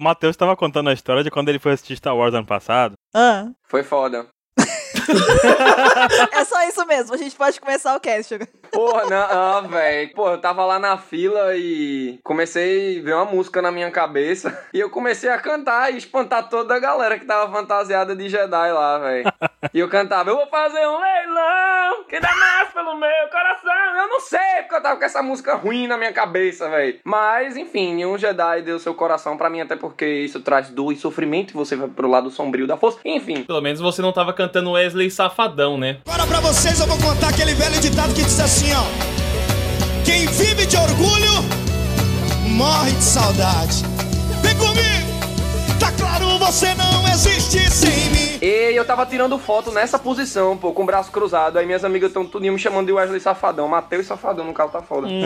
O Matheus tava contando a história de quando ele foi assistir Star Wars ano passado. Ah, Foi foda. é só isso mesmo, a gente pode começar o cast. Porra, não, ah, velho. Porra, eu tava lá na fila e comecei a ver uma música na minha cabeça. E eu comecei a cantar e espantar toda a galera que tava fantasiada de Jedi lá, velho. E eu cantava, eu vou fazer um leilão que dá mais pelo meu coração. Eu não sei, porque eu tava com essa música ruim na minha cabeça, velho. Mas, enfim, nenhum Jedi deu seu coração pra mim, até porque isso traz dor e sofrimento e você vai pro lado sombrio da força. Enfim. Pelo menos você não tava cantando Wesley Safadão, né? Agora pra vocês eu vou contar aquele velho ditado que diz assim, ó. Quem vive de orgulho, morre de saudade. Vem comigo! Tá claro, você não existe sem mim. E eu tava tirando foto nessa posição, pô, com o braço cruzado. Aí minhas amigas estão tudinho me chamando de Wesley Safadão. Matheus Safadão, no caso tá foda. Hum,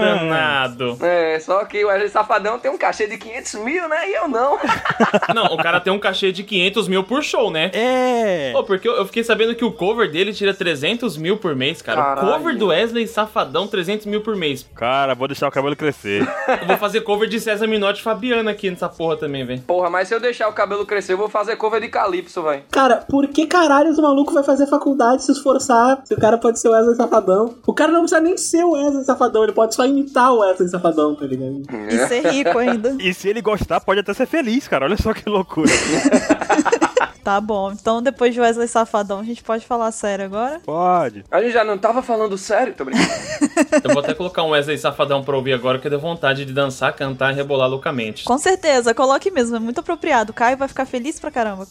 danado. É, só que o Wesley Safadão tem um cachê de 500 mil, né? E eu não. Não, o cara tem um cachê de 500 mil por show, né? É! Pô, porque eu eu fiquei sabendo que o cover dele tira 300 mil por mês, cara. Caralho. O cover do Wesley Safadão, 300 mil por mês. Cara, vou deixar o cabelo crescer. Eu vou fazer cover de César Minotti e Fabiana aqui nessa porra também, velho. Porra, mas se eu deixar o cabelo crescer, eu vou fazer cover de Calypso, velho. Cara, por que caralho o maluco vai fazer faculdade se esforçar se o cara pode ser o Wesley Safadão? O cara não precisa nem ser o Wesley Safadão, ele pode só imitar o Wesley Safadão, tá ligado? E ser rico ainda. E se ele gostar, pode até ser feliz, cara. Olha só que loucura. Tá bom, então depois de Wesley Safadão, a gente pode falar sério agora? Pode. A gente já não tava falando sério, tô brincando. Eu vou até colocar um Wesley Safadão pra ouvir agora, que deu vontade de dançar, cantar e rebolar loucamente. Com certeza, coloque mesmo, é muito apropriado. O Caio vai ficar feliz pra caramba.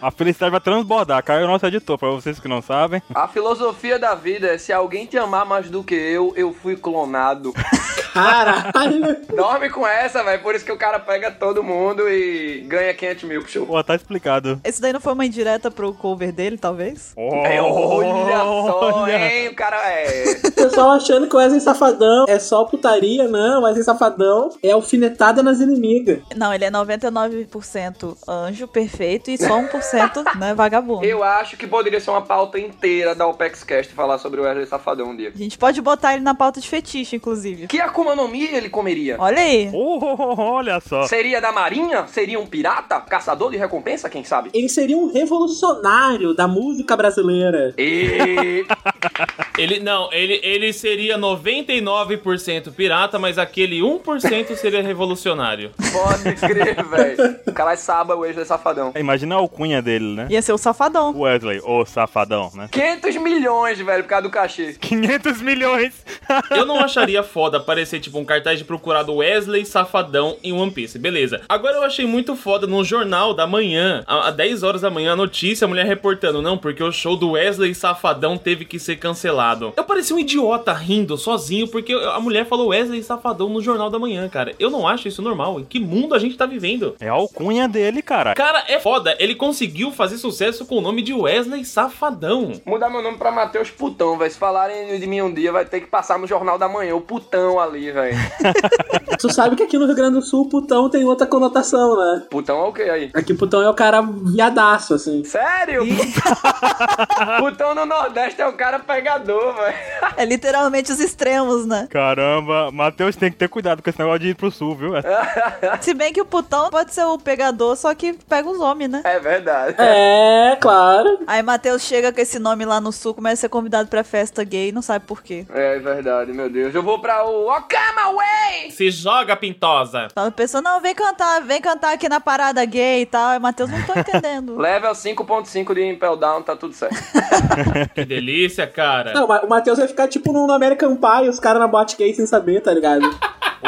A felicidade vai transbordar. Caio é o nosso editor, pra vocês que não sabem. A filosofia da vida é se alguém te amar mais do que eu, eu fui clonado. Caralho! Dorme com essa, velho. Por isso que o cara pega todo mundo e ganha 500 mil pro show. Pô, tá explicado. Esse daí não foi uma indireta pro cover dele, talvez? É, olha só, Olha. hein? O cara é. O pessoal achando que o Wesley Safadão é só putaria, não. O Wesley Safadão é alfinetada nas inimigas. Não, ele é 99% anjo perfeito e só 1% né, vagabundo. Eu acho que poderia ser uma pauta inteira da OpexCast falar sobre o Wesley Safadão um dia. A gente pode botar ele na pauta de fetiche, inclusive. Que Akuma no Mi ele comeria? Olha aí. Oh, olha só. Seria da marinha? Seria um pirata? Caçador de recompensa, quem sabe? Ele seria um revolucionário da música brasileira. E... Ele, não, ele, ele seria 99% pirata, mas aquele 1% seria revolucionário. Pode crer, velho. O cara saba o Wesley Safadão. Imagina a alcunha dele, né? Ia ser o safadão. Wesley, o safadão, né? 500 milhões, velho, por causa do cachê. 500 milhões! Eu não acharia foda aparecer, tipo, um cartaz de procurado Wesley Safadão em One Piece, beleza. Agora eu achei muito foda no jornal da manhã, às 10 horas da manhã, a notícia, a mulher reportando, não, porque o show do Wesley Safadão teve que ser cancelado. Eu parecia um idiota rindo sozinho, porque a mulher falou Wesley Safadão no jornal da manhã, cara. Eu não acho isso normal. Em que mundo a gente tá vivendo? É a alcunha dele, cara. Cara, é foda. Ele conseguiu fazer sucesso com o nome de Wesley Safadão. Mudar meu nome pra Matheus Putão, velho. Se falarem de mim um dia, vai ter que passar no Jornal da Manhã, o Putão ali, velho. Tu sabe que aqui no Rio Grande do Sul, putão tem outra conotação, né? Putão é o que aí? Aqui putão é o cara viadaço, assim. Sério? Putão no Nordeste é o cara pegador, velho. É literalmente os extremos, né? Caramba, Matheus tem que ter cuidado com esse negócio de ir pro sul, viu? Se bem que o putão pode ser o pegador, só que pega os homens, né? É verdade. É, claro. Aí Matheus chega com esse nome lá no sul, começa a ser convidado pra festa gay, não sabe por quê. É verdade, meu Deus. Eu vou pra o Okama Way! Se joga, pintosa. Tava pensando, não, vem cantar, vem cantar aqui na parada gay e tal. Aí Matheus não tô entendendo. Level 5.5 de Impel Down, tá tudo certo. Que delícia, cara. Não, o Matheus vai ficar tipo no American Pie, os caras na bot gay sem saber, tá ligado?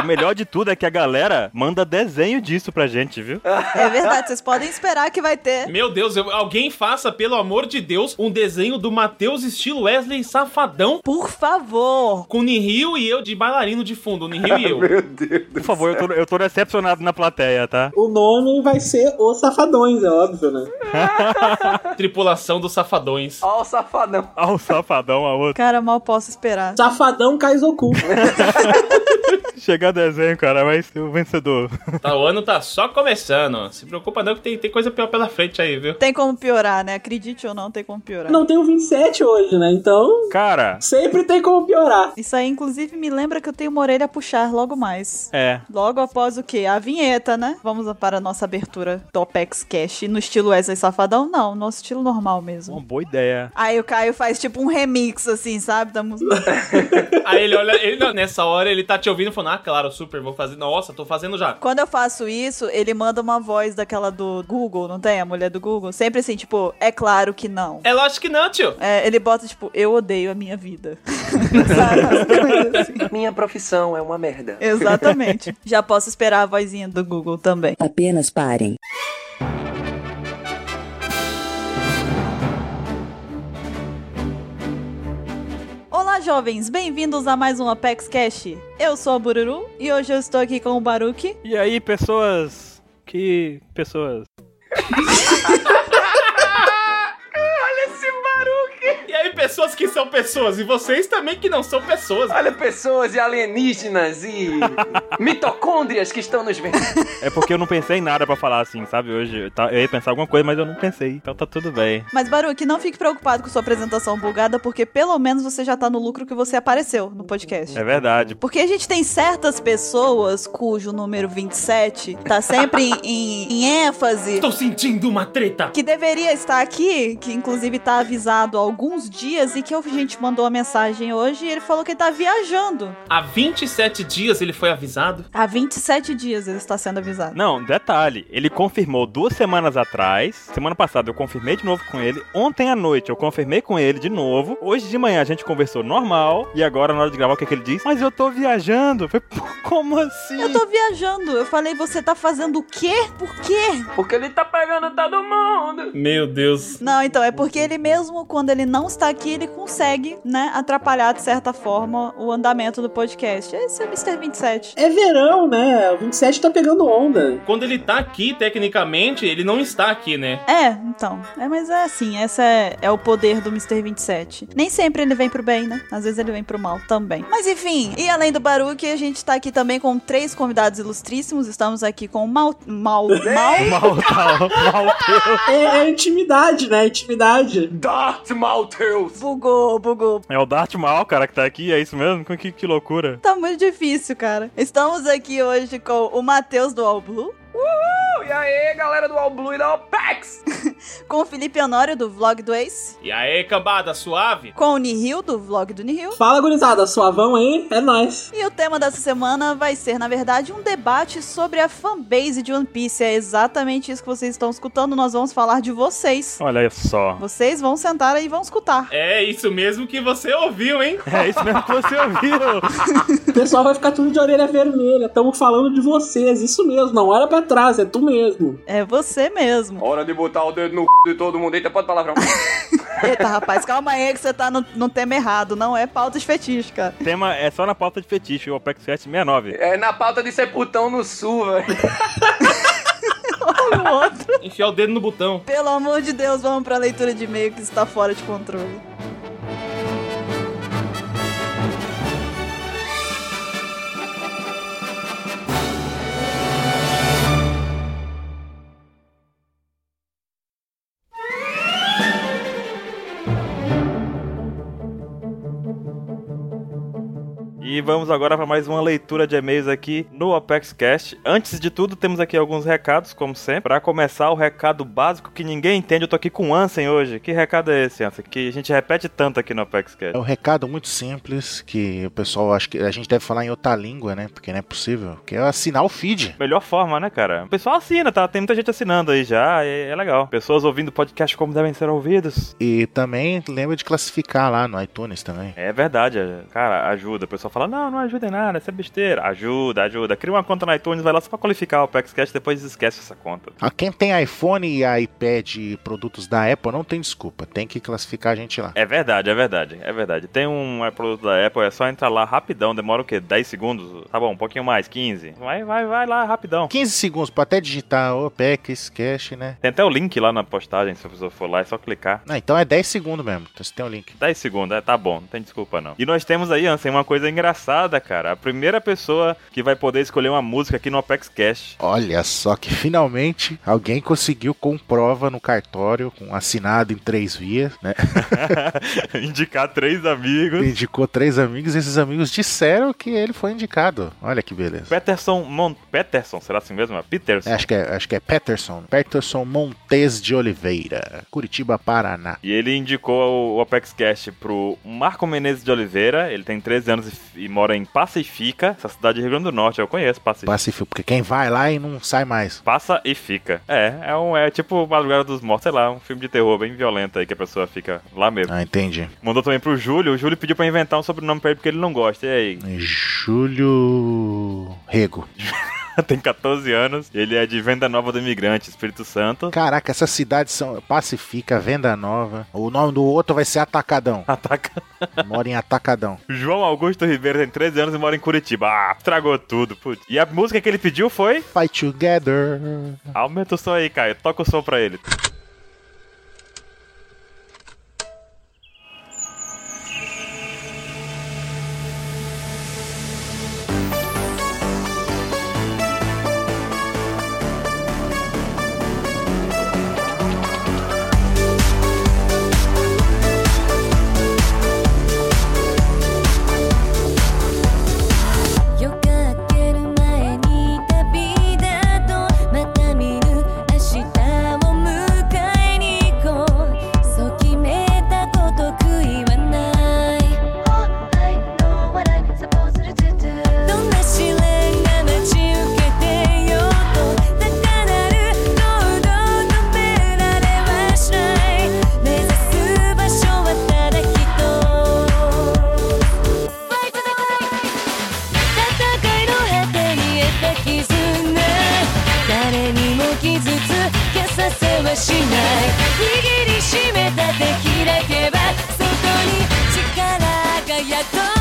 O melhor de tudo é que a galera manda desenho disso pra gente, viu? É verdade, vocês podem esperar que vai ter. Meu Deus, eu- alguém faça, pelo amor de Deus, um desenho do Matheus estilo Wesley Safadão Por favor. com o Nihil e eu de bailarino de fundo. O Nihil e eu. meu Deus. Por favor, eu tô, eu tô decepcionado na plateia, tá? O nome vai ser Os Safadões, é óbvio, né? Tripulação dos Safadões. Ó o safadão. Ah, o safadão, a outra. Cara, mal posso esperar. Safadão Kaizoku. Chegar desenho, cara, vai ser o vencedor. Tá, o ano tá só começando. Se preocupa não que tem, tem coisa pior pela frente aí, viu? Tem como piorar, né? Acredite ou não, tem como piorar. Não tem o 27 hoje, né? Então, Cara, sempre tem como piorar. Isso aí, inclusive, me lembra que eu tenho uma orelha a puxar logo mais. é. Logo após o quê? A vinheta, né? Vamos para a nossa abertura do Opex Cash no estilo Wesley Safadão? Não, no estilo normal Uma mesmo. boa ideia. Aí o Caio faz tipo um remix, assim, sabe? Da música. Aí ele olha, ele, nessa hora ele tá te ouvindo e falando, ah, claro, super, vou fazer. Nossa, tô fazendo já. Quando eu faço isso, ele manda uma voz daquela do Google, não tem? A mulher do Google? Sempre assim, tipo, é claro que não. É lógico que não, tio. É, ele bota, tipo, eu odeio a minha vida. Sabe? Assim. Minha profissão é uma merda. Exatamente. Já posso esperar a vozinha do Google também. Apenas parem. Olá, jovens! Bem-vindos a mais um Apex Cash. Eu sou a Bururu e hoje eu estou aqui com o Baruki. E aí, pessoas. Que pessoas. Aí, pessoas que são pessoas, e vocês também que não são pessoas. Olha, pessoas e alienígenas e mitocôndrias que estão nos vendo. É porque eu não pensei em nada pra falar assim, sabe? Hoje eu ia pensar alguma coisa, mas eu não pensei. Então tá tudo bem. Mas, Baruki, não fique preocupado com sua apresentação bugada, porque pelo menos você já tá no lucro que você apareceu no podcast. É verdade. Porque a gente tem certas pessoas cujo número 27 tá sempre em, em- em ênfase. Estou sentindo uma treta. Que deveria estar aqui, que inclusive tá avisado há alguns dias e que a gente mandou a mensagem hoje e ele falou que ele tá viajando. Há 27 dias ele foi avisado. Há 27 dias ele está sendo avisado. Não, detalhe, ele confirmou duas semanas atrás. Semana passada eu confirmei de novo com ele. Ontem à noite eu confirmei com ele de novo. Hoje de manhã a gente conversou normal. E agora, na hora de gravar, o que, que ele disse? Mas eu tô viajando. Eu falei, "Pô, como assim? Eu tô viajando. Eu falei, você tá fazendo o quê? Por quê? Porque ele tá pegando todo mundo. Meu Deus. Não, então, é porque ele mesmo, quando ele não está aqui, ele consegue, né, atrapalhar de certa forma o andamento do podcast. Esse é o Mr. 27. É verão, né? O 27 tá pegando onda. Quando ele tá aqui, tecnicamente, ele não está aqui, né? É, então. É, mas é assim, esse é, é o poder do Mr. 27. Nem sempre ele vem pro bem, né? Às vezes ele vem pro mal também. Mas enfim, e além do Baruque, a gente tá aqui também com três convidados ilustríssimos. Estamos aqui com o Mal. Mal. Mal. Mal, tá, mal teu. É, é intimidade, né? Intimidade. Darth Malteus. Bugou, bugou. É o Darth Mal, cara, que tá aqui. É isso mesmo? Que, que loucura. Tá muito difícil, cara. Estamos aqui hoje com o Matheus do All Blue, E aí, galera do All Blue e da OPEX. com o Felipe Honório do Vlog do Ace, E aí, cambada, suave? com o Nihil do Vlog do Nihil. Fala, gurizada, suavão aí? É nóis. E o tema dessa semana vai ser, na verdade, um debate sobre a fanbase de One Piece. É exatamente isso que vocês estão escutando. Nós vamos falar de vocês. Olha só. Vocês vão sentar aí e vão escutar. É isso mesmo que você ouviu, hein? É isso mesmo que você ouviu. O pessoal vai ficar tudo de orelha vermelha. Tamo falando de vocês. Isso mesmo. Não olha pra trás, é tu mesmo. É você mesmo. Hora de botar o dedo no c... de todo mundo. Eita, pode palavrão. Eita, rapaz, calma aí que você tá no, no tema errado. Não é pauta de fetiche, cara. O tema é só na pauta de fetiche, o OPEX 769. É na pauta de ser putão no sul, velho. Olha o outro. Enfiar o dedo no botão. Pelo amor de Deus, vamos pra leitura de e-mail que está fora de controle. E vamos agora para mais uma leitura de e-mails aqui no Apex Cast. Antes de tudo, temos aqui alguns recados, como sempre. Para começar, o recado básico que ninguém entende. Eu tô aqui com o Ansem hoje. Que recado é esse, Ansem? Que a gente repete tanto aqui no Apex Cast. É um recado muito simples que o pessoal acho que a gente deve falar em outra língua, né? Porque não é possível. Que é assinar o feed. Melhor forma, né, cara? O pessoal assina, tá? Tem muita gente assinando aí já, é, legal. Pessoas ouvindo podcast como devem ser ouvidos. E também lembra de classificar lá no iTunes também. É verdade, cara, ajuda. O pessoal fala, não, não ajuda em nada, isso é besteira. Ajuda, ajuda. Cria uma conta no iTunes, vai lá só pra qualificar o Apex Cast, depois esquece essa conta. Ah, Quem tem iPhone e iPad e produtos da Apple não tem desculpa. Tem que classificar a gente lá. É verdade, é verdade, é verdade. Tem um produto da Apple, é só entrar lá rapidão, demora o quê? 10 segundos? Tá bom, um pouquinho mais, 15. Vai, vai, vai lá rapidão. 15 segundos pra até digitar OPEX, Cash, né? Tem até o link lá na postagem, se a pessoa for lá, é só clicar. Ah, então é 10 segundos mesmo. Então você tem o link. 10 segundos, é, tá bom, não tem desculpa não. E nós temos aí, Ansem, uma coisa engraçada engraçada, cara. A primeira pessoa que vai poder escolher uma música aqui no Apex Cash. Olha só que finalmente alguém conseguiu com prova no cartório, com assinado em três vias, né? Indicar três amigos. Indicou três amigos e esses amigos disseram que ele foi indicado. Olha que beleza. Peterson Mon... Peterson, será assim mesmo? Peterson. É, acho, que é, acho que é Peterson. Peterson Montes de Oliveira, Curitiba, Paraná. E ele indicou o Apex Cash pro Marco Menezes de Oliveira. Ele tem 13 anos e, e mora em Pacifica, essa cidade do Rio Grande do Norte. Eu conheço Pacifica. Pacífico, porque quem vai lá e não sai mais. Passa e fica. É, é, um, é tipo Madrugada dos Mortos, sei lá, um filme de terror bem violento aí que a pessoa fica lá mesmo. Ah, entendi. Mandou também pro Júlio. O Júlio pediu pra inventar um sobrenome pra ele porque ele não gosta. E aí? Júlio Rego. tem 14 anos. Ele é de Venda Nova do Imigrante, Espírito Santo. Caraca, essas cidades são Pacifica, Venda Nova. O nome do outro vai ser Atacadão. Ataca. Mora em Atacadão. João Augusto Ribeiro tem 13 anos e mora em Curitiba. Ah, estragou tudo, putz. E a música que ele pediu foi? Fight Together. Aumenta o som aí, Caio. Toca o som pra ele. はしない握りしめた手開けば外に力が宿る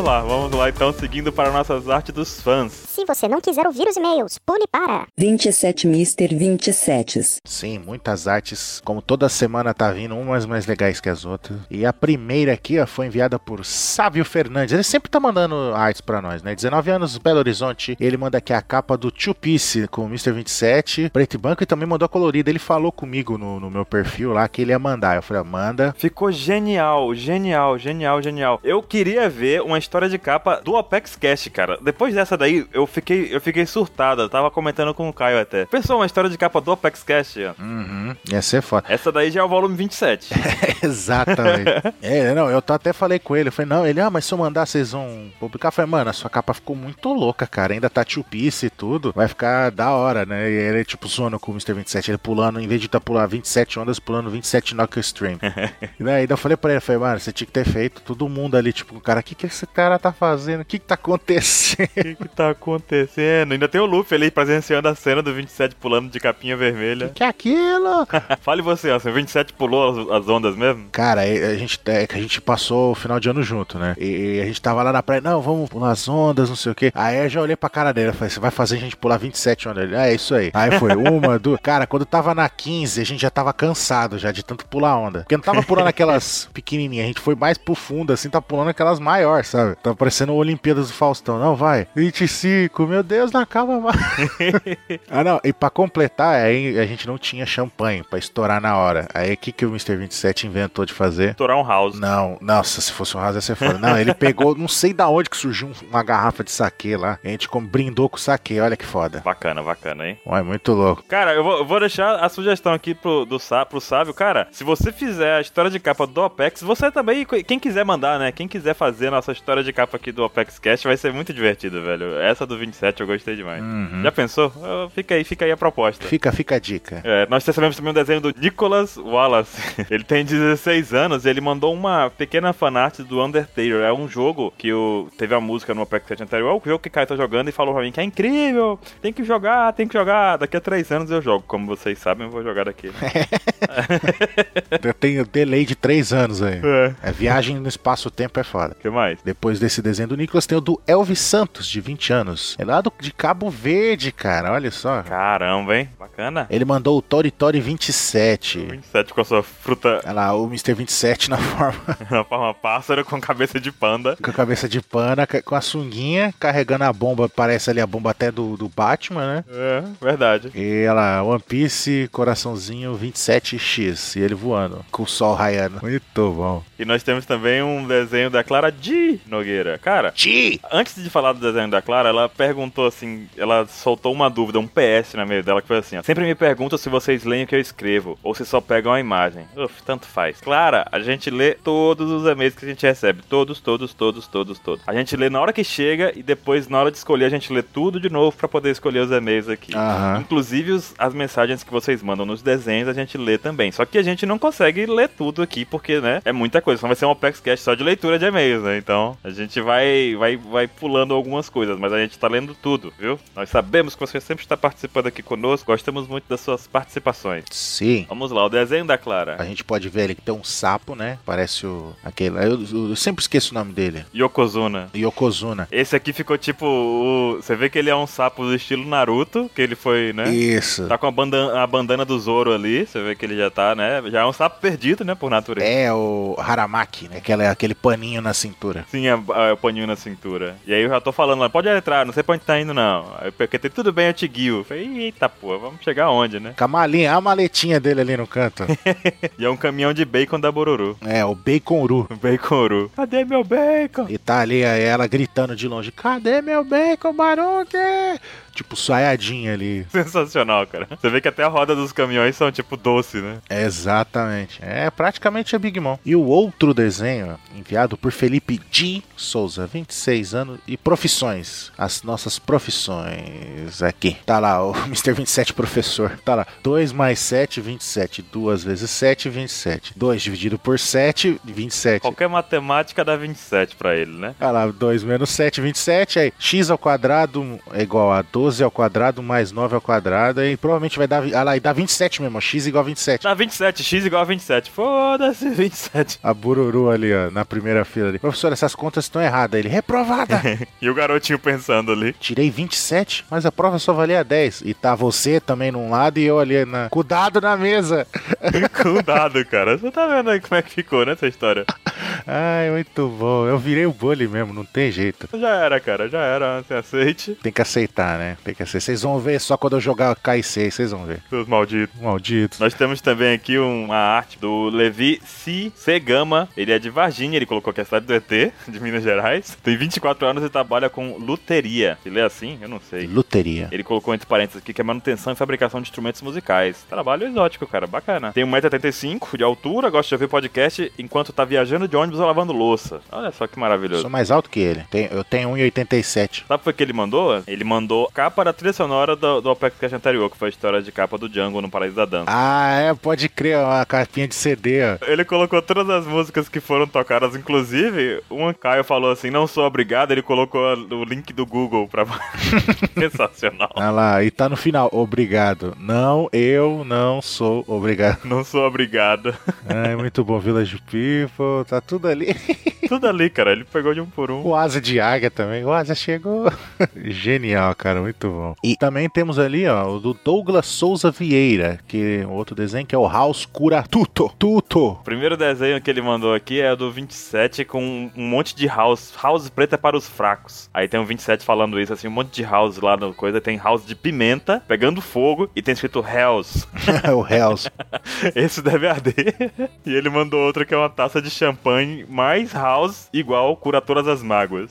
vamos lá, vamos lá então, seguindo para nossas artes dos fãs. Você não quiser ouvir os e-mails, pule para 27 Mister 27. Sim, muitas artes. Como toda semana tá vindo, umas mais legais que as outras. E a primeira aqui, ó, foi enviada por Sávio Fernandes. Ele sempre tá mandando artes pra nós, né? 19 anos, Belo Horizonte. Ele manda aqui a capa do Two Piece com o Mr. 27, preto e branco, e também mandou a colorida. Ele falou comigo no, no meu perfil lá que ele ia mandar. Eu falei, ó, manda. Ficou genial, genial, genial, genial. Eu queria ver uma história de capa do Apex Cash, cara. Depois dessa daí, eu fiquei, eu fiquei surtado. Eu tava comentando com o Caio até. Pensou uma história de capa do Apex Cash? ó. Uhum, ia ser foda. Essa daí já é o volume 27. Exatamente. é, não, eu até falei com ele. Eu falei, não, ele, ah, mas se eu mandar, vocês vão publicar? Eu falei, mano, a sua capa ficou muito louca, cara. Ainda tá two piece e tudo. Vai ficar da hora, né? E ele, tipo, zoando com o Mr. 27. Ele pulando, em vez de tá pular 27 ondas, pulando 27 Knocker Stream. e daí eu falei pra ele, eu falei, mano, você tinha que ter feito todo mundo ali, tipo, o cara, o que, que esse cara tá fazendo? O que, que tá acontecendo? O que, que tá acontecendo? Ainda tem o Luffy ali presenciando a cena do 27 pulando de capinha vermelha. que é aquilo? Fale você, ó, se o 27 pulou as, as ondas mesmo? Cara, a gente, é que a gente passou o final de ano junto, né? E a gente tava lá na praia, não, vamos pular as ondas, não sei o quê. Aí eu já olhei pra cara dele, falei, você vai fazer a gente pular 27 ondas? Ele, ah, é isso aí. Aí foi uma, duas. Cara, quando tava na 15, a gente já tava cansado já de tanto pular onda. Porque não tava pulando aquelas pequenininhas, a gente foi mais pro fundo, assim, tá pulando aquelas maiores, sabe? Tava parecendo Olimpíadas do Faustão. Não, vai. 25, meu Deus, não acaba mais. ah, não, e pra completar, aí a gente não tinha champanhe pra estourar na hora. Aí o que, que o Mr. 27 inventou de fazer? Estourar um house. Não, nossa, se fosse um house ia ser foda. Não, ele pegou, não sei da onde que surgiu um- uma garrafa de saque lá. E a gente como brindou com o saque, olha que foda. Bacana, bacana, hein? Ué, muito louco. Cara, eu vou, eu vou deixar a sugestão aqui pro, do, pro Sábio. Cara, se você fizer a história de capa do Apex, você também, quem quiser mandar, né? Quem quiser fazer a nossa história de capa aqui do Apex Cast vai ser muito divertida, velho. Essa do 27 eu gostei demais. Uhum. Já pensou? Fica aí, fica aí a proposta. Fica, fica a dica. É, nós recebemos também um desenho do Nicholas Wallace. Ele tem 16 anos e ele mandou uma pequena fanart do Undertale. É um jogo que o, teve a música no Apex 7 anterior. É o jogo que o Caio tá jogando e falou pra mim que é incrível. Tem que jogar, tem que jogar. Daqui a 3 anos eu jogo. Como vocês sabem, eu vou jogar daqui. Eu tenho delay de três anos aí. É. É, viagem no espaço-tempo é foda. O que mais? Depois desse desenho do Nicolas, tem o do Elvis Santos, de 20 anos. É lá do, de Cabo Verde, cara. Olha só. Caramba, hein? Bacana. Ele mandou o Tori Tori 27. 27 com a sua fruta Olha lá, o Mr. 27 na forma na forma pássaro com cabeça de panda. com a cabeça de pana, ca- com a sunguinha, carregando a bomba, parece ali a bomba até do, do Batman, né? É, verdade. E ela, One Piece, coraçãozinho 27X. E ele voando, com o sol raiando. Muito bom. E nós temos também um desenho da Clara de Nogueira. Cara, Ti! antes de falar do desenho da Clara, ela perguntou assim, ela soltou uma dúvida, um PS na meio dela, que foi assim, ó. Sempre me perguntam se vocês leem o que eu escrevo, ou se só pegam a imagem. Uf, tanto faz. Clara, a gente lê todos os e-mails que a gente recebe. Todos, todos, todos, todos, todos. A gente lê na hora que chega e depois, na hora de escolher, a gente lê tudo de novo pra poder escolher os e-mails aqui. Aham. Inclusive os- as mensagens que vocês mandam nos desenhos a gente lê também. Só que a gente não consegue ler tudo aqui porque, né, é muita coisa. Então vai ser um Cash só de leitura de e-mails, né? Então a gente vai, vai, vai pulando algumas coisas, mas a gente tá lendo tudo, viu? Nós sabemos que você sempre está participando aqui conosco. Gostamos muito das suas participações. Sim. Vamos lá, o desenho da A Clara. gente pode ver ali que tem um sapo, né? Parece o. aquele. Eu, eu sempre esqueço o nome dele. Yokozuna. Yokozuna. Esse aqui ficou tipo. o- Você vê que ele é um sapo do estilo Naruto, que ele foi, né? Isso. Tá com a bandana, a bandana do Zoro ali, você vê que ele já tá, né? Já é um sapo perdido, né, por natureza. É o Haramaki, né? Aquela, aquele paninho na cintura. Sim, é, é o paninho na cintura. E aí eu já tô falando lá, pode entrar, não sei pra onde tá indo não. Aí eu perguntei, tudo bem, eu te guio. Eu Falei, eita pô, vamos chegar onde, né? Com a malinha, a maletinha dele ali no canto. E é um caminhão de bacon da Bororo. é, o Bacon Uru. Bacon Uru. Cadê meu bacon? E tá ali ela gritando de longe: Cadê meu bacon, Baruque? Tipo, suaiadinha ali. Sensacional, cara. Você vê que até a roda dos caminhões são tipo doce, né? Exatamente. É praticamente a Big Mom. E o outro desenho, enviado por Felipe D. Souza, 26 anos, e profissões. As nossas profissões aqui. Tá lá, o Mr. 27 professor. Tá lá, 2 mais 7, 27. 2 vezes 7, 27. 2 dividido por 7, 27. Qualquer matemática dá 27 pra ele, né? Olha lá, 2 menos 7, 27. Aí, x ao quadrado é igual a 12 ao quadrado mais 9 ao quadrado. Aí provavelmente vai dar. Olha lá, e dá 27 mesmo. x igual a 27. Dá 27, x igual a 27. Foda-se, 27. A Bururu ali, ó, na primeira fila ali. Professor, essas contas estão erradas. Ele, reprovada. E o garotinho pensando ali. Tirei 27, mas a prova só valia 10. E tá você também num lado e eu ali na... com o dado na mesa. Cuidado, cara. Você tá vendo aí como é que ficou, né, essa história? Ai, muito bom. Eu virei o bully mesmo, não tem jeito. Já era, cara, já era. Assim, aceite. Tem que aceitar, né? Que aceitar. Vocês vão ver só quando eu jogar KC, vocês vão ver. Seus malditos. Malditos. Nós temos também aqui uma arte do Levi C. Segama. Ele é de Varginha, ele colocou aqui a cidade do ET, de Minas Gerais. Tem 24 anos e trabalha com luteria. Se lê assim? Eu não sei. Luteria. Ele colocou entre parênteses aqui que é manutenção e fabricação de instrumentos musicais. Trabalho exótico, cara, bacana. Tem 1,85m de altura, gosta de ouvir podcast enquanto tá viajando de ônibus ou lavando louça. Olha só que maravilhoso. Sou mais alto que ele. Eu tenho 1,87. Sabe o que ele mandou? Ele mandou capa da trilha sonora do, do Apex Cash anterior, que foi a história de capa do Django no Paraíso da Dança. Ah, é, pode crer, uma capinha de CD, ó. Ele colocou todas as músicas que foram tocadas, inclusive, um Caio falou assim, não sou obrigado, ele colocou a- o link do Google pra... Sensacional. Olha lá, e tá no final, obrigado. Não, eu não sou obrigado. Não sou obrigado. Ai, muito bom, Village People, tá tudo ali. Tudo ali, cara, ele pegou de um por um. O Asa de Águia também, o Asa chegou. Genial, cara, muito bom. E também temos ali, ó, o do Douglas Souza Vieira, que outro desenho que é o House Cura Tuto. Tuto. O primeiro desenho que ele mandou aqui é o do 27 com um monte de house. House preta é para os fracos. Aí tem um 27 falando isso, assim, um monte de house lá no coisa. Tem house de pimenta pegando fogo e tem escrito Hells. o Hells. Esse deve arder. E ele mandou outro que é uma taça de champanhe mais house House igual cura todas as mágoas.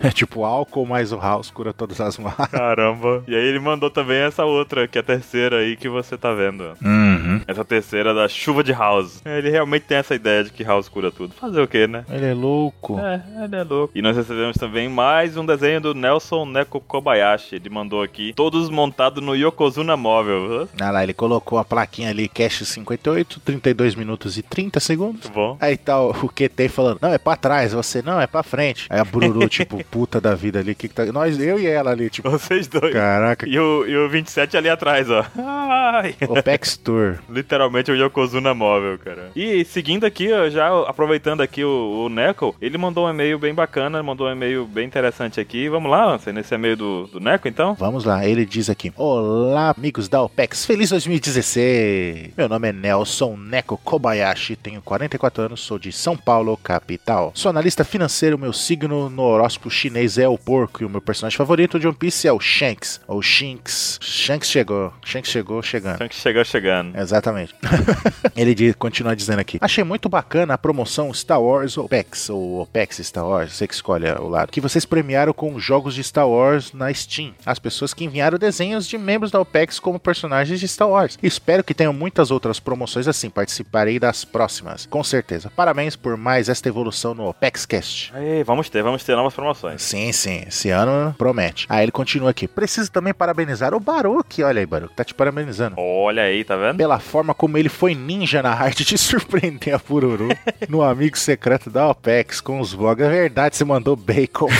É tipo álcool mais o house cura todas as mágoas. Caramba. E aí ele mandou também essa outra, que é a terceira aí que você tá vendo. Uhum. Essa terceira da chuva de House. Ele realmente tem essa ideia de que House cura tudo. Fazer o quê, né? Ele é louco. É, ele é louco. E nós recebemos também mais um desenho do Nelson Neko Kobayashi. Ele mandou aqui, todos montados no Yokozuna Móvel. Ah lá, ele colocou a plaquinha ali, cache 58, 32 minutos e 30 segundos. Muito bom. Aí tá o o QT falando, não, é pra trás, você, não, é pra frente. Aí a Bururu, tipo, puta da vida ali, que que tá... Nós, eu e ela ali, tipo, Vocês dois. caraca, E o, e o 27 ali atrás, ó. Ai. Opex Tour. Literalmente o Yokozuna móvel, cara. E seguindo aqui, ó, já aproveitando aqui o, o Neko, ele mandou um e-mail bem bacana, mandou um e-mail bem interessante aqui. Vamos lá, Ansem, nesse e-mail do, do Neko, então? Vamos lá, ele diz aqui: Olá, amigos da OPEX, feliz 2016! Meu nome é Nelson Neko Kobayashi, tenho 44 anos, sou de São Paulo, capital. Sou analista financeiro, meu signo no horóscopo chinês é o porco e o meu personagem favorito de One Piece é o Shanks, ou Shinx. Shanks chegou, Shanks chegou chegando. Que chegou chegando. Exatamente. Ele diz, continua dizendo aqui. Achei muito bacana a promoção Star Wars OPEX, ou OPEX Star Wars, você que escolhe o lado, que vocês premiaram com jogos de Star Wars na Steam. As pessoas que enviaram desenhos de membros da OPEX como personagens de Star Wars. Espero que tenham muitas outras promoções assim, participarei das próximas. Com certeza. Parabéns por mais esta evolução no OPEX Cast. Aí, vamos ter, vamos ter novas promoções. Sim, sim, esse ano promete. Aí ele continua aqui. Preciso também parabenizar o Baruch. Olha aí, Baruch, tá te parabenizando. Olha aí, tá vendo? Pela forma como ele foi ninja na arte de surpreender a Pururu no amigo secreto da OPEX com os vlogs. É verdade, você mandou bacon.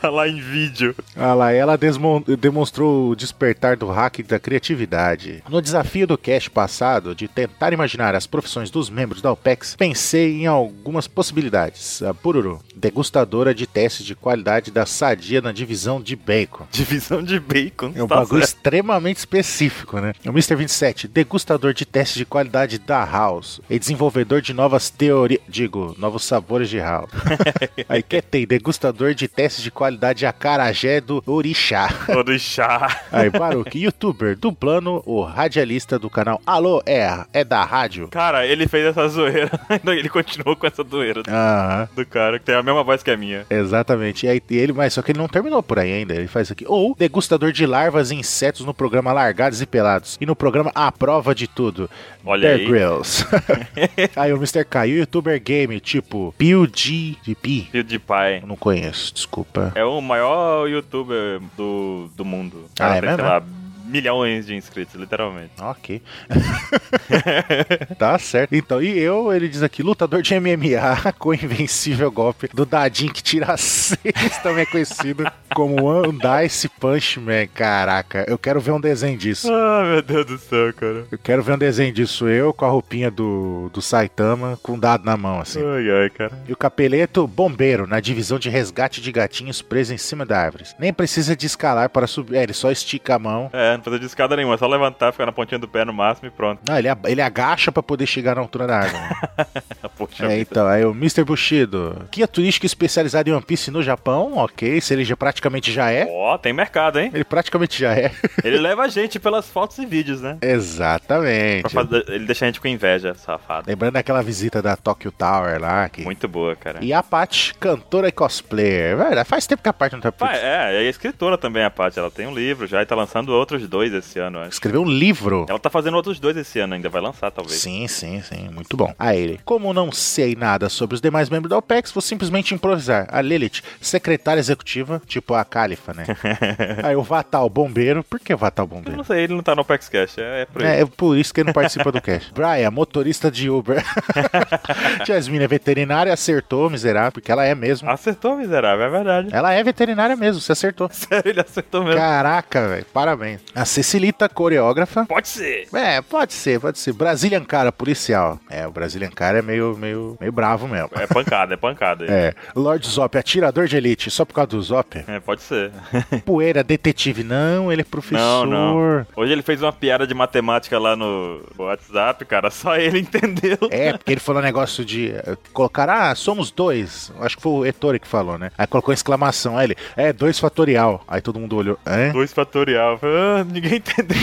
Tá lá em vídeo. Olha lá, ela demonstrou o despertar do hack da criatividade. No desafio do cast passado de tentar imaginar as profissões dos membros da OPEX, pensei em algumas possibilidades. A Pururu, degustadora de testes de qualidade da sadia na divisão de bacon. Divisão de bacon. É um tá bagulho certo. extremamente específico, né? O Mr. 27, degustador de testes de qualidade da House e desenvolvedor de novas teorias, digo, novos sabores de House. Aí que tem degustador de testes de qualidade de acarajé do Orixá. Chá. Aí, Baruch, youtuber, dublando o radialista do canal Alô, é, é da rádio. Cara, ele fez essa zoeira. Ele continuou com essa zoeira Aham. do cara, que tem a mesma voz que a minha. Exatamente. E aí e ele, mas só que ele não terminou por aí ainda. Ele faz aqui. Ou degustador de larvas e insetos no programa Largados e Pelados. E no programa A Prova de Tudo. Olha Bear aí. Grylls. aí o Mr. K, e o youtuber game, tipo PewDiePie. PewDiePie. Eu não conheço, desculpa. É o maior youtuber do, do mundo. Ah, é mesmo? lá, milhões de inscritos, literalmente. Ok. tá certo. Então, e eu, ele diz aqui, lutador de MMA com invencível golpe do Dadinho que tira seis, também conhecido como One Dice Punch Man. Caraca, eu quero ver um desenho disso. Ah, meu Deus do céu, cara. Eu quero ver um desenho disso, eu com a roupinha do, do Saitama, com um dado na mão, assim. Ai, ai, cara. E o capeleto, bombeiro, na divisão de resgate de gatinhos presos em cima da árvore. Nem precisa de escalar para subir, é, ele só estica a mão. É, não precisa de escada nenhuma, é só levantar, ficar na pontinha do pé no máximo e pronto. Não, ele, ele agacha pra poder chegar na altura da árvore. Poxa É, então, aí o Mr. Bushido. Guia turístico especializado em One Piece no Japão, ok, se ele já praticamente já é. Ó, tem mercado, hein? Ele praticamente já é. Ele leva a gente pelas fotos e vídeos, né? Exatamente. fazer- ele deixa a gente com inveja, safado. Lembrando daquela visita da Tokyo Tower lá. Que... Muito boa, cara. E a Paty, cantora e cosplayer. Velho, faz tempo que a Paty não tá é, a escritora também, a Paty. Ela tem um livro já e tá lançando outros dois esse ano, eu acho. Escreveu um livro. Ela tá fazendo outros dois esse ano ainda, vai lançar talvez. Sim, sim, sim. Muito bom. A ele. Como não sei nada sobre os demais membros da OPEX, vou simplesmente improvisar. A Lilith, secretária executiva, tipo a Califa, né? Aí o Vatal, bombeiro. Por que o Vatal, Eu bombeiro? não sei, ele não tá no Apex Cash, é, é por isso. É, é por isso que ele não participa do cast. Brian, motorista de Uber. Jasmine é veterinária, acertou, miserável, porque ela é mesmo. Acertou, miserável, é verdade. Ela é veterinária mesmo, você acertou. Sério, ele acertou mesmo. Caraca, velho, parabéns. A Cecilita, coreógrafa. Pode ser. É, pode ser, pode ser. Brazilian Cara, policial. É, o Brazilian Cara é meio, meio, meio bravo mesmo. É pancada, é pancada. É, Lord Zop, atirador de elite, só por causa do Zop. É, pode ser. Poeira, detetive, não, ele é professor. Não, não. Hoje ele fez uma piada de matemática lá no WhatsApp, cara. Só ele entendeu. É, porque ele falou um negócio de eh, colocar, ah, somos dois. Acho que foi o Ettore que falou, né? Aí colocou exclamação. Aí ele, é, dois fatorial. Aí todo mundo olhou, hã? Dois fatorial. Ah, ninguém entendeu.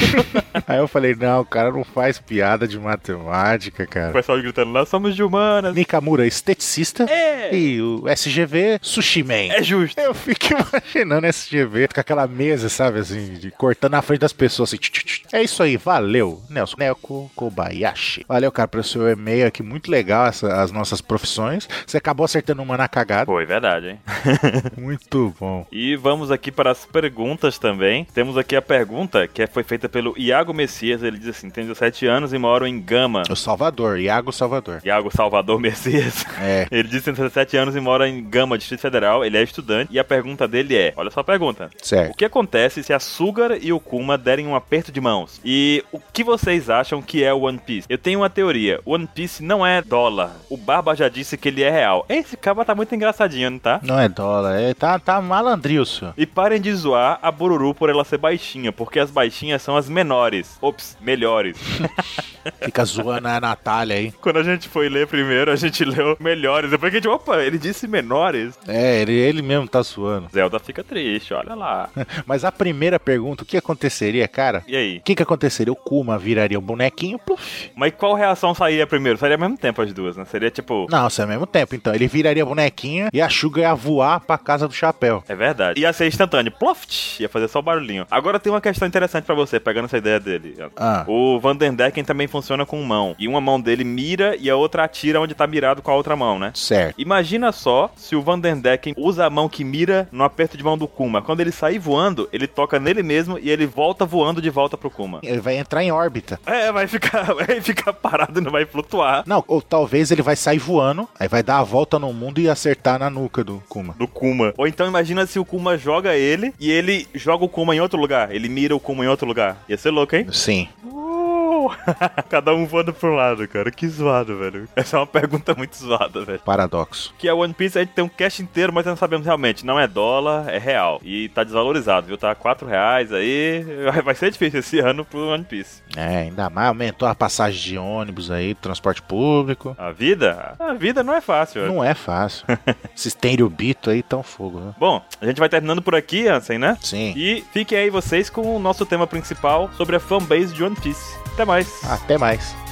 Aí eu falei, não, o cara não faz piada de matemática, o cara. pessoal gritando lá, somos de humanos. semanas. Nikamura, esteticista. É. E o SGV, Sushi Man. É justo. Eu fico imaginando esse SGV com aquela mesa, sabe, assim, de, cortando na frente das pessoas, assim. tch, tch, tch. É isso aí, valeu, Nelson. Neko Kobayashi. Valeu, cara, pelo seu e-mail aqui, muito legal essa- as nossas profissões. Você acabou acertando uma na cagada. Foi verdade, hein? Muito bom. E vamos aqui para as perguntas também. Temos aqui a pergunta que foi feita pelo Iago Messias. Ele diz assim: tenho 17 anos e moro em Gama. O Salvador, Iago Salvador. Iago Salvador Messias. É. Ele diz que tem 17 anos e mora em Gama, Distrito Federal. Ele é estudante. E a pergunta dele é: olha só a pergunta. O Certo. que acontece se a Sugar e o Kuma derem um aperto de mãos? E o que vocês acham que é o One Piece? Eu tenho uma teoria. One Piece não é dólar. O Barba já disse que ele é real. Esse caba tá muito engraçadinho, não tá? Não é dólar, é, tá, tá malandril, senhor. E parem de zoar a Bururu por ela ser baixinha, porque as baixinhas são as menores. Ops, melhores. Fica zoando a Natália aí. Quando a gente foi ler primeiro, a gente leu melhores. Depois que a gente, opa, ele disse menores. É, ele, ele mesmo tá zoando. Zelda fica triste, olha lá. Mas a primeira pergunta, o que aconteceria, cara? E aí? O que que aconteceria? O Kuma viraria um bonequinho, pluf. Mas qual reação sairia primeiro? Sairia ao mesmo tempo as duas, né? Seria tipo. Não, é ao mesmo tempo, então. Ele viraria bonequinha e a Suga ia voar pra casa do chapéu. É verdade. Ia ser instantâneo. Ploft! Ia fazer só o barulhinho. Agora tem uma questão interessante pra você, pegando essa ideia dele. Ah. O Vanderdecken também funciona com mão. E uma mão dele mira e a outra atira onde tá mirado com a outra mão, né? Certo. Imagina só se o Vanderdecken usa a mão que mira no aperto de mão do Kuma. Quando ele sair voando, ele toca nele mesmo e ele volta voando de volta pro Kuma. Ele vai entrar em órbita. É, vai ficar, vai ficar parado e não vai flutuar. Não, ou talvez ele vai sair voando, aí vai dar a volta no mundo e acertar na nuca do Kuma. Do Kuma. Ou então imagina se o Kuma joga ele e ele joga o Kuma em outro lugar. Ele mira o Kuma em outro lugar. Ia ser louco, hein? Sim. Uh! Cada um voando pro lado, cara. Que zoado, velho. Essa é uma pergunta muito zoada, velho. Paradoxo. Que a One Piece a gente tem um cash inteiro, mas não sabemos realmente. Não é dólar, é real. E tá desvalorizado, viu? Tá 4 reais aí. Vai ser difícil esse ano pro One Piece. É, ainda mais aumentou a passagem de ônibus aí, transporte público. A vida? A vida não é fácil, velho. Não é fácil. Esses bito aí tão fogo, né? Bom, a gente vai terminando por aqui, Ansem, né? Sim. E fiquem aí vocês com o nosso tema principal sobre a fanbase de One Piece. Até mais. Até mais.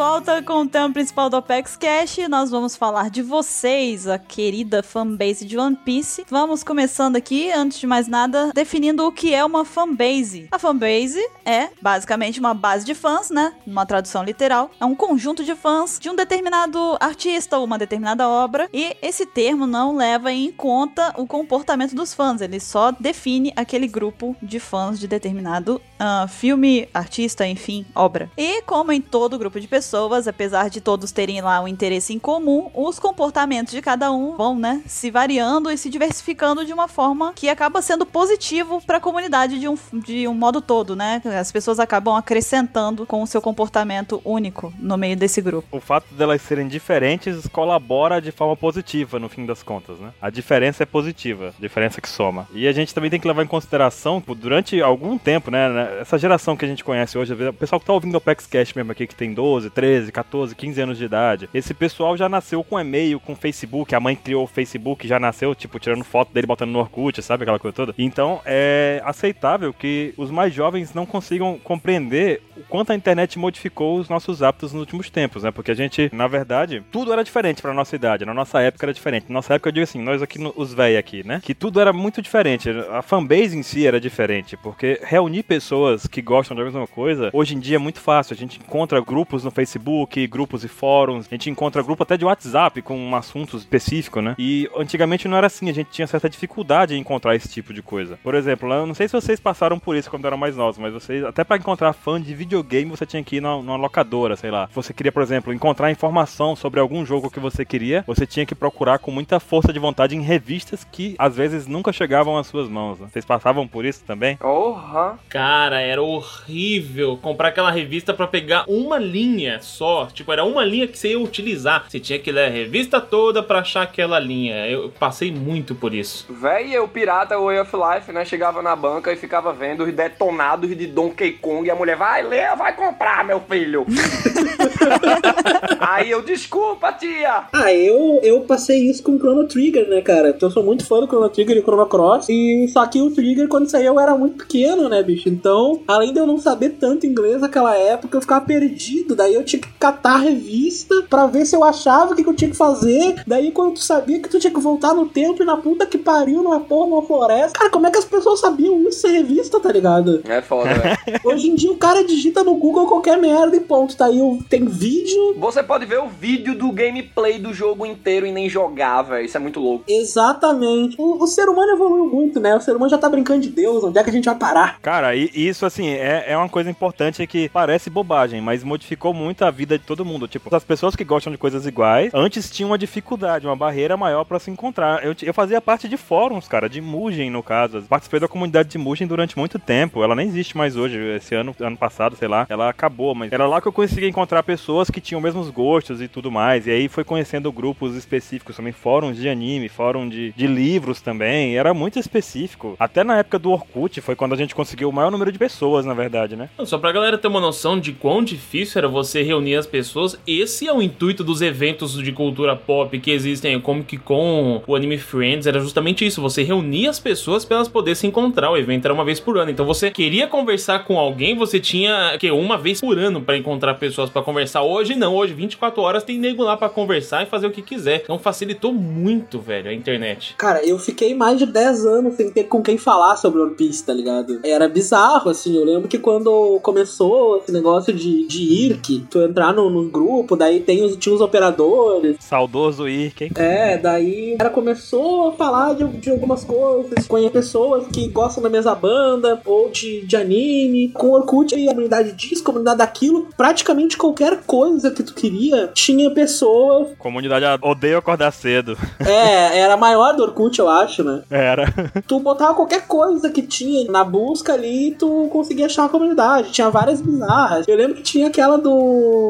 Volta com o tema principal do Apex Cash. Nós vamos falar de vocês, a querida fanbase de One Piece. Vamos começando aqui, antes de mais nada, definindo o que é uma fanbase. A fanbase é basicamente uma base de fãs, né? Uma tradução literal. É um conjunto de fãs de um determinado artista ou uma determinada obra. E esse termo não leva em conta o comportamento dos fãs. Ele só define aquele grupo de fãs de determinado ah, filme, artista, enfim, obra. E como em todo grupo de pessoas, apesar de todos terem lá um interesse em comum, os comportamentos de cada um vão, né, se variando e se diversificando de uma forma que acaba sendo positivo para a comunidade de um, de um modo todo, né? As pessoas acabam acrescentando com o seu comportamento único no meio desse grupo. O fato delas serem diferentes colabora de forma positiva, no fim das contas, né? A diferença é positiva, a diferença que soma. E a gente também tem que levar em consideração, pô, durante algum tempo, né? né, Essa geração que a gente conhece hoje, o pessoal que tá ouvindo o Apex Cash mesmo aqui, que tem 12, 13, 14, 15 anos de idade, esse pessoal já nasceu com e-mail, com Facebook, a mãe criou o Facebook, já nasceu, tipo, tirando foto dele, botando no Orkut, sabe? Aquela coisa toda. Então, é aceitável que os mais jovens não consigam compreender o quanto a internet modificou os nossos hábitos nos últimos tempos, né? Porque a gente, na verdade, tudo era diferente pra nossa idade. Na nossa época era diferente. Na nossa época, eu digo assim, nós aqui, os véi aqui, né? Que tudo era muito diferente. A fanbase em si era diferente. Porque reunir pessoas que gostam da mesma coisa, hoje em dia é muito fácil. A gente encontra grupos no no Facebook, grupos e fóruns. A gente encontra grupo até de WhatsApp com um assunto específico, né? E antigamente não era assim, a gente tinha certa dificuldade em encontrar esse tipo de coisa. Por exemplo, eu não sei se vocês passaram por isso quando eram mais novos, mas vocês, até para encontrar fã de videogame, você tinha que ir numa, numa locadora, sei lá. Você queria, por exemplo, encontrar informação sobre algum jogo que você queria, você tinha que procurar com muita força de vontade em revistas que às vezes nunca chegavam às suas mãos. Né? Vocês passavam por isso também? Porra! Cara, era horrível comprar aquela revista pra pegar uma linha só. Tipo, era uma linha que você ia utilizar. Você tinha que ler a revista toda pra achar aquela linha. Eu passei muito por isso. Véi, eu, pirata Way of Life, né? Chegava na banca e ficava vendo os detonados de Donkey Kong e a mulher, vai ler, vai comprar, meu filho. Aí eu, desculpa, tia. Ah, eu, eu passei isso com o Chrono Trigger, né, cara? Então eu sou muito fã do Chrono Trigger e Chrono Cross. E só que o Trigger, quando saiu, eu era muito pequeno, né, bicho? Então, além de eu não saber tanto inglês naquela época, eu ficava perdido. Daí eu tinha que catar a revista pra ver se eu achava o que, que eu tinha que fazer. Daí, quando tu sabia que tu tinha que voltar no tempo e na puta que pariu, numa porra, numa floresta. Cara, como é que as pessoas sabiam isso sem revista, tá ligado? É foda, velho. Hoje em dia o cara digita no Google qualquer merda e ponto. Tá aí, tem vídeo. Você pode ver o vídeo do gameplay do jogo inteiro e nem jogar, velho. Isso é muito louco. Exatamente. O, o ser humano evoluiu muito, né? O ser humano já tá brincando de Deus. Onde é que a gente vai parar? Cara, e isso, assim, é, é uma coisa importante que parece bobagem, mas modificou muito a vida de todo mundo. Tipo, as pessoas que gostam de coisas iguais, antes tinham uma dificuldade, uma barreira maior pra se encontrar. Eu, eu fazia parte de fóruns, cara, de Mugen, no caso. Participei da comunidade de Mugen durante muito tempo. Ela nem existe mais hoje. Esse ano, ano passado, sei lá, ela acabou, mas era lá que eu conseguia encontrar pessoas que tinham os mesmos gostos e tudo mais. E aí foi conhecendo grupos específicos também, fóruns de anime, fórum de, de livros também. Era muito específico. Até na época do Orkut foi quando a gente conseguiu o maior número de pessoas, na verdade, né? Só pra galera ter uma noção de quão difícil era você reunir as pessoas, esse é o intuito dos eventos de cultura pop que existem, o Comic Con, o Anime Friends, era justamente isso, você reunia as pessoas pra elas poderem se encontrar, o evento era uma vez por ano, então você queria conversar com alguém, você tinha que uma vez por ano pra encontrar pessoas pra conversar, hoje não, hoje 24 horas tem nego lá pra conversar e fazer o que quiser, então facilitou muito, velho, a internet. Cara, eu fiquei mais de 10 anos sem ter com quem falar sobre One Piece, tá ligado? Era bizarro, assim. Eu lembro que quando começou esse negócio de, de IRC, tu entrar no, no grupo, daí tem os, tinha os operadores. Saudoso Irken. É, daí o cara começou a falar de, de algumas coisas, conhecer pessoas que gostam da mesma banda, ou de, de anime. Com Orkut, aí, a comunidade disso, comunidade daquilo, praticamente qualquer coisa que tu queria, tinha pessoas. Comunidade odeio acordar cedo. É, era a maior do Orkut, eu acho, né? Era. tu botava qualquer coisa que tinha na busca ali, tu conseguia achar a comunidade. Tinha várias bizarras. Eu lembro que tinha aquela do.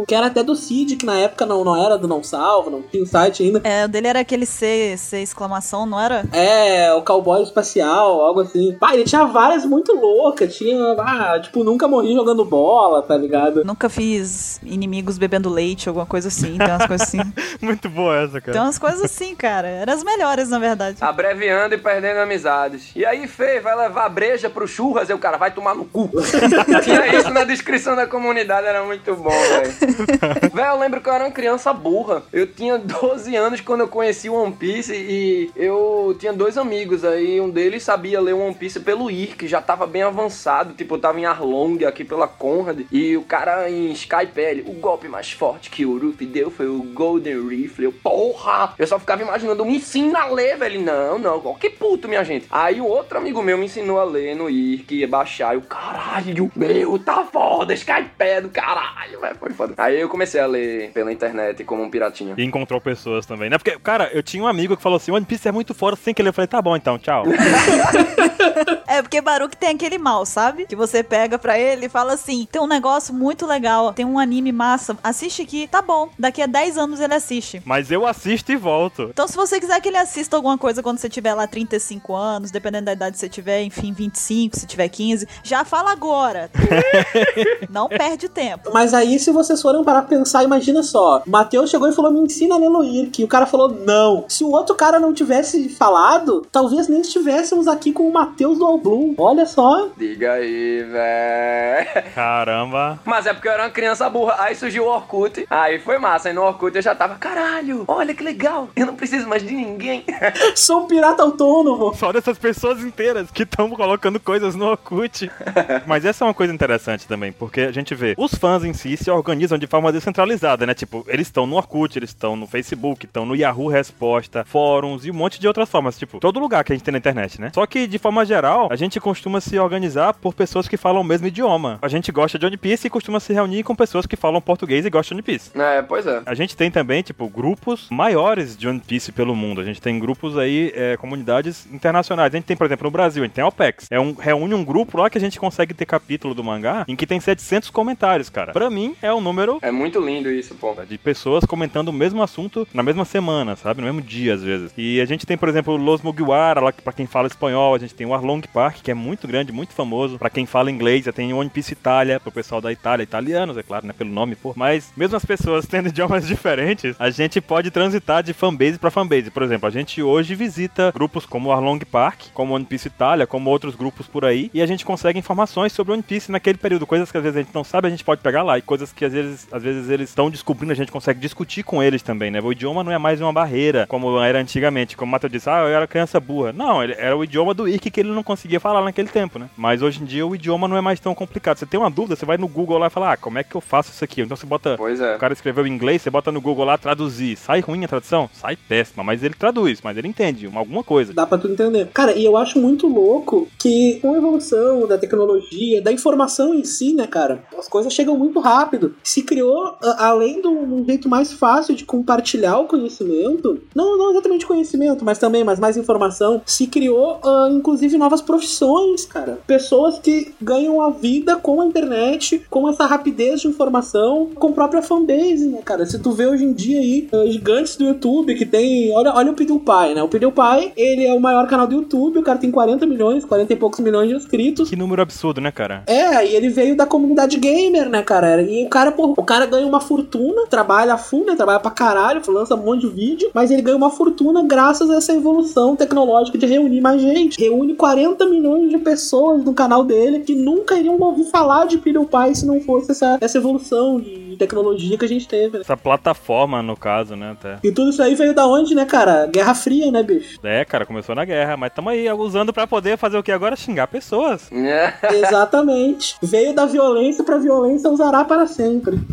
Que era até do Cid, que na época não, não era do Não Salvo, não tinha o site ainda. É, o dele era aquele C, C exclamação, não era? É, o cowboy espacial, algo assim. Pá, ele tinha várias muito loucas. Tinha, ah, tipo, nunca morri jogando bola, tá ligado? Nunca fiz inimigos bebendo leite, alguma coisa assim. Tem umas coisas assim. Muito boa essa, cara. Tem umas coisas assim, cara. Eram as melhores, na verdade. Abreviando e perdendo amizades. E aí, Fê, vai levar breja pro churras? E o cara vai tomar no cu. Tinha isso na descrição da comunidade, era muito bom, velho. Velho, eu lembro que eu era uma criança burra. Eu tinha 12 anos quando eu conheci o One Piece e eu tinha dois amigos aí. Um deles sabia ler One Piece pelo IR, que já tava bem avançado. Tipo, eu tava em Arlong aqui pela Conrad. E o cara em Skype, ele, o golpe mais forte que o Ruffy deu foi o Golden Rifle. Eu, porra! Eu só ficava imaginando, me ensina a ler, velho. Não, não, que puto, minha gente. Aí o outro amigo meu me ensinou a ler no IR, que ia baixar. O caralho, meu, tá foda, Skype é do caralho, velho. Foi foda. Aí eu comecei a ler pela internet como um piratinha. E encontrou pessoas também, né? Porque, cara, eu tinha um amigo que falou assim: One Piece é muito fora, sem querer. Eu falei, tá bom então, tchau. É, porque Baruch tem aquele mal, sabe? Que você pega pra ele e fala assim: tem um negócio muito legal, tem um anime massa, assiste aqui, tá bom. Daqui a 10 anos ele assiste. Mas eu assisto e volto. Então, se você quiser que ele assista alguma coisa quando você tiver lá 35 anos, dependendo da idade que você tiver, enfim, 25, se tiver 15, já fala agora. Não perde tempo. Mas aí, se vocês forem parar pra pensar, imagina só. O Matheus chegou e falou: Me ensina a ler no IRC. E o cara falou: Não. Se o outro cara não tivesse falado, talvez nem estivéssemos aqui com o Matheus do All Bloom. Olha só. Diga aí, velho. Caramba. Mas é porque eu era uma criança burra. Aí surgiu o Orkut. Aí foi massa. Aí no Orkut eu já tava, caralho, olha que legal. Eu não preciso mais de ninguém. Sou um pirata autônomo. Só dessas pessoas inteiras que estão colocando coisas no Orkut. Mas essa é uma coisa interessante também, porque a gente vê, os fãs em si se organizam de forma descentralizada, né? Tipo, eles estão no Orkut, eles estão no Facebook, estão no Yahoo Resposta, fóruns e um monte de outras formas, tipo, todo lugar que a gente tem na internet, né? Só que, de forma geral, a gente costuma se organizar por pessoas que falam o mesmo idioma. A gente gosta de One Piece e costuma se reunir com pessoas que falam português e gostam de One Piece. É, pois é. A gente tem também, tipo, grupos maiores de One Piece pelo mundo. A gente tem grupos aí, é, comunidades internacionais. A gente tem, por exemplo, no Brasil, a gente tem a OPEX. É um, reúne um grupo lá que a gente consegue ter capítulo do mangá em que tem 700 comentários, cara. Pra mim, é um número É muito lindo isso, pô. de pessoas comentando o mesmo assunto na mesma semana, sabe? No mesmo dia, às vezes. E a gente tem, por exemplo, Los Mugiwara, lá que pra quem fala espanhol. A gente tem o Arlong Park, que é muito grande, muito famoso. Pra quem fala inglês, já tem o One Piece Itália, pro pessoal da Itália, italianos, é claro, né? Pelo nome, pô. Mas, mesmo as pessoas tendo idiomas diferentes, a gente pode transitar de fanbase pra fanbase. Por exemplo, a gente hoje visita grupos como o Arlong Park, como One Piece Itália, como outros grupos por aí, e a gente consegue informações sobre One Piece naquele período. Coisas que às vezes a gente não sabe, a gente pode pegar lá. E coisas que às vezes, às vezes eles estão descobrindo, a gente consegue discutir com eles também, né? O idioma não é mais uma barreira, como era antigamente. Como o Matheus disse, ah, eu era criança burra. Não, ele era o idioma do Ikki que ele não conseguia falar naquele tempo, né? Mas hoje em dia o idioma não é mais tão complicado. Você tem uma dúvida, você vai no Google lá e fala, ah, como é que eu faço isso aqui? Então você bota. Pois é. O cara escreveu em inglês, você bota no Google lá traduzir. Sai ruim a tradução? Sai péssima, mas ele traduz, mas ele entende uma- alguma coisa. Dá pra tu entender. Cara, e eu acho muito louco que com a evolução da tecnologia, da informação em si, né, cara, as coisas chegam muito rápido. Se criou, além de um jeito mais fácil de compartilhar o conhecimento, não, não exatamente conhecimento, mas também, mas mais informação, se criou, ah, inclusive, novas profissões, cara. Pessoas que ganham a vida com a internet, com essa rapidez de informação, com a própria fanbase, né, cara? Se tu vê hoje em dia aí, ah, gigantes do YouTube que tem. Olha, olha o PewDiePie, né? O PewDiePie, ele é o maior canal do YouTube, o cara tem 40 milhões, 40 e poucos milhões de inscritos. Que número absurdo, né, cara? É, e ele veio da comunidade gamer, né, cara? E o cara, pô, o cara ganha uma fortuna, trabalha a full, né? Trabalha pra caralho, lança um monte de vídeo, mas ele ganha uma fortuna graças a essa evolução tecnológica de reunir mais gente. Reúne 40 milhões de pessoas no canal dele que nunca iriam ouvir falar de PewDiePie se não fosse essa, essa evolução de tecnologia que a gente teve, né? Essa plataforma, no caso, né, até. E tudo isso aí veio da onde, né, cara? Guerra Fria, né, bicho? É, cara, começou na guerra, mas tamo aí usando pra poder fazer o que agora? Xingar pessoas. É. Exatamente. Veio da violência pra violência usará para sempre.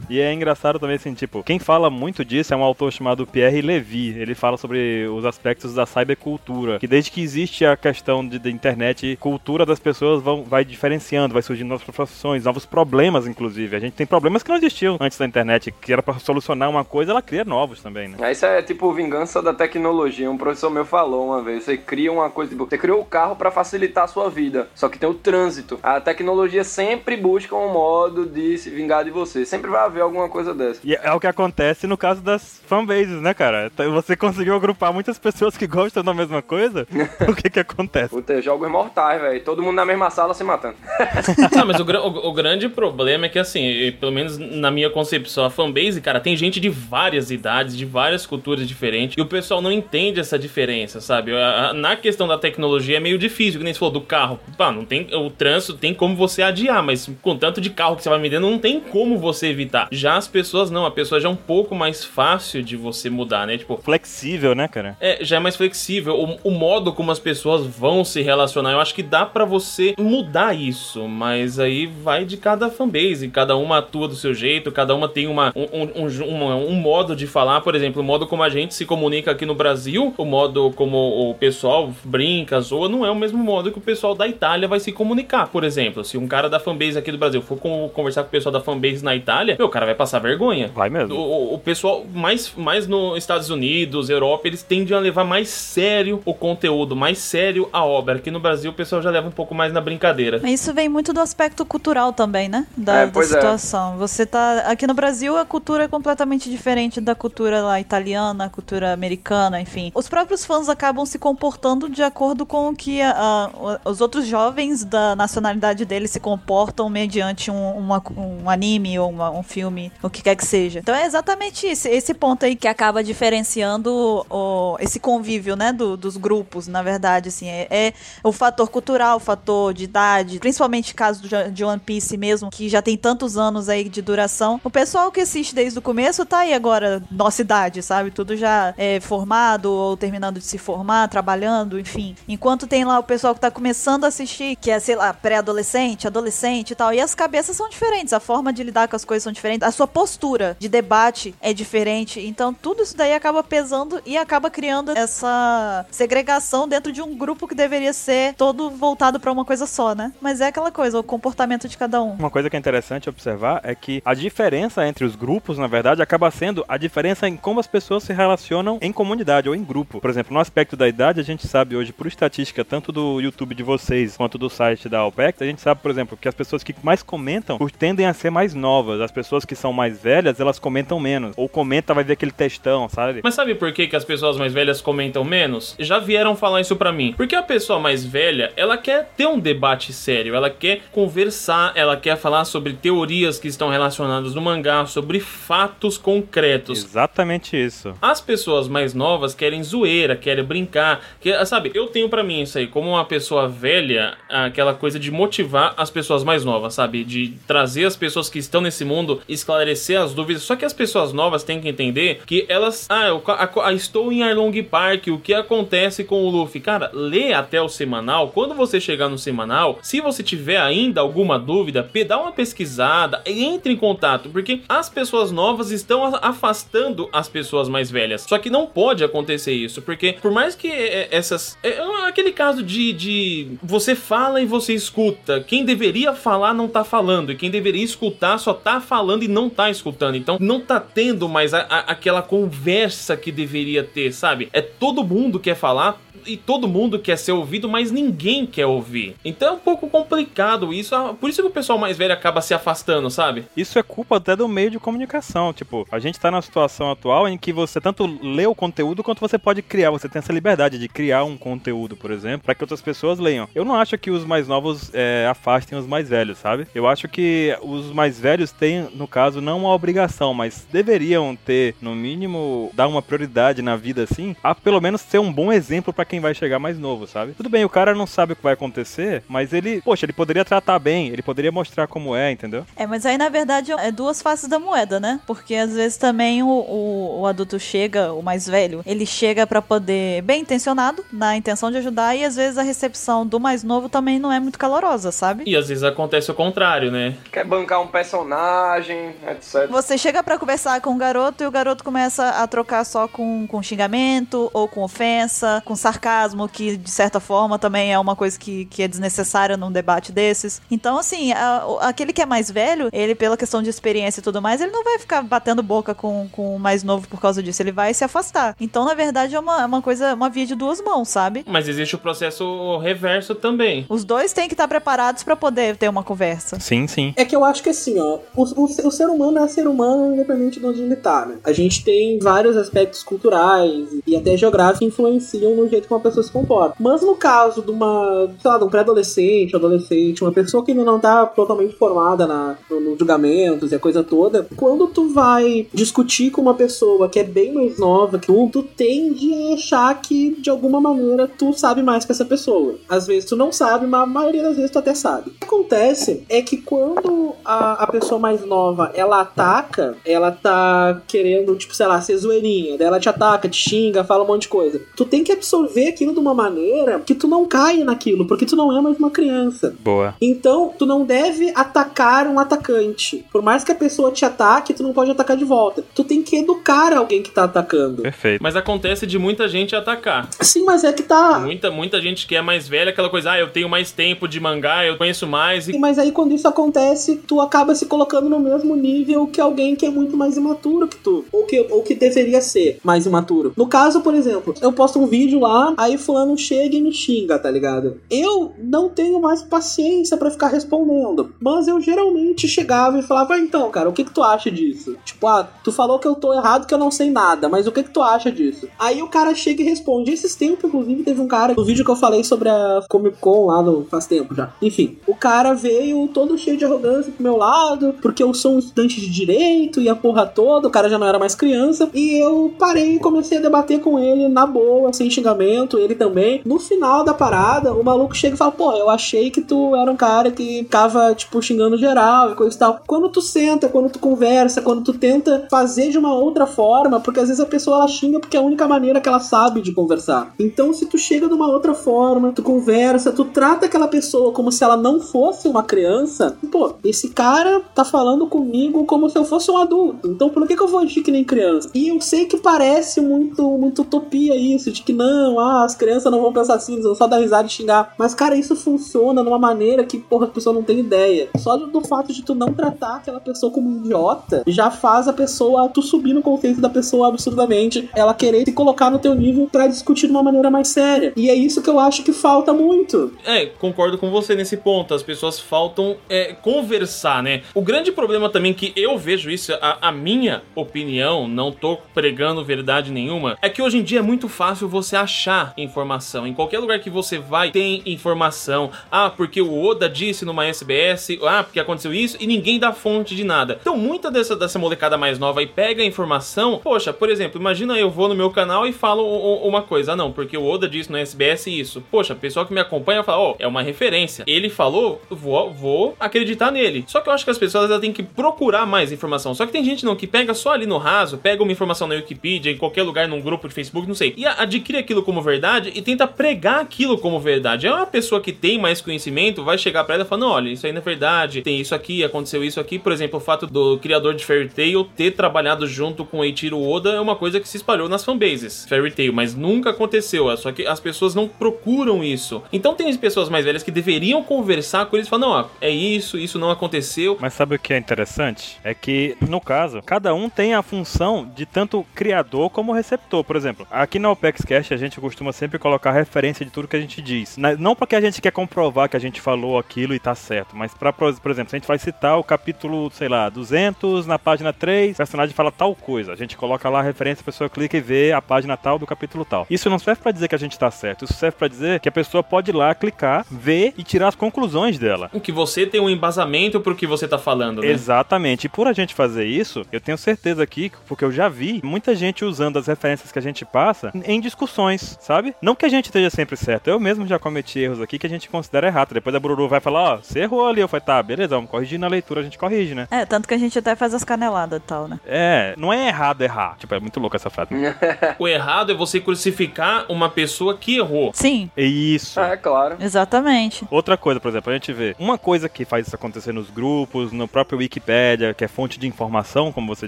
E é engraçado também, assim, tipo, quem fala muito disso é um autor chamado Pierre Levy. Ele fala sobre os aspectos da cybercultura. Que desde que existe a questão de, da internet, cultura das pessoas vão, vai diferenciando, vai surgindo novas profissões, novos problemas, inclusive. A gente tem problemas que não existiam antes da internet, que era pra solucionar uma coisa, ela cria novos também, né? Isso é tipo vingança da tecnologia. Um professor meu falou uma vez. Você cria uma coisa, tipo, você criou o carro pra facilitar a sua vida. Só que tem o trânsito. A tecnologia sempre busca um modo de se vingar de você. Sempre vai haver alguma coisa dessa. E é o que acontece no caso das fanbases, né, cara? Você conseguiu agrupar muitas pessoas que gostam da mesma coisa, o que que acontece? Puta, jogos mortais, velho. Todo mundo na mesma sala se matando. Não, mas o, o- o grande problema é que, assim, pelo menos na minha concepção, a fanbase, cara, tem gente de várias idades, de várias culturas diferentes, e o pessoal não entende essa diferença, sabe? Na questão da tecnologia é meio difícil, que nem você falou do carro. Pá, não tem. O trânsito tem como você adiar, mas com tanto de carro que você vai vendendo, não tem como você evitar. Já as pessoas não, a pessoa já é um pouco mais fácil de você mudar, né? Tipo, Flexível, né, cara? é, já é mais flexível. O, o modo como as pessoas vão se relacionar, eu acho que dá pra você mudar isso, mas aí vai de cada fanbase, cada uma atua do seu jeito, cada uma tem uma, um, um, um, um modo de falar, por exemplo, o modo como a gente se comunica aqui no Brasil, o modo como o pessoal brinca, zoa, não é o mesmo modo que o pessoal da Itália vai se comunicar, por exemplo. Se um cara da fanbase aqui do Brasil for conversar com o pessoal da fanbase na Itália, meu, o cara vai passar vergonha. Vai mesmo. O, o- pessoal mais, mais nos Estados Unidos, Europa, eles tendem a levar mais sério o conteúdo, mais sério a obra. Aqui no Brasil o pessoal já leva um pouco mais na brincadeira. Isso vem muito do aspecto cultural também, né? Da, É, da é. situação. Você tá. aqui no Brasil a cultura é completamente diferente da cultura lá italiana, a cultura americana, enfim. Os próprios fãs acabam se comportando de acordo com o que a- a- os outros jovens da nacionalidade deles se comportam mediante um, uma- um anime ou uma- um filme, o que quer que seja. Então é exatamente esse, esse ponto aí que acaba diferenciando o- esse convívio, né, do- dos grupos, na verdade, assim, é, é o fator cultural, o fator de idade, principalmente caso do- de One Piece mesmo, que já tem tantos anos aí de duração. O pessoal que assiste desde o começo tá aí agora, nossa idade, sabe? Tudo já é formado ou terminando de se formar, trabalhando, enfim. Enquanto tem lá o pessoal que tá começando a assistir, que é, sei lá, pré-adolescente, adolescente e tal, e as cabeças são diferentes, a forma de lidar com as coisas são diferentes, a sua postura de debate é diferente. Então tudo isso daí acaba pesando e acaba criando essa segregação dentro de um grupo que deveria ser todo voltado pra uma coisa só, né? Mas é aquela coisa, o comportamento de cada um. Uma coisa que é interessante observar é que a diferença entre os grupos, na verdade, acaba sendo a diferença em como as pessoas se relacionam em comunidade ou em grupo. Por exemplo, no aspecto da idade, a gente sabe hoje, por estatística, tanto do YouTube de vocês quanto do site da OPEX, a gente sabe, por exemplo, que as pessoas que mais comentam tendem a ser mais novas. As pessoas que são mais velhas, elas comentam menos. Ou comenta, vai ver aquele textão, sabe? Mas sabe por que, que as pessoas mais velhas comentam menos? Já vieram falar isso pra mim. Porque a pessoa mais velha, ela quer ter um debate sério, ela quer conversar, ela quer falar sobre teorias que estão relacionadas no mangá, sobre fatos concretos. Exatamente isso. As pessoas mais novas querem zoeira, querem brincar, que, sabe? Eu tenho pra mim isso aí, como uma pessoa velha, aquela coisa de motivar as pessoas mais novas, sabe? De trazer as pessoas que estão nesse mundo, esclarecer as dúvidas. Só que as pessoas novas têm que entender que elas, ah, eu a- a- estou em Arlong Park, o que acontece com o Luffy? Cara, lê até o semanal. Quando você chegar no semanal, se você tiver ainda alguma dúvida, dá uma pesquisada, entre em contato, porque as pessoas novas estão afastando as pessoas mais velhas. Só que não pode acontecer isso, porque por mais que é, essas. É é aquele caso de, de você fala e você escuta. Quem deveria falar não tá falando, e quem deveria escutar só tá falando e não tá escutando. Então não tá tendo mais a- a- aquela conversa que deveria ter, sabe? É todo mundo quer falar, e todo mundo quer ser ouvido, mas ninguém quer ouvir. Então é um pouco complicado isso. ah, Por isso que o pessoal mais velho acaba se afastando, sabe? Isso é culpa até do meio de comunicação. Tipo, a gente tá na situação atual em que você tanto lê o conteúdo quanto você pode criar. Você tem essa liberdade de criar um conteúdo, por exemplo, para que outras pessoas leiam. Eu não acho que os mais novos é, afastem os mais velhos, sabe? Eu acho que os mais velhos têm, no caso, não uma obrigação, mas deveriam ter, no mínimo, dar uma prioridade na vida assim, a pelo menos ser um bom exemplo para quem vai chegar mais novo, sabe? Tudo bem, o cara não sabe o que vai acontecer, mas ele, poxa, ele poderia tratar bem, ele poderia mostrar como é, entendeu? É, mas aí na verdade é duas faces da moeda, né? Porque às vezes também o, o, o adulto chega, o mais velho, ele chega pra poder, bem intencionado, na intenção de ajudar, e às vezes a recepção do mais novo também não é muito calorosa, sabe? E às vezes acontece o contrário, né? Quer bancar um personagem, etc. Você chega pra conversar com o garoto e o garoto começa a trocar só com, com xingamento, ou com ofensa, com sarcasmo, que de certa forma também é uma coisa que, que é desnecessária num debate desses. Então, assim, a- aquele que é mais velho, ele, pela questão de experiência e tudo mais, ele não vai ficar batendo boca com, com o mais novo por causa disso, ele vai se afastar. Então, na verdade, é uma, é uma coisa, uma via de duas mãos, sabe? Mas existe o processo reverso também. Os dois têm que estar preparados pra poder ter uma conversa. Sim, sim. É que eu acho que assim, ó, o, o, o ser humano é ser humano independente de onde ele tá, né? A gente tem vários aspectos culturais e até geográficos que influenciam no jeito que uma pessoa se comporta. Mas no caso de uma, sei lá, de um pré-adolescente, adolescente, uma pessoa que ainda não tá totalmente formada na, no, nos julgamentos e a coisa toda, quando tu vai discutir com uma pessoa que é bem mais nova que tu, tu tende a achar que de alguma maneira tu sabe mais que essa pessoa. Às vezes tu não sabe, mas a maioria das vezes tu até sabe. O que acontece é que quando a, a pessoa mais nova ela ataca, ela tá querendo, tipo, sei lá, ser zoeirinha, daí ela te ataca, te xinga, fala um monte de coisa. Tu tem que absorver aquilo de uma maneira que tu não caia naquilo, porque tu não é mais uma criança. Boa. Então, tu não deve atacar um atacante. Por mais que a pessoa te ataque, tu não pode atacar de volta. Tu tem que educar alguém que tá atacando. Perfeito. Mas acontece de muita gente atacar. Sim, mas é que tá. Muita, muita gente que é mais velha, aquela coisa, ah, eu tenho mais tempo de mangá, eu conheço mais. E... Mas aí quando isso acontece, tu acaba se colocando no mesmo nível que alguém que é muito mais imaturo que tu. Ou que, ou que deveria ser mais imaturo. No caso, por exemplo, eu posto um vídeo lá aí fulano chega e me xinga, tá ligado? Eu não tenho mais paciência pra ficar respondendo, mas eu geralmente chegava e falava, "Ah, então, cara, o que que tu acha disso? Tipo, ah, tu falou que eu tô errado, que eu não sei nada, mas o que que tu acha disso? Aí o cara chega e responde. Esses tempos, inclusive, teve um cara, no vídeo que eu falei sobre a Comic Con lá no, faz tempo já. Enfim, o cara veio todo cheio de arrogância pro meu lado, porque eu sou um estudante de direito e a porra toda, o cara já não era mais criança, e eu parei e comecei a debater com ele na boa, sem xingamento, ele também. No final da parada, o maluco chega e fala, pô, eu achei que tu era um cara que ficava, tipo, xingando geral e coisa e tal. Quando tu senta, quando tu conversa, quando tu tenta fazer de uma outra forma, porque às vezes a pessoa ela xinga porque é a única maneira que ela sabe de conversar. Então, se tu chega de uma outra forma, tu conversa, tu trata aquela pessoa como se ela não fosse uma criança, pô, esse cara tá falando comigo como se eu fosse um adulto. Então, por que, que eu vou agir que nem criança? E eu sei que parece muito, muito utopia isso, de que não, ah, as crianças não vão pensar assim, eles vão só dar risada e xingar. Mas, cara, isso funciona de uma maneira que, porra, a pessoa não tem ideia. Só do, fato de tu não tratar aquela pessoa como um idiota, já faz a pessoa, tu subir no conceito da pessoa absurdamente, ela querer se colocar no teu nível pra discutir de uma maneira mais séria. E é isso que eu acho que falta muito. É, concordo com você nesse ponto. As pessoas faltam é, conversar, né? O grande problema também que eu vejo isso, a, a minha opinião, não tô pregando verdade nenhuma, é que hoje em dia é muito fácil você achar informação. Em qualquer lugar que você vai, tem informação. Ah, porque o Oda disse numa SBS, ah, porque aconteceu isso, e ninguém dá fonte de nada. Então, muita dessa, dessa molecada mais nova aí pega a informação. Poxa, por exemplo, imagina eu vou no meu canal e falo uma coisa. Ah, não, porque o Oda disse no SBS isso. Poxa, o pessoal que me acompanha fala, ó, é uma referência. Ele falou, vou, vou acreditar nele. Só que eu acho que as pessoas elas têm que procurar mais informação. Só que tem gente não que pega só ali no raso, pega uma informação na Wikipedia, em qualquer lugar, num grupo de Facebook, não sei, e adquire aquilo como verdade e tenta pregar aquilo como verdade. É uma pessoa que tem mais conhecimento, vai chegar pra ela e falar, olha, isso aí não é verdade, tem isso aqui, aconteceu isso aqui. Por exemplo, o fato do criador de Fairy Tail ter trabalhado junto com Eiichiro Oda é uma coisa que se espalhou nas fanbases. Fairy Tail, mas nunca aconteceu. é Só que as pessoas não procuram isso. Então tem as pessoas mais velhas que deveriam conversar com eles e falar, não, ó, é isso, isso não aconteceu. Mas sabe o que é interessante? É que, no caso, cada um tem a função de tanto criador como receptor. Por exemplo, aqui na OpexCast a gente costuma sempre colocar referência de tudo que a gente diz. Não porque a gente quer comprovar que a gente falou aquilo e tá certo, mas pra, por exemplo, se a gente vai citar o capítulo, sei lá, 200, na página 3, o personagem fala tal coisa. A gente coloca lá a referência, a pessoa clica e vê a página tal do capítulo tal. Isso não serve pra dizer que a gente tá certo, isso serve pra dizer que a pessoa pode ir lá, clicar, ver e tirar as conclusões dela. Que você tem um embasamento pro que você tá falando, né? Exatamente. E por a gente fazer isso, eu tenho certeza aqui, porque eu já vi muita gente usando as referências que a gente passa em discussões, sabe? Não que a gente esteja sempre certo. Eu mesmo já cometi erros aqui que a gente considera errado. Depois a Bururu vai falar, ó, você errou ali. Eu falei, tá, beleza, vamos corrigir na leitura, a gente corrige, né? É, tanto que a gente até faz as caneladas e tal, né? É, não é errado errar. Tipo, é muito louco essa frase. O errado é você crucificar uma pessoa que errou. Sim, É isso. É, claro. exatamente. Outra coisa, por exemplo, a gente vê uma coisa que faz isso acontecer nos grupos, no próprio Wikipedia, que é fonte de informação, como você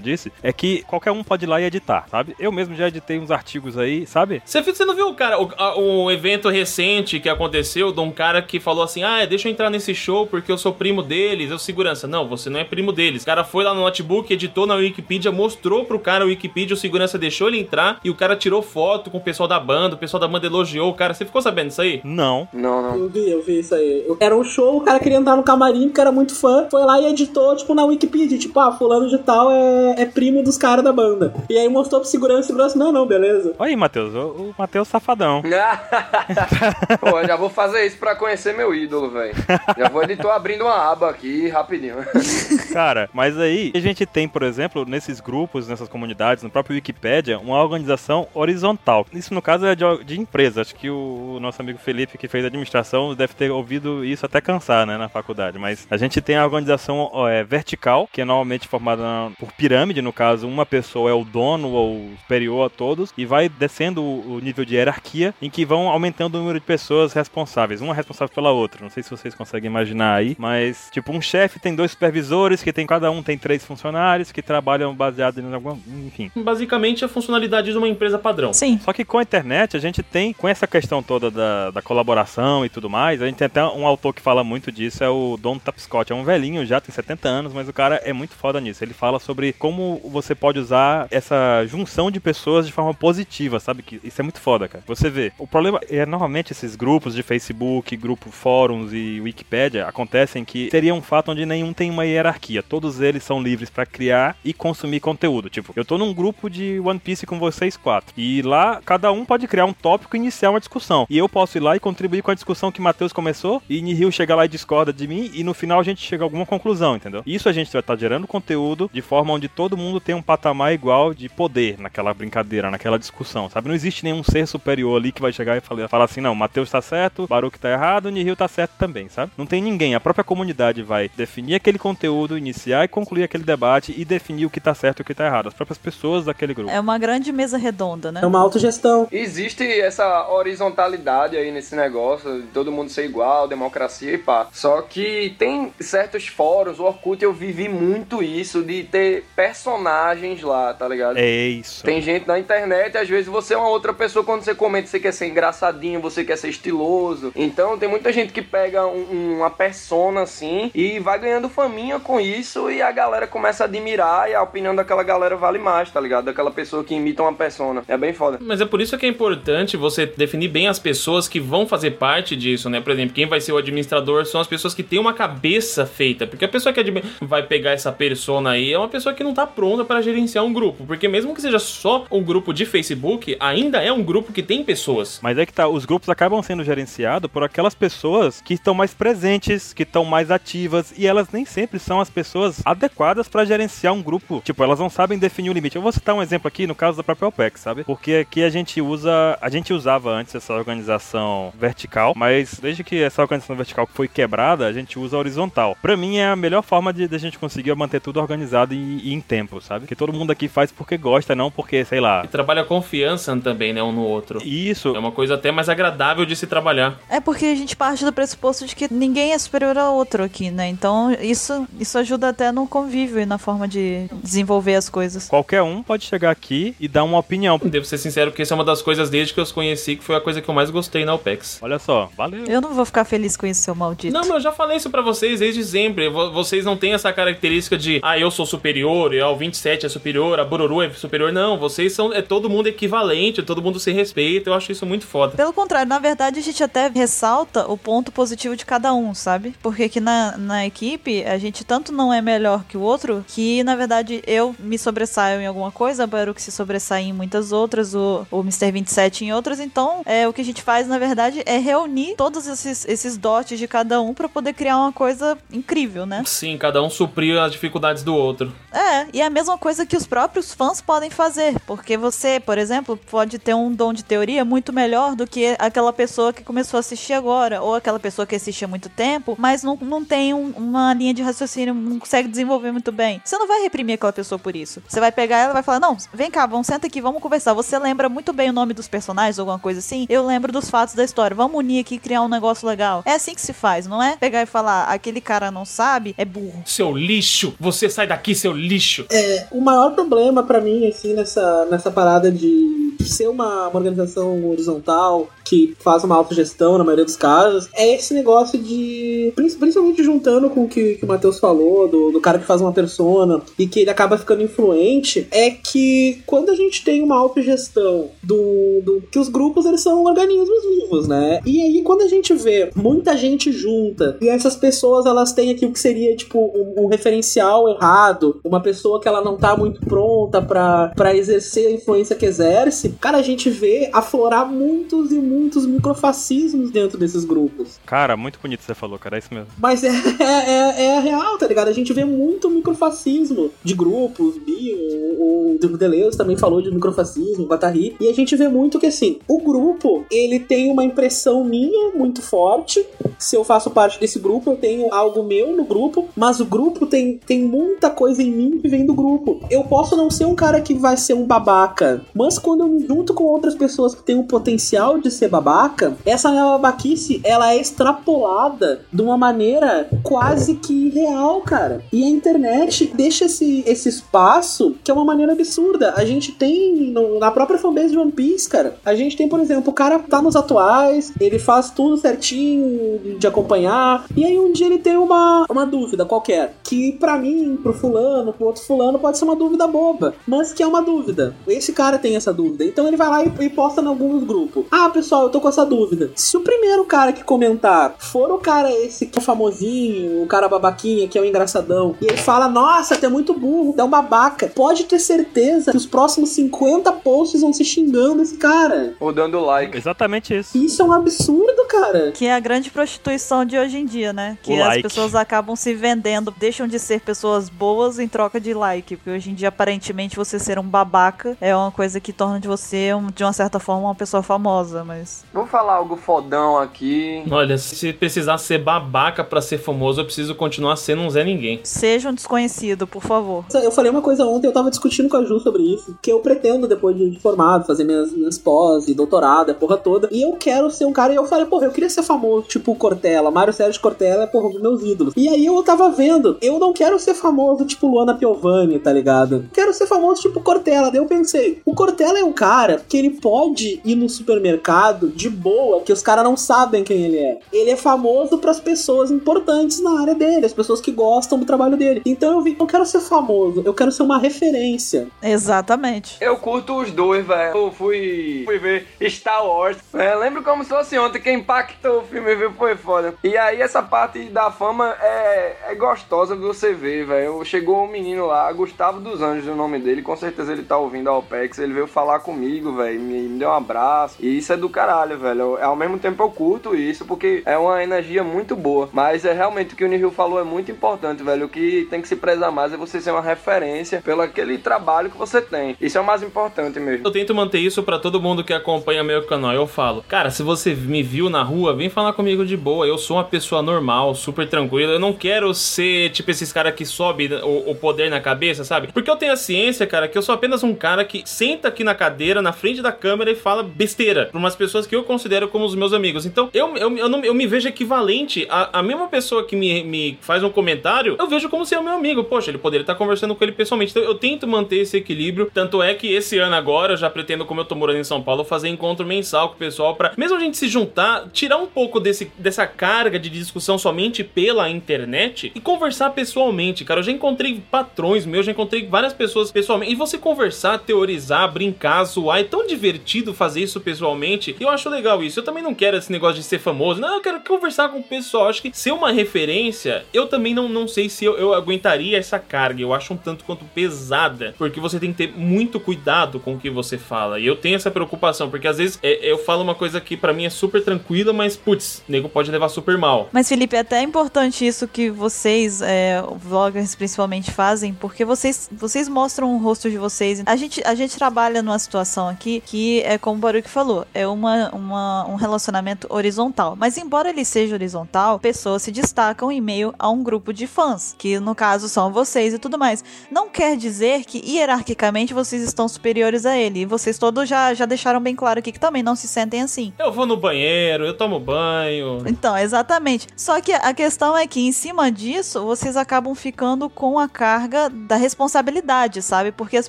disse, é que qualquer um pode ir lá e editar, sabe? Eu mesmo já editei uns artigos aí, sabe? Você, você não viu, cara, o, a- o evento recente que aconteceu de um cara que falou assim: ah, deixa eu entrar nesse show porque eu sou primo deles, eu segurança. Não, você não é primo deles. O cara foi lá no notebook, editou na Wikipedia, mostrou pro cara o Wikipedia, o segurança deixou ele entrar e o cara tirou foto com o pessoal da banda, o pessoal da banda elogiou o cara. Você ficou sabendo disso aí? Não. Não, não. Eu vi, eu vi isso aí. Era um show, o cara queria entrar no camarim porque era muito fã. Foi lá e editou, tipo, na Wikipedia. Tipo, ah, fulano de tal é, é primo dos caras da banda. E aí mostrou pro segurança, segurança, não, não, beleza. Olha aí, Matheus, o, o Matheus safadão. Pô, já vou fazer isso pra conhecer meu ídolo, velho. Já vou editor abrindo uma aba aqui rapidinho. Cara, mas aí a gente tem, por exemplo, nesses grupos, nessas comunidades, no próprio Wikipedia, uma organização horizontal. Isso no caso é de, de empresa. Acho que o, nosso amigo Felipe, que fez administração, deve ter ouvido isso até cansar, né, na faculdade. Mas a gente tem a organização é, vertical, que é normalmente formada por pirâmide, no caso, uma pessoa é o dono ou superior a todos, e vai descendo o, o nível de hierarquia, em que vão aumentando o número de pessoas responsáveis, uma responsável pela outra. Não sei se vocês conseguem imaginar aí, mas tipo, um chefe tem dois supervisores, que tem cada um tem três funcionários que trabalham baseado em alguma, enfim. Basicamente a funcionalidade de uma empresa padrão. Sim. Só que com a internet a gente tem, com essa questão toda da, da colaboração e tudo mais, a gente tem até um autor que fala muito disso, é o Don Tapscott. É um velhinho já, tem 70 anos, mas o cara é muito foda nisso. Ele fala sobre como você pode usar essa junção de pessoas de forma positiva, sabe? Que isso é muito foda. Cara. Você vê, o problema é normalmente esses grupos de Facebook, grupo fóruns e Wikipédia acontecem que seria um fato onde nenhum tem uma hierarquia. Todos eles são livres pra criar e consumir conteúdo. Tipo, eu tô num grupo de One Piece com vocês quatro. E lá cada um pode criar um tópico e iniciar uma discussão. E eu posso ir lá e contribuir com a discussão que Matheus começou e Nihil chega lá e discorda de mim e no final a gente chega a alguma conclusão, entendeu? Isso a gente vai estar gerando conteúdo de forma onde todo mundo tem um patamar igual de poder naquela brincadeira, naquela discussão, sabe? Não existe nenhum ser superior ali que vai chegar e falar, falar assim, não, Matheus tá certo, Baruch tá errado, Nihil tá certo também, sabe? Não tem ninguém. A própria comunidade vai definir aquele conteúdo, iniciar e concluir aquele debate e definir o que tá certo e o que tá errado. As próprias pessoas daquele grupo. É uma grande mesa redonda, né? É uma autogestão. Existe essa horizontalidade aí nesse negócio, de todo mundo ser igual, democracia e pá. Só que tem certos fóruns, o Orkut eu vivi muito isso, de ter personagens lá, tá ligado? É isso. Tem gente na internet, às vezes você é uma outra pessoa quando você comenta, você quer ser engraçadinho, você quer ser estiloso. Então tem muita gente que pega um- uma persona assim e vai ganhando faminha com isso e a galera começa a admirar e a opinião daquela galera vale mais, tá ligado? Daquela pessoa que imita uma persona. É bem foda. Mas é por isso que é importante você definir bem as pessoas que vão fazer parte disso, né? Por exemplo, quem vai ser o administrador são as pessoas que têm uma cabeça feita. Porque a pessoa que vai pegar essa persona aí é uma pessoa que não tá pronta para gerenciar um grupo. Porque mesmo que seja só um grupo de Facebook, ainda é um grupo que tem pessoas. Mas é que tá, os grupos acabam sendo gerenciados por aquelas pessoas que estão mais presentes, que estão mais ativas, e elas nem sempre são as pessoas adequadas pra gerenciar um grupo. Tipo, elas não sabem definir o limite. Eu vou citar um exemplo aqui no caso da própria OPEC, sabe? Porque aqui a gente usa, a gente usava antes essa organização vertical, mas desde que essa organização vertical foi quebrada, a gente usa a horizontal. Pra mim é a melhor forma de, de a gente conseguir manter tudo organizado e, e em tempo, sabe? Que todo mundo aqui faz porque gosta, não porque, sei lá. E trabalha confiança também, né? Um no outro. Isso. É uma coisa até mais agradável de se trabalhar. É porque a gente parte do pressuposto de que ninguém é superior ao outro aqui, né? Então isso, isso ajuda até no convívio e na forma de desenvolver as coisas. Qualquer um pode chegar aqui e dar uma opinião. Devo ser sincero, porque isso é uma das coisas desde que eu os conheci que foi a coisa que eu mais gostei na OPEX. Olha só, valeu. Eu não vou ficar feliz com isso, seu maldito. Não, mas eu já falei isso pra vocês desde sempre. Vo- Vocês não têm essa característica de, ah, eu sou superior, e, ah, o 27 é superior, a Bororo é superior. Não, vocês são, é todo mundo equivalente, todo mundo se respeita. Eu acho isso muito foda. Pelo contrário, na verdade a gente até ressalta o ponto positivo de cada um, sabe? Porque aqui na, na equipe a gente tanto não é melhor que o outro, que na verdade eu me sobressaio em alguma coisa, a Baruch se sobressai em muitas outras, o, o Mr. 27 em outras. Então, é, o que a gente faz na verdade é reunir todos esses, esses dotes de cada um pra poder criar uma coisa incrível, né? Sim, cada um suprir as dificuldades do outro. É, e é a mesma coisa que os próprios fãs podem fazer, porque você, por exemplo, pode ter um dom de teoria muito melhor do que aquela pessoa que começou a assistir agora, ou aquela pessoa que assiste há muito tempo, mas não, não tem um- uma linha de raciocínio, não consegue desenvolver muito bem. Você não vai reprimir aquela pessoa por isso. Você vai pegar ela e vai falar: Não, vem cá, vamos senta aqui, vamos conversar. Você lembra muito bem o nome dos personagens, alguma coisa assim? Eu lembro dos fatos da história. Vamos unir aqui e criar um negócio legal. É assim que se faz, não é? Pegar e falar: Aquele cara não sabe, é burro. Seu lixo! Você sai daqui, seu lixo! É, o maior problema pra mim, assim, nessa, nessa parada de ser uma, uma organização horizontal que faz uma autogestão na maioria dos casos, é esse negócio de. prin- Principalmente juntando com o que, que o Matheus falou, do, do cara que faz uma persona e que ele acaba ficando influente, é que quando a gente tem uma autogestão do, do. que os grupos eles são organismos vivos, né? E aí quando a gente vê muita gente junta e essas pessoas elas têm aqui o que seria tipo um, um referencial errado, uma pessoa que ela não tá muito pronta pra exercer a influência que exerce, cara, a gente vê aflorar muitos e muitos microfascismos dentro desses grupos. Cara, muito bonito você falou, cara, é isso mesmo. Mas é, é, é, real, tá ligado? A gente vê muito microfascismo de grupos, Bio, o, o Deleuze também falou de microfascismo, Guattari, e a gente vê muito que assim, o grupo, ele tem uma impressão minha muito forte, se eu faço parte desse grupo, eu tenho algo meu no grupo, mas o grupo tem, tem muita coisa em mim que vem do grupo. Eu posso não ser um cara que vai ser um babaca, mas quando eu me junto com outras pessoas que têm o potencial de ser babaca, essa babaquice, ela é extrapolada de uma maneira quase que real, cara. E a internet deixa esse, esse espaço que é uma maneira absurda. A gente tem no- na própria fanbase de One Piece, cara, a gente tem, por exemplo, o cara tá nos atuais, ele faz tudo certinho de- acompanhar, e aí um dia ele tem uma, uma dúvida qualquer, que pra mim, pro fulano, pro outro fulano, pode ser uma dúvida boba, mas que é uma dúvida. Esse cara tem essa dúvida. Então ele vai lá e, e posta em alguns grupos. Ah, pessoal, eu tô com essa dúvida. Se o primeiro cara que comentar for o cara esse que é famosinho, o cara babaquinha, que é o engraçadão, e ele fala, nossa, tu é muito burro, é um babaca, pode ter certeza que os próximos 50 posts vão se xingando esse cara. Ou dando like. Exatamente isso. Isso é um absurdo, cara. Que é a grande prostituição de hoje em dia, né? Que O as like. pessoas acabam se vendendo, deixam de ser pessoas boas em troca de like. Porque hoje em dia, aparentemente, você ser um babaca é uma coisa que torna de você, de uma certa forma, uma pessoa famosa, mas. Vou falar algo fodão aqui. Olha, se precisar ser babaca pra ser famoso, eu preciso continuar sendo um Zé Ninguém. Seja um desconhecido, por favor. Eu falei uma coisa ontem, eu tava discutindo com a Ju sobre isso, que eu pretendo, depois de formado, fazer minhas, minhas pós e doutorado, a porra toda, e eu quero ser um cara, e eu falei, porra, eu queria ser famoso, tipo o Cortella, Mário Sérgio Cortella é, porra, um dos meus ídolos. E aí eu tava vendo, eu não quero ser famoso tipo Luana Piovani, tá ligado? Quero ser famoso tipo Cortella, daí eu pensei, o Cortella é um cara que ele pode ir no supermercado de boa, que os caras não sabem quem ele é. Ele é famoso pras pessoas importantes na área dele, as pessoas que gostam do trabalho dele. Então eu vi, eu quero ser famoso, eu quero ser uma referência. Exatamente. Eu curto os dois, velho. Eu fui, fui ver Star Wars. É, lembro como se fosse ontem, que impactou o filme, viu? Foi foda. E aí, essa parte da fama é, é gostosa de você ver, velho. Chegou um menino lá, Gustavo dos Anjos, o nome dele. Com certeza ele tá ouvindo a OPEX. Ele veio falar comigo, velho. Me, me deu um abraço. E isso é do caralho, velho. Ao mesmo tempo eu curto isso, porque é uma energia muito boa. Mas é realmente o que o Nihil falou é muito importante, velho. O que tem que se prezar mais é você ser uma referência pelo aquele trabalho que você tem. Isso é o mais importante mesmo. Eu tento manter isso pra todo mundo que acompanha meu canal. Eu falo, cara, se você me viu na rua, vem falar comigo de boa. Eu sou uma pessoa normal, super tranquila. Eu não quero ser tipo esses caras que sobe o, o poder na cabeça, sabe? Porque eu tenho a ciência, cara, que eu sou apenas um cara que senta aqui na cadeira, na frente da câmera e fala besteira pra umas pessoas que eu considero como os meus amigos. Então, eu, eu, eu, não, eu me vejo equivalente a, a mesma pessoa que me, me faz um comentário, eu vejo como se é o meu amigo. Poxa, ele poderia estar conversando com ele pessoalmente. Então, eu tento manter esse equilíbrio. Tanto é que esse ano agora, eu já pretendo, como eu tô morando em São Paulo, fazer encontro mensal com o pessoal pra, mesmo a gente se juntar, tirar um pouco desse, dessa carga de discussão somente pela internet e conversar pessoalmente, cara. Eu já encontrei patrões meus, já encontrei várias pessoas pessoalmente. E você conversar, teorizar, brincar, zoar, é tão divertido fazer isso pessoalmente. Eu acho legal isso. Eu também não quero esse negócio de ser famoso. Não, eu quero conversar com o pessoal. Acho que ser uma referência, eu também não, não sei se eu, eu aguentaria essa carga. Eu acho um tanto quanto pesada. Porque você tem que ter muito cuidado com o que você fala. E eu tenho essa preocupação, porque às vezes é, eu falo uma coisa que pra mim é super tranquila, mas putz, nego pode levar super mal. Mas, Felipe, é até importante isso que vocês, é, vloggers principalmente, fazem, porque vocês, vocês mostram o rosto de vocês. A gente, a gente trabalha numa situação aqui que é como o Baruch falou, é uma, uma, um relacionamento horizontal. Mas embora ele seja horizontal, pessoas se destacam em meio a um grupo de fãs, que no caso são vocês e tudo mais. Não quer dizer que hierarquicamente vocês estão superiores a ele. E vocês todos já, já deixaram bem claro aqui que também não se sentem assim. Eu vou no banheiro, eu tomo banho. Então, exatamente. Só que a questão é que, em cima disso, vocês acabam ficando com a carga da responsabilidade, sabe? Porque as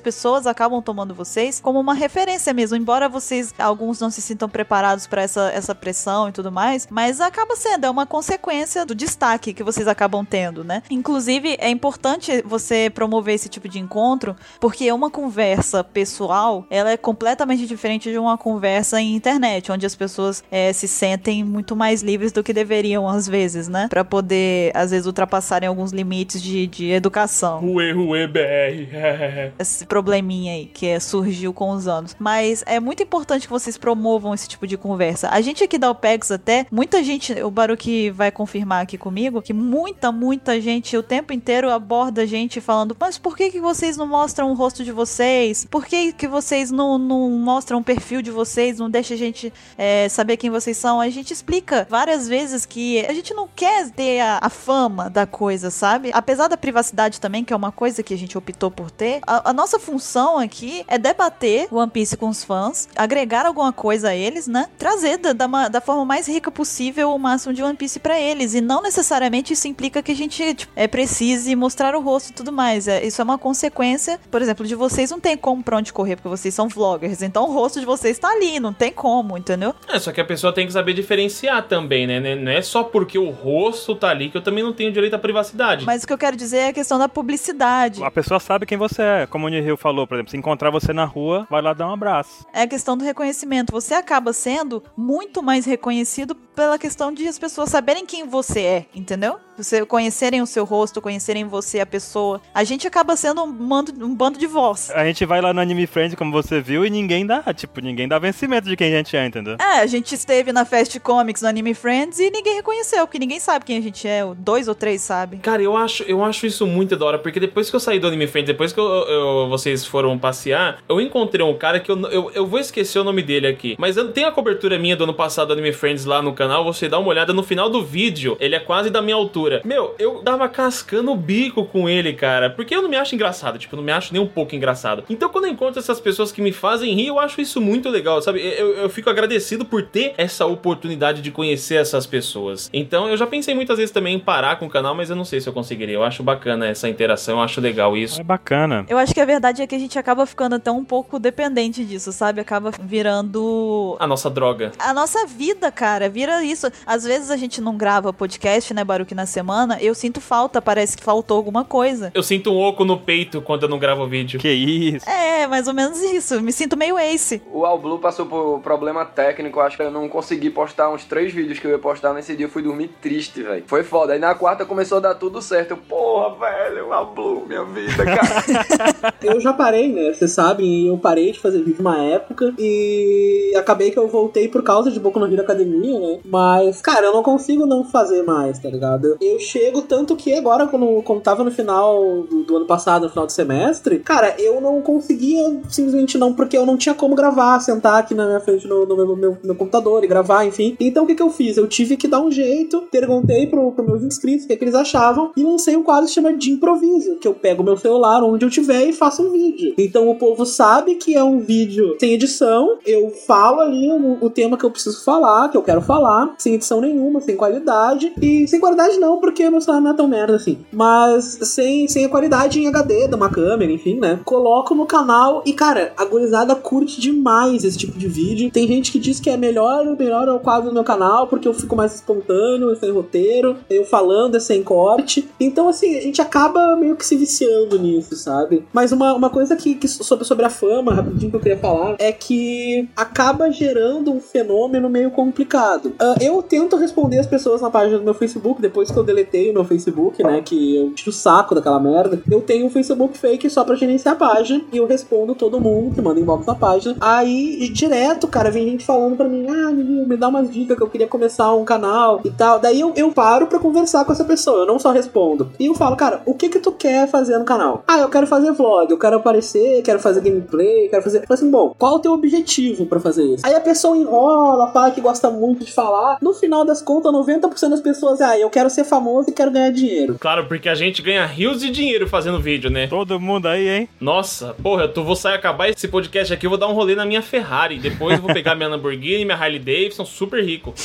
pessoas acabam tomando vocês como uma referência mesmo. Embora vocês, alguns não se sintam preparados para essa, essa pressão e tudo mais, mas acaba sendo, é uma consequência do destaque que vocês acabam tendo, né? Inclusive, é importante você promover esse tipo de encontro, porque uma conversa pessoal, ela é completamente diferente de uma conversa em internet, onde as pessoas eh, se sentem muito mais livres do que deveriam às vezes, né? Pra poder, às vezes, ultrapassarem alguns limites de, de educação. Ruê, ruê, BR. Esse probleminha aí que é, surgiu com os anos. Mas é muito importante que vocês promovam esse tipo de conversa. A gente aqui da OPEX até, muita gente, o Baruque vai confirmar aqui comigo, que muita, muita gente o tempo inteiro aborda a gente falando, mas por que, que vocês não mostram o rosto de vocês? Por que, que vocês não, não mostram o perfil de vocês? Não deixa a gente é, saber quem vocês são? A gente explica várias vezes que a gente não quer ter a, a fama da coisa, sabe? Apesar da privacidade também, que é uma coisa que a gente optou por ter, a, a nossa função aqui é debater One Piece com os fãs, agregar alguma coisa a eles, né? Trazer da, da, da forma mais rica possível o máximo de One Piece pra eles. E não necessariamente isso implica que a gente tipo, é, precise mostrar o rosto e tudo mais. É, isso é uma consequência, por exemplo, de vocês não tem como pra onde correr, porque vocês são vloggers. Então o rosto de vocês tá ali, não tem como, entendeu? É, só que a pessoa tem que saber diferenciar também, né? Não é só porque o rosto tá ali que eu também não tenho direito à privacidade. Mas o que eu quero dizer é a questão da publicidade. A pessoa sabe quem você é. Como o Nihil falou, por exemplo, se encontrar você na rua, vai lá lá dar um abraço. É a questão do reconhecimento. Você acaba sendo muito mais reconhecido pela questão de as pessoas saberem quem você é, entendeu? Você conhecerem o seu rosto, conhecerem você, a pessoa. A gente acaba sendo um bando, um bando de voz. A gente vai lá no Anime Friends, como você viu, e ninguém dá, tipo, ninguém dá vencimento de quem a gente é, entendeu? É, a gente esteve na Fast Comics no Anime Friends e ninguém reconheceu, porque ninguém sabe quem a gente é. Dois ou três sabem. Cara, eu acho, eu acho isso muito da hora, porque depois que eu saí do Anime Friends, depois que eu- eu- vocês foram passear, eu encontrei um cara que eu, eu, eu vou esquecer o nome dele aqui. Mas eu- tem a cobertura minha do ano passado do Anime Friends lá no canal, você dá uma olhada no final do vídeo, ele é quase da minha altura. Meu, eu dava cascando o bico com ele, cara, porque eu não me acho engraçado, tipo, eu não me acho nem um pouco engraçado. Então quando eu encontro essas pessoas que me fazem rir, eu acho isso muito legal, sabe? Eu, eu fico agradecido por ter essa oportunidade de conhecer essas pessoas. Então eu já pensei muitas vezes também em parar com o canal, mas eu não sei se eu conseguiria. Eu acho bacana essa interação, eu acho legal isso. É bacana. Eu acho que a verdade é que a gente acaba ficando até um pouco dependente disso, sabe? Acaba virando A nossa droga. a nossa vida, cara, vira isso. Às vezes a gente não grava podcast, né, Baruque, na semana. Eu sinto falta, parece que faltou alguma coisa. Eu sinto um oco no peito quando eu não gravo vídeo. Que isso. É, mais ou menos isso. Me sinto meio ace. O All Blue passou por problema técnico, acho que eu não consegui postar uns três vídeos que eu ia postar nesse dia, eu fui dormir triste, velho. Foi foda. Aí na quarta começou a dar tudo certo. Eu, porra, velho, o All Blue, minha vida, cara. Eu já parei, né? Vocês sabem, eu parei de fazer vídeo uma época e acabei que eu voltei por causa de Boku no Hero Academia, né? Mas, cara, eu não consigo não fazer mais, tá ligado? Eu chego tanto que agora, quando, quando tava no final do, do ano passado, no final do semestre, cara, eu não conseguia simplesmente não, porque eu não tinha como gravar, sentar aqui na minha frente no, no meu, meu- meu computador e gravar, enfim. Então o que que eu fiz? Eu tive que dar um jeito, perguntei pro, pro meus inscritos o que, que eles achavam e lancei um quadro que se chama de improviso, que eu pego meu celular onde eu tiver e faço um vídeo. Então o povo sabe que é um vídeo sem edição, eu falo ali o, o tema que eu preciso falar, que eu quero falar, sem edição nenhuma, sem qualidade. E sem qualidade não, porque meu celular não é tão merda assim. Mas sem, sem a qualidade em HD de uma câmera, enfim, né? Coloco no canal e, cara, a gurizada curte demais esse tipo de vídeo. Tem gente que diz que é melhor, melhor é o quadro do meu canal, porque eu fico mais espontâneo, é sem roteiro, eu falando é sem corte. Então, assim, a gente acaba meio que se viciando nisso, sabe? Mas uma, uma coisa que, que sobre, sobre a fama, rapidinho que eu queria falar, é que acaba gerando um fenômeno meio complicado. Ah, eu tento responder as pessoas na página do meu Facebook, depois que eu deletei o meu Facebook, né? Que eu tiro o saco daquela merda. Eu tenho um Facebook fake só pra gerenciar a página e eu respondo todo mundo que manda inbox na página. Aí, direto, cara, vem gente falando pra mim: ah, me dá umas dicas que eu queria começar um canal e tal. Daí eu, eu paro pra conversar com essa pessoa, eu não só respondo. E eu falo, cara, o que que tu quer fazer no canal? Ah, eu quero fazer vlog, eu quero aparecer, quero fazer gameplay, quero fazer. Eu falo assim, bom, qual o teu objetivo pra fazer isso? Aí a pessoa enrola, fala que gosta muito de falar. No final das contas, 90% das pessoas, ah, eu quero ser famoso e quero ganhar dinheiro. Claro, porque a gente ganha rios de dinheiro fazendo vídeo, né? Todo mundo aí, hein? Nossa, porra, eu vou sair acabar esse podcast aqui, eu vou dar um rolê na minha Ferrari. Depois eu vou pegar minha Lamborghini, minha Harley Davidson, super rico.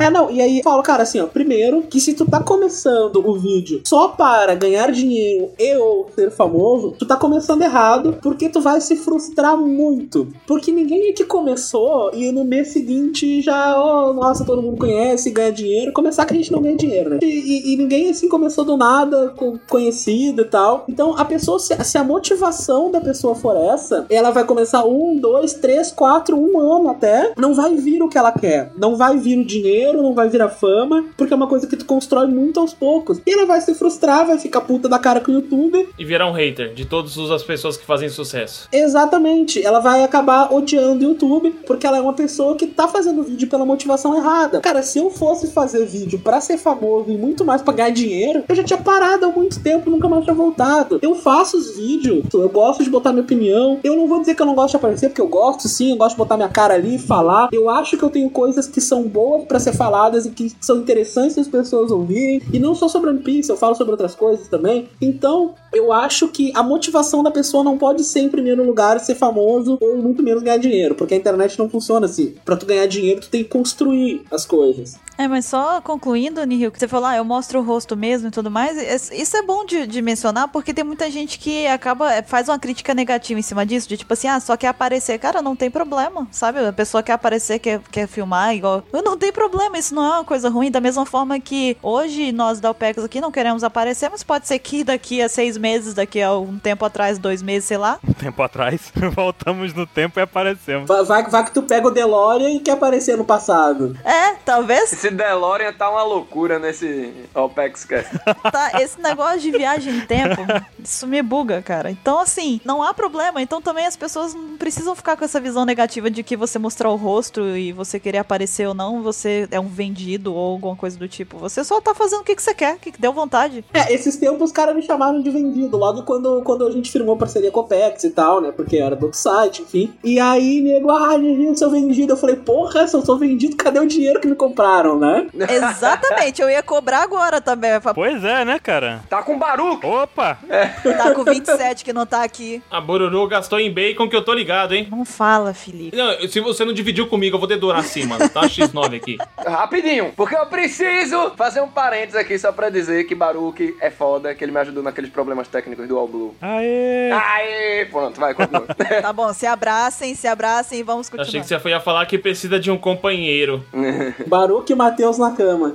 É, não, e aí eu falo, cara, assim, ó, primeiro, que se tu tá começando o vídeo só para ganhar dinheiro e ou ser famoso, tu tá começando errado, porque tu vai se frustrar muito. Porque ninguém aqui começou e no mês seguinte já, oh, nossa, todo mundo conhece, ganha dinheiro. Começar que a gente não ganha dinheiro, né? E, e- e ninguém, assim, começou do nada, com- conhecido e tal. Então, a pessoa, se, se a motivação da pessoa for essa, ela vai começar um, dois, três, quatro, um ano até, não vai vir o que ela quer. Não vai vir o dinheiro, não vai vir a fama, porque é uma coisa que tu constrói muito aos poucos. E ela vai se frustrar, vai ficar puta da cara com o youtuber. E virar um hater de todas as pessoas que fazem sucesso. Exatamente. Ela vai acabar odiando o YouTube, porque ela é uma pessoa que tá fazendo vídeo pela motivação errada. Cara, se eu fosse fazer vídeo pra ser famoso e muito mais pra ganhar dinheiro, eu já tinha parado há muito tempo, nunca mais tinha voltado. Eu faço os vídeos, eu gosto de botar minha opinião. Eu não vou dizer que eu não gosto de aparecer, porque eu gosto sim, eu gosto de botar minha cara ali e falar. Eu acho que eu tenho coisas que são boas pra ser faladas e que são interessantes as pessoas ouvirem. E não só sobre One Piece, eu falo sobre outras coisas também. Então, eu acho que a motivação da pessoa não pode ser, em primeiro lugar, ser famoso ou muito menos ganhar dinheiro, porque a internet não funciona assim. Pra tu ganhar dinheiro, tu tem que construir as coisas. É, mas só concluindo, Nihil, que você falou, ah, mostro o rosto mesmo e tudo mais. Es- Isso é bom de, de mencionar, porque tem muita gente que acaba, é, faz uma crítica negativa em cima disso, de tipo assim, ah, só quer aparecer. Cara, não tem problema, sabe? A pessoa quer aparecer, quer, quer filmar, igual. Não tem problema, isso não é uma coisa ruim. Da mesma forma que hoje nós da OPEX aqui não queremos aparecer, mas pode ser que daqui a seis meses, daqui a um tempo atrás, dois meses, sei lá. Um tempo atrás, voltamos no tempo e aparecemos. Vai, vai, vai que tu pega o DeLorean e quer aparecer no passado. É, talvez. Esse DeLorean tá uma loucura nesse OPEX Cast. tá, esse negócio de viagem em tempo, isso me buga, cara. Então, assim, não há problema. Então, também as pessoas não precisam ficar com essa visão negativa de que você mostrar o rosto e você querer aparecer ou não, você é um vendido ou alguma coisa do tipo. Você só tá fazendo o que, que você quer, o que, que deu vontade. É, esses tempos os caras me chamaram de vendido, logo quando, quando a gente firmou parceria com o Pex e tal, né? Porque era do outro site, enfim. E aí, nego, ah, eu sou vendido. Eu falei, porra, se eu sou vendido, cadê o dinheiro que me compraram, né? Exatamente, eu ia cobrar agora também. Falar, Pois é, né, cara? Tá com Baruque! Opa! Tá com 27 que não tá aqui. A Bororô gastou em bacon que eu tô ligado, hein? Não fala, Felipe. Não, se você não dividiu comigo, eu vou dedurar assim, mano. Tá X9 aqui. Rapidinho, porque eu preciso fazer um parênteses aqui só pra dizer que Baruque é foda, que ele me ajudou naqueles problemas técnicos do All Blue. Aê! Aê, pronto, vai, continua. Tá bom, se abracem, se abracem e vamos Eu continuar. Achei que você ia falar que precisa de um companheiro. Baruque e Matheus na cama.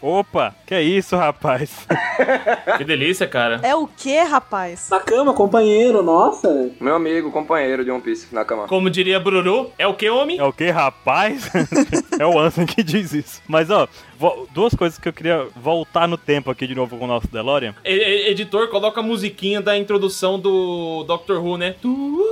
Opa! Que isso, rapaz? Que delícia, cara. É o que, rapaz? Na cama, companheiro, nossa. Meu amigo, companheiro de One Piece na cama. Como diria Bururu, é o que, homem? É o que, rapaz? é o Ansem que diz isso. Mas, ó, duas coisas que eu queria voltar no tempo aqui de novo com o nosso DeLorean. Editor, coloca a musiquinha da introdução do Doctor Who, né? Tu-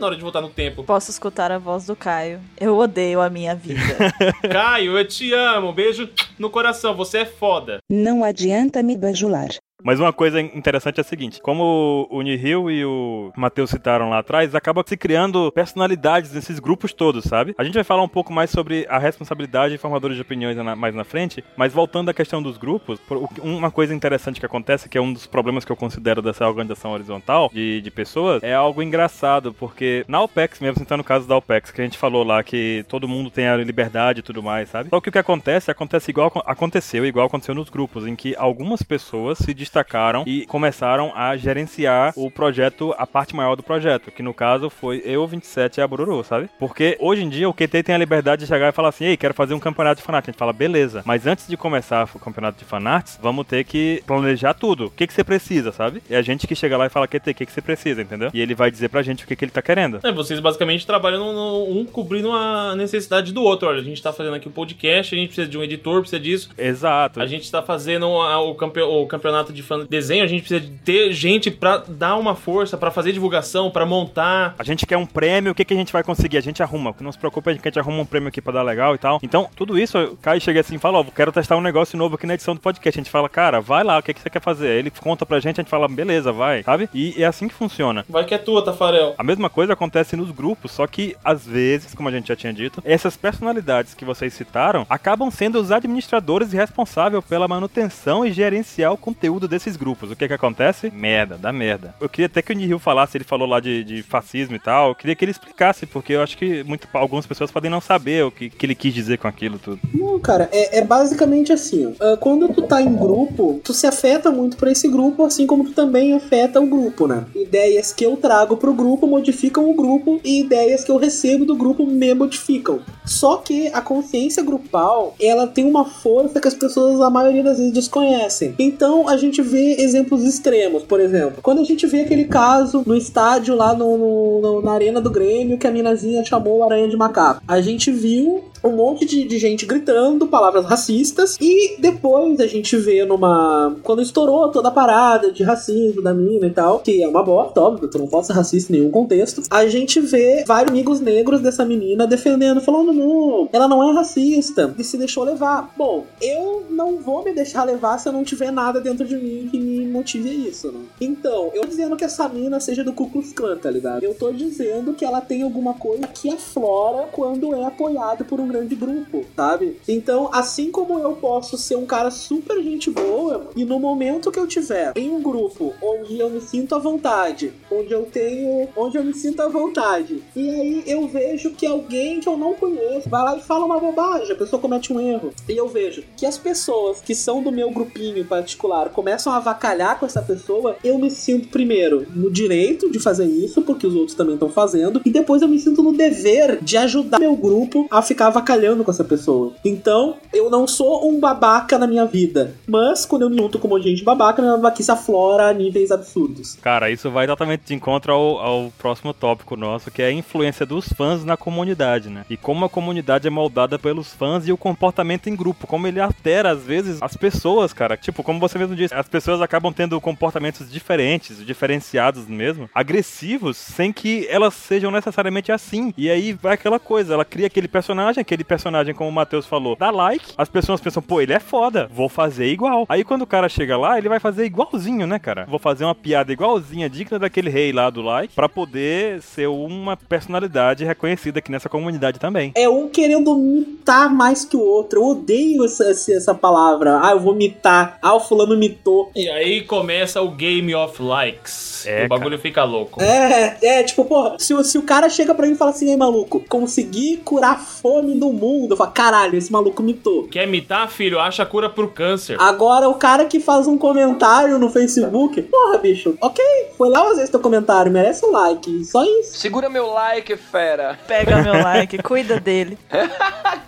Na hora de voltar no tempo. Posso escutar a voz do Caio. Eu odeio a minha vida. Caio, eu te amo. Beijo no coração. Você é foda. Não adianta me bajular. Mas uma coisa interessante é a seguinte: como o Nihil e o Matheus citaram lá atrás, acaba se criando personalidades nesses grupos todos, sabe? A gente vai falar um pouco mais sobre a responsabilidade de formadores de opiniões mais na frente, mas voltando à questão dos grupos, uma coisa interessante que acontece, que é um dos problemas que eu considero dessa organização horizontal de, de pessoas, é algo engraçado, porque na OPEX mesmo, citando o caso da OPEX, que a gente falou lá que todo mundo tem a liberdade e tudo mais, sabe? Só que o que acontece, acontece igual aconteceu, igual aconteceu nos grupos, em que algumas pessoas se destacaram e começaram a gerenciar o projeto, a parte maior do projeto, que no caso foi eu, 27 e a Bururu, sabe? Porque hoje em dia o QT tem a liberdade de chegar e falar assim, ei, quero fazer um campeonato de fanart. A gente fala, beleza, mas antes de começar o campeonato de fanarts, vamos ter que planejar tudo. O que, que você precisa, sabe? É a gente que chega lá e fala, QT, o que, que você precisa, entendeu? E ele vai dizer pra gente o que, que ele tá querendo. É, vocês basicamente trabalham no- um cobrindo a necessidade do outro. Olha, a gente tá fazendo aqui o podcast, a gente precisa de um editor, precisa disso. Exato. A gente tá fazendo o, campe- o campeonato de fan desenho, a gente precisa de ter gente pra dar uma força, pra fazer divulgação, pra montar. A gente quer um prêmio, o que, que a gente vai conseguir? A gente arruma. Não se preocupe, a gente arruma um prêmio aqui pra dar legal e tal. Então, tudo isso, o Caio chega assim e fala, ó, quero testar um negócio novo aqui na edição do podcast. A gente fala, cara, vai lá, o que, que você quer fazer? Ele conta pra gente, a gente fala, beleza, vai, sabe? E é assim que funciona. Vai que é tua, Tafarel. A mesma coisa acontece nos grupos, só que às vezes, como a gente já tinha dito, essas personalidades que vocês citaram acabam sendo os administradores e responsáveis pela manutenção e gerenciar o conteúdo desses grupos. O que que acontece? Merda, dá merda. Eu queria até que o Nihil falasse, ele falou lá de, de fascismo e tal, eu queria que ele explicasse, porque eu acho que muito, algumas pessoas podem não saber o que, que ele quis dizer com aquilo tudo. Não, cara, é, é basicamente assim, ó. Ah, Quando tu tá em grupo, tu se afeta muito pra esse grupo, assim como tu também afeta o grupo, né? Ideias que eu trago pro grupo modificam o grupo e ideias que eu recebo do grupo me modificam. Só que a consciência grupal, ela tem uma força que as pessoas, a maioria das vezes, desconhecem. Então, a gente vê exemplos extremos, por exemplo. Quando a gente vê aquele caso no estádio lá no, no- no- na arena do Grêmio que a minazinha chamou o aranha de macaco. A gente viu um monte de, de gente gritando palavras racistas e depois a gente vê numa quando estourou toda a parada de racismo da mina e tal que é uma bosta óbvio tu não pode ser racista em nenhum contexto a gente vê vários amigos negros dessa menina defendendo falando não ela não é racista e se deixou levar bom eu não vou me deixar levar se eu não tiver nada dentro de mim mim que me motive isso, né? Então, eu dizendo que essa mina seja do Ku Klux Klan, tá ligado? Eu tô dizendo que ela tem alguma coisa que aflora quando é apoiado por um grande grupo, sabe? Então, assim como eu posso ser um cara super gente boa e no momento que eu tiver em um grupo onde eu me sinto à vontade, onde eu tenho, onde eu me sinto à vontade, e aí eu vejo que alguém que eu não conheço vai lá e fala uma bobagem, a pessoa comete um erro, e eu vejo que as pessoas que são do meu grupinho particular começam a avacalhar com essa pessoa, eu me sinto primeiro no direito de fazer isso, porque os outros também estão fazendo, e depois eu me sinto no dever de ajudar meu grupo a ficar avacalhando com essa pessoa. Então, eu não sou um babaca na minha vida, mas quando eu me junto com um monte de gente babaca, minha babaquice aflora a níveis absurdos. Cara, isso vai exatamente de encontro ao, ao próximo tópico nosso, que é a influência dos fãs na comunidade, né? E como a comunidade é moldada pelos fãs e o comportamento em grupo, como ele altera, às vezes, as pessoas, cara. Tipo, como você mesmo disse, as pessoas acabam tendo comportamentos diferentes, diferenciados mesmo, agressivos, sem que elas sejam necessariamente assim. E aí vai aquela coisa, ela cria aquele personagem, aquele personagem, como o Matheus falou, dá like, as pessoas pensam, pô, ele é foda, vou fazer igual. Aí quando o cara chega lá, ele vai fazer igualzinho, né, cara? Vou fazer uma piada igualzinha, digna daquele rei lá do like, pra poder ser uma personalidade reconhecida aqui nessa comunidade também. É um querendo mitar mais que o outro. Eu odeio essa, essa palavra. Ah, eu vou mitar. Ah, o fulano mitou. E aí começa o Game of Likes. É, o bagulho fica louco. É, é, tipo, porra, se, o- se o cara chega pra mim e fala assim, ei, maluco, consegui curar a fome do mundo. Eu falo, caralho, esse maluco mitou. Quer imitar, filho? Acha cura pro câncer. Agora, o cara que faz um comentário no Facebook, porra, bicho, ok, foi lá às vezes teu comentário, merece um like, só isso. Segura meu like, fera. Pega meu like, cuida dele.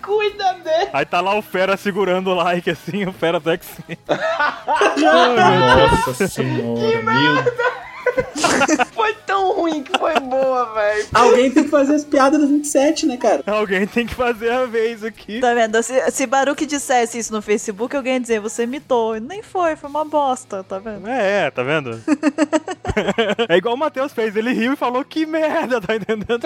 Cuida dele. Aí tá lá o Fera segurando o like assim, o Fera do X-Men. Nossa senhora, meu Foi tão ruim que foi boa, velho. Alguém tem que fazer as piadas do 27, né, cara? Alguém tem que fazer a vez aqui. Tá vendo? Se, se Baruque dissesse isso no Facebook, alguém ia dizer, você mitou. Nem foi, foi uma bosta, tá vendo? É, é, tá vendo? é igual o Matheus fez, ele riu e falou que merda, tá entendendo?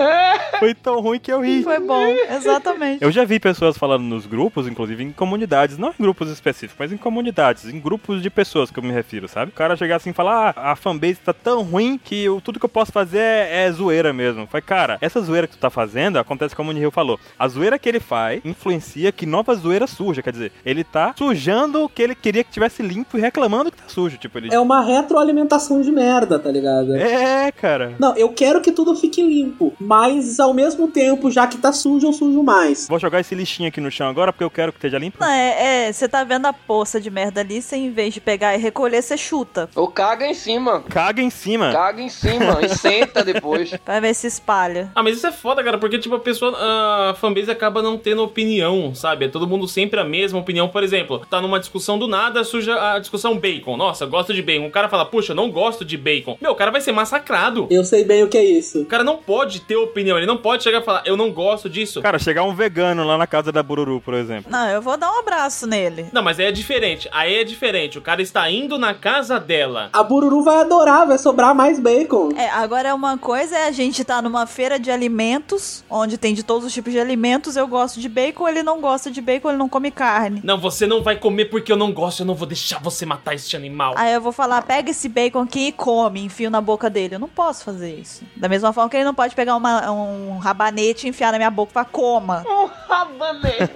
Foi tão ruim que eu ri. Foi bom, exatamente. Eu já vi pessoas falando nos grupos, inclusive em comunidades, não em grupos específicos, mas em comunidades, em grupos de pessoas que eu me refiro, sabe? O cara chegar assim e falar, ah, a fanbase tá tão ruim que eu- tudo que eu posso fazer é, é zoeira mesmo. Foi, cara, essa zoeira que tu tá fazendo, acontece como o Nihil falou, a zoeira que ele faz influencia que nova zoeira surja, quer dizer, ele tá sujando o que ele queria que tivesse limpo e reclamando que tá sujo, tipo, ele... É uma retroalimentação de merda, tá ligado? É, cara. Não, eu quero que tudo fique limpo, mas ao mesmo tempo, já que tá sujo, eu sujo mais. Vou jogar esse lixinho aqui no chão agora porque eu quero que esteja limpo. Não, é, é, você tá vendo a poça de merda ali, você em vez de pegar e recolher, você chuta. Ou caga em cima. Caga em cima. Caga em cima e senta depois. Pra ver se espalha. Ah, mas isso é foda, cara, porque, tipo, a pessoa, a fanbase acaba não tendo opinião, sabe? É todo mundo sempre a mesma opinião. Por exemplo, tá numa discussão do nada, suja a discussão bacon. Nossa, gosto de bacon. O cara fala, puxa, não gosto de bacon. Meu, o cara vai ser massacrado. Eu sei bem o que é isso. O cara não pode ter opinião, ele não pode chegar e falar, eu não gosto disso. Cara, chegar um vegano lá na casa da Bururu, por exemplo. Não, eu vou dar um abraço nele. Não, mas aí é diferente. Aí é diferente. O cara está indo na casa dela. A Bururu vai adorar, vai sobrar mais bacon. É, agora uma coisa é a gente tá numa feira de alimentos, onde tem de todos os tipos de alimentos. Eu gosto de bacon, ele não gosta de bacon, ele não come carne. Não, você não vai comer porque eu não gosto, eu não vou deixar você matar este animal. Aí eu vou falar, pega esse bacon aqui e come, enfio na boca dele. Eu não posso fazer isso. Da mesma forma que ele não pode pegar uma- um rabanete e enfiar na minha boca falar, coma. Um rabanete.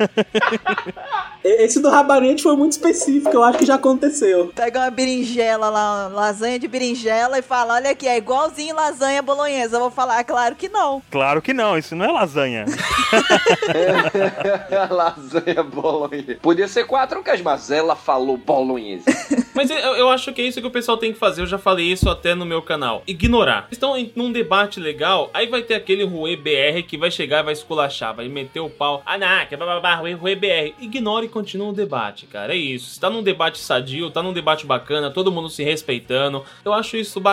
Esse do rabanete foi muito específico, eu acho que já aconteceu. Pega uma berinjela lá, lasanha de berinjela e fala, olha aqui, é igualzinho lasanha bolonhesa. Eu vou falar, "Ah, claro que não. Claro que não, isso não é lasanha. Lasanha bolonhesa. Podia ser quatro queijos, mas ela falou bolonhesa. Mas eu, eu acho que é isso que o pessoal tem que fazer. Eu já falei isso até no meu canal. Ignorar. Estão em num debate legal, aí vai ter aquele Rue BR que vai chegar e vai esculachar, vai meter o pau. Ah, não, que bababá, Rue Rue BR. Ignore e continua o debate, cara. É isso. Está num debate sadio, tá num debate bacana, todo mundo se respeitando. Eu acho isso bacana.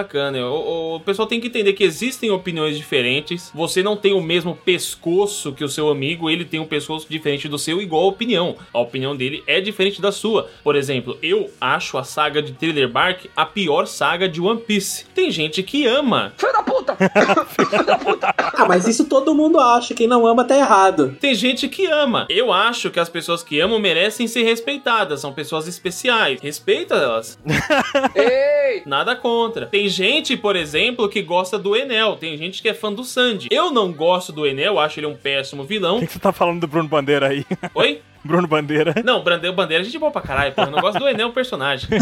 O, o pessoal tem que entender que existem opiniões diferentes. Você não tem o mesmo pescoço que o seu amigo, ele tem um pescoço diferente do seu, igual a opinião. A opinião dele é diferente da sua. Por exemplo, eu acho a saga de Thriller Bark a pior saga de One Piece. Tem gente que ama. Filho da puta! puta! Filho da puta! Ah, mas isso todo mundo acha. Quem não ama tá errado. Tem gente que ama. Eu acho que as pessoas que amam merecem ser respeitadas. São pessoas especiais. Respeita elas. Ei! Nada contra. Tem gente, por exemplo, que gosta do Enel. Tem gente que é fã do Sandy. Eu não gosto do Enel, acho ele um péssimo vilão. O que, que você tá falando do Bruno Bandeira aí? Oi? Bruno Bandeira. Não, Brandeu Bandeira, a gente é boa pra caralho, porra. Eu não gosto do Enel, o personagem.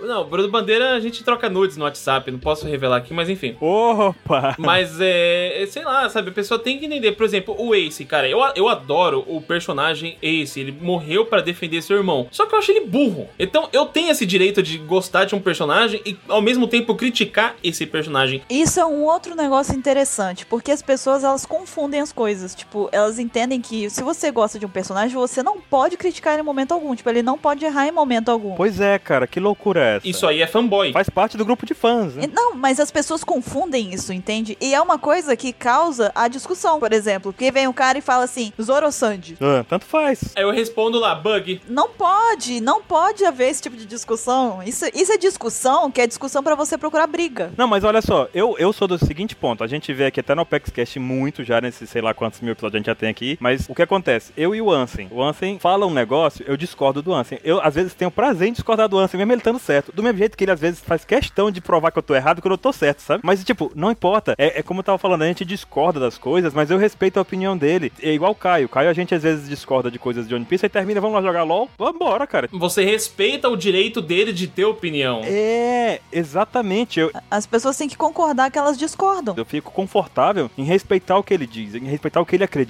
Não, Bruno Bandeira a gente troca nudes no WhatsApp, não posso revelar aqui, mas enfim. Opa! Mas é. Sei lá, sabe? A pessoa tem que entender. Por exemplo, o Ace, cara. Eu, eu adoro o personagem Ace. Ele morreu pra defender seu irmão. Só que eu acho ele burro. Então eu tenho esse direito de gostar de um personagem e ao mesmo tempo criticar esse personagem. Isso é um outro negócio interessante, porque as pessoas elas confundem as coisas. Tipo, elas entendem que se você gosta de um personagem, você não pode criticar ele em momento algum. Tipo, ele não pode errar em momento algum. Pois é, cara, que loucura é essa? Isso aí é fanboy. Faz parte do grupo de fãs, né? Não, mas as pessoas confundem isso, entende? E é uma coisa que causa a discussão, por exemplo. Porque vem um cara e fala assim, Zoro Sanji? Ah, tanto faz. Aí eu respondo lá, bug. Não pode, não pode haver esse tipo de discussão. Isso, isso é discussão, que é discussão pra você procurar briga. Não, mas olha só, eu, eu sou do seguinte ponto. A gente vê aqui até no OpexCast muito já, nesses sei lá quantos mil episódios a gente já tem aqui. Mas o que acontece? Eu e o Ansem. O Ansem fala um negócio, eu discordo do Ansem. Eu, às vezes, tenho prazer em discordar do Ansem, mesmo ele estando certo. Do mesmo jeito que ele, às vezes, faz questão de provar que eu tô errado quando eu tô certo, sabe? Mas, tipo, não importa. É, é como eu tava falando, a gente discorda das coisas, mas eu respeito a opinião dele. É igual o Caio. O Caio, a gente, às vezes, discorda de coisas de One Piece, aí termina, vamos lá jogar LOL. Vambora, cara. Você respeita o direito dele de ter opinião. É, exatamente. Eu, As pessoas têm que concordar que elas discordam. Eu fico confortável em respeitar o que ele diz, em respeitar o que ele acredita,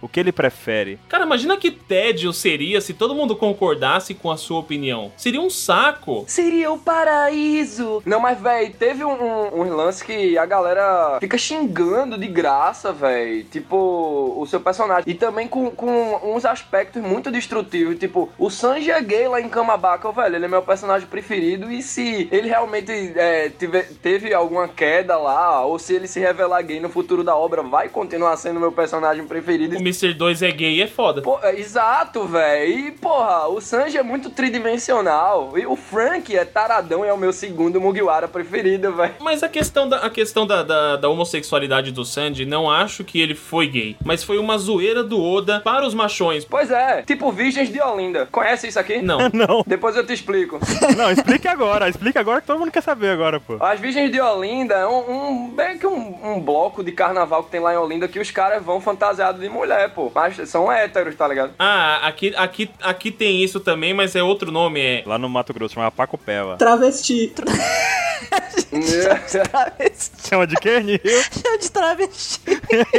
o que ele prefere. Cara, imagina que tédio seria se todo mundo concordasse com a sua opinião. Seria um saco. Seria o paraíso! Não, mas, véi, teve um, um, um lance que a galera fica xingando de graça, véi. Tipo, o seu personagem. E também com, com uns aspectos muito destrutivos. Tipo, o Sanji é gay lá em Kamabaka, velho. Ele é meu personagem preferido. E se ele realmente é, tive- teve alguma queda lá, ou se ele se revelar gay no futuro da obra, vai continuar sendo meu personagem preferido. O Mr. 2 é gay e é foda. Pô, é, exato, velho. E, porra, o Sanji é muito tridimensional. E o Frank é taradão e é o meu segundo Mugiwara preferido, velho. Mas a questão, da, a questão da, da, da homossexualidade do Sandy, não acho que ele foi gay. Mas foi uma zoeira do Oda para os machões. Pois é, tipo Virgens de Olinda. Conhece isso aqui? Não. Não, Depois eu te explico. não, explique agora, explique agora que todo mundo quer saber agora, pô. As Virgens de Olinda é um, um bem que um, um bloco de carnaval que tem lá em Olinda que os caras vão fantasiados de mulher, pô. Mas são héteros, tá ligado? Ah, aqui, aqui, aqui tem isso também, mas é outro nome. É. Lá no Mato Grosso, chama Pacopeva. Travesti. Travesti. Chama de quê, Nihil? Chama de travesti.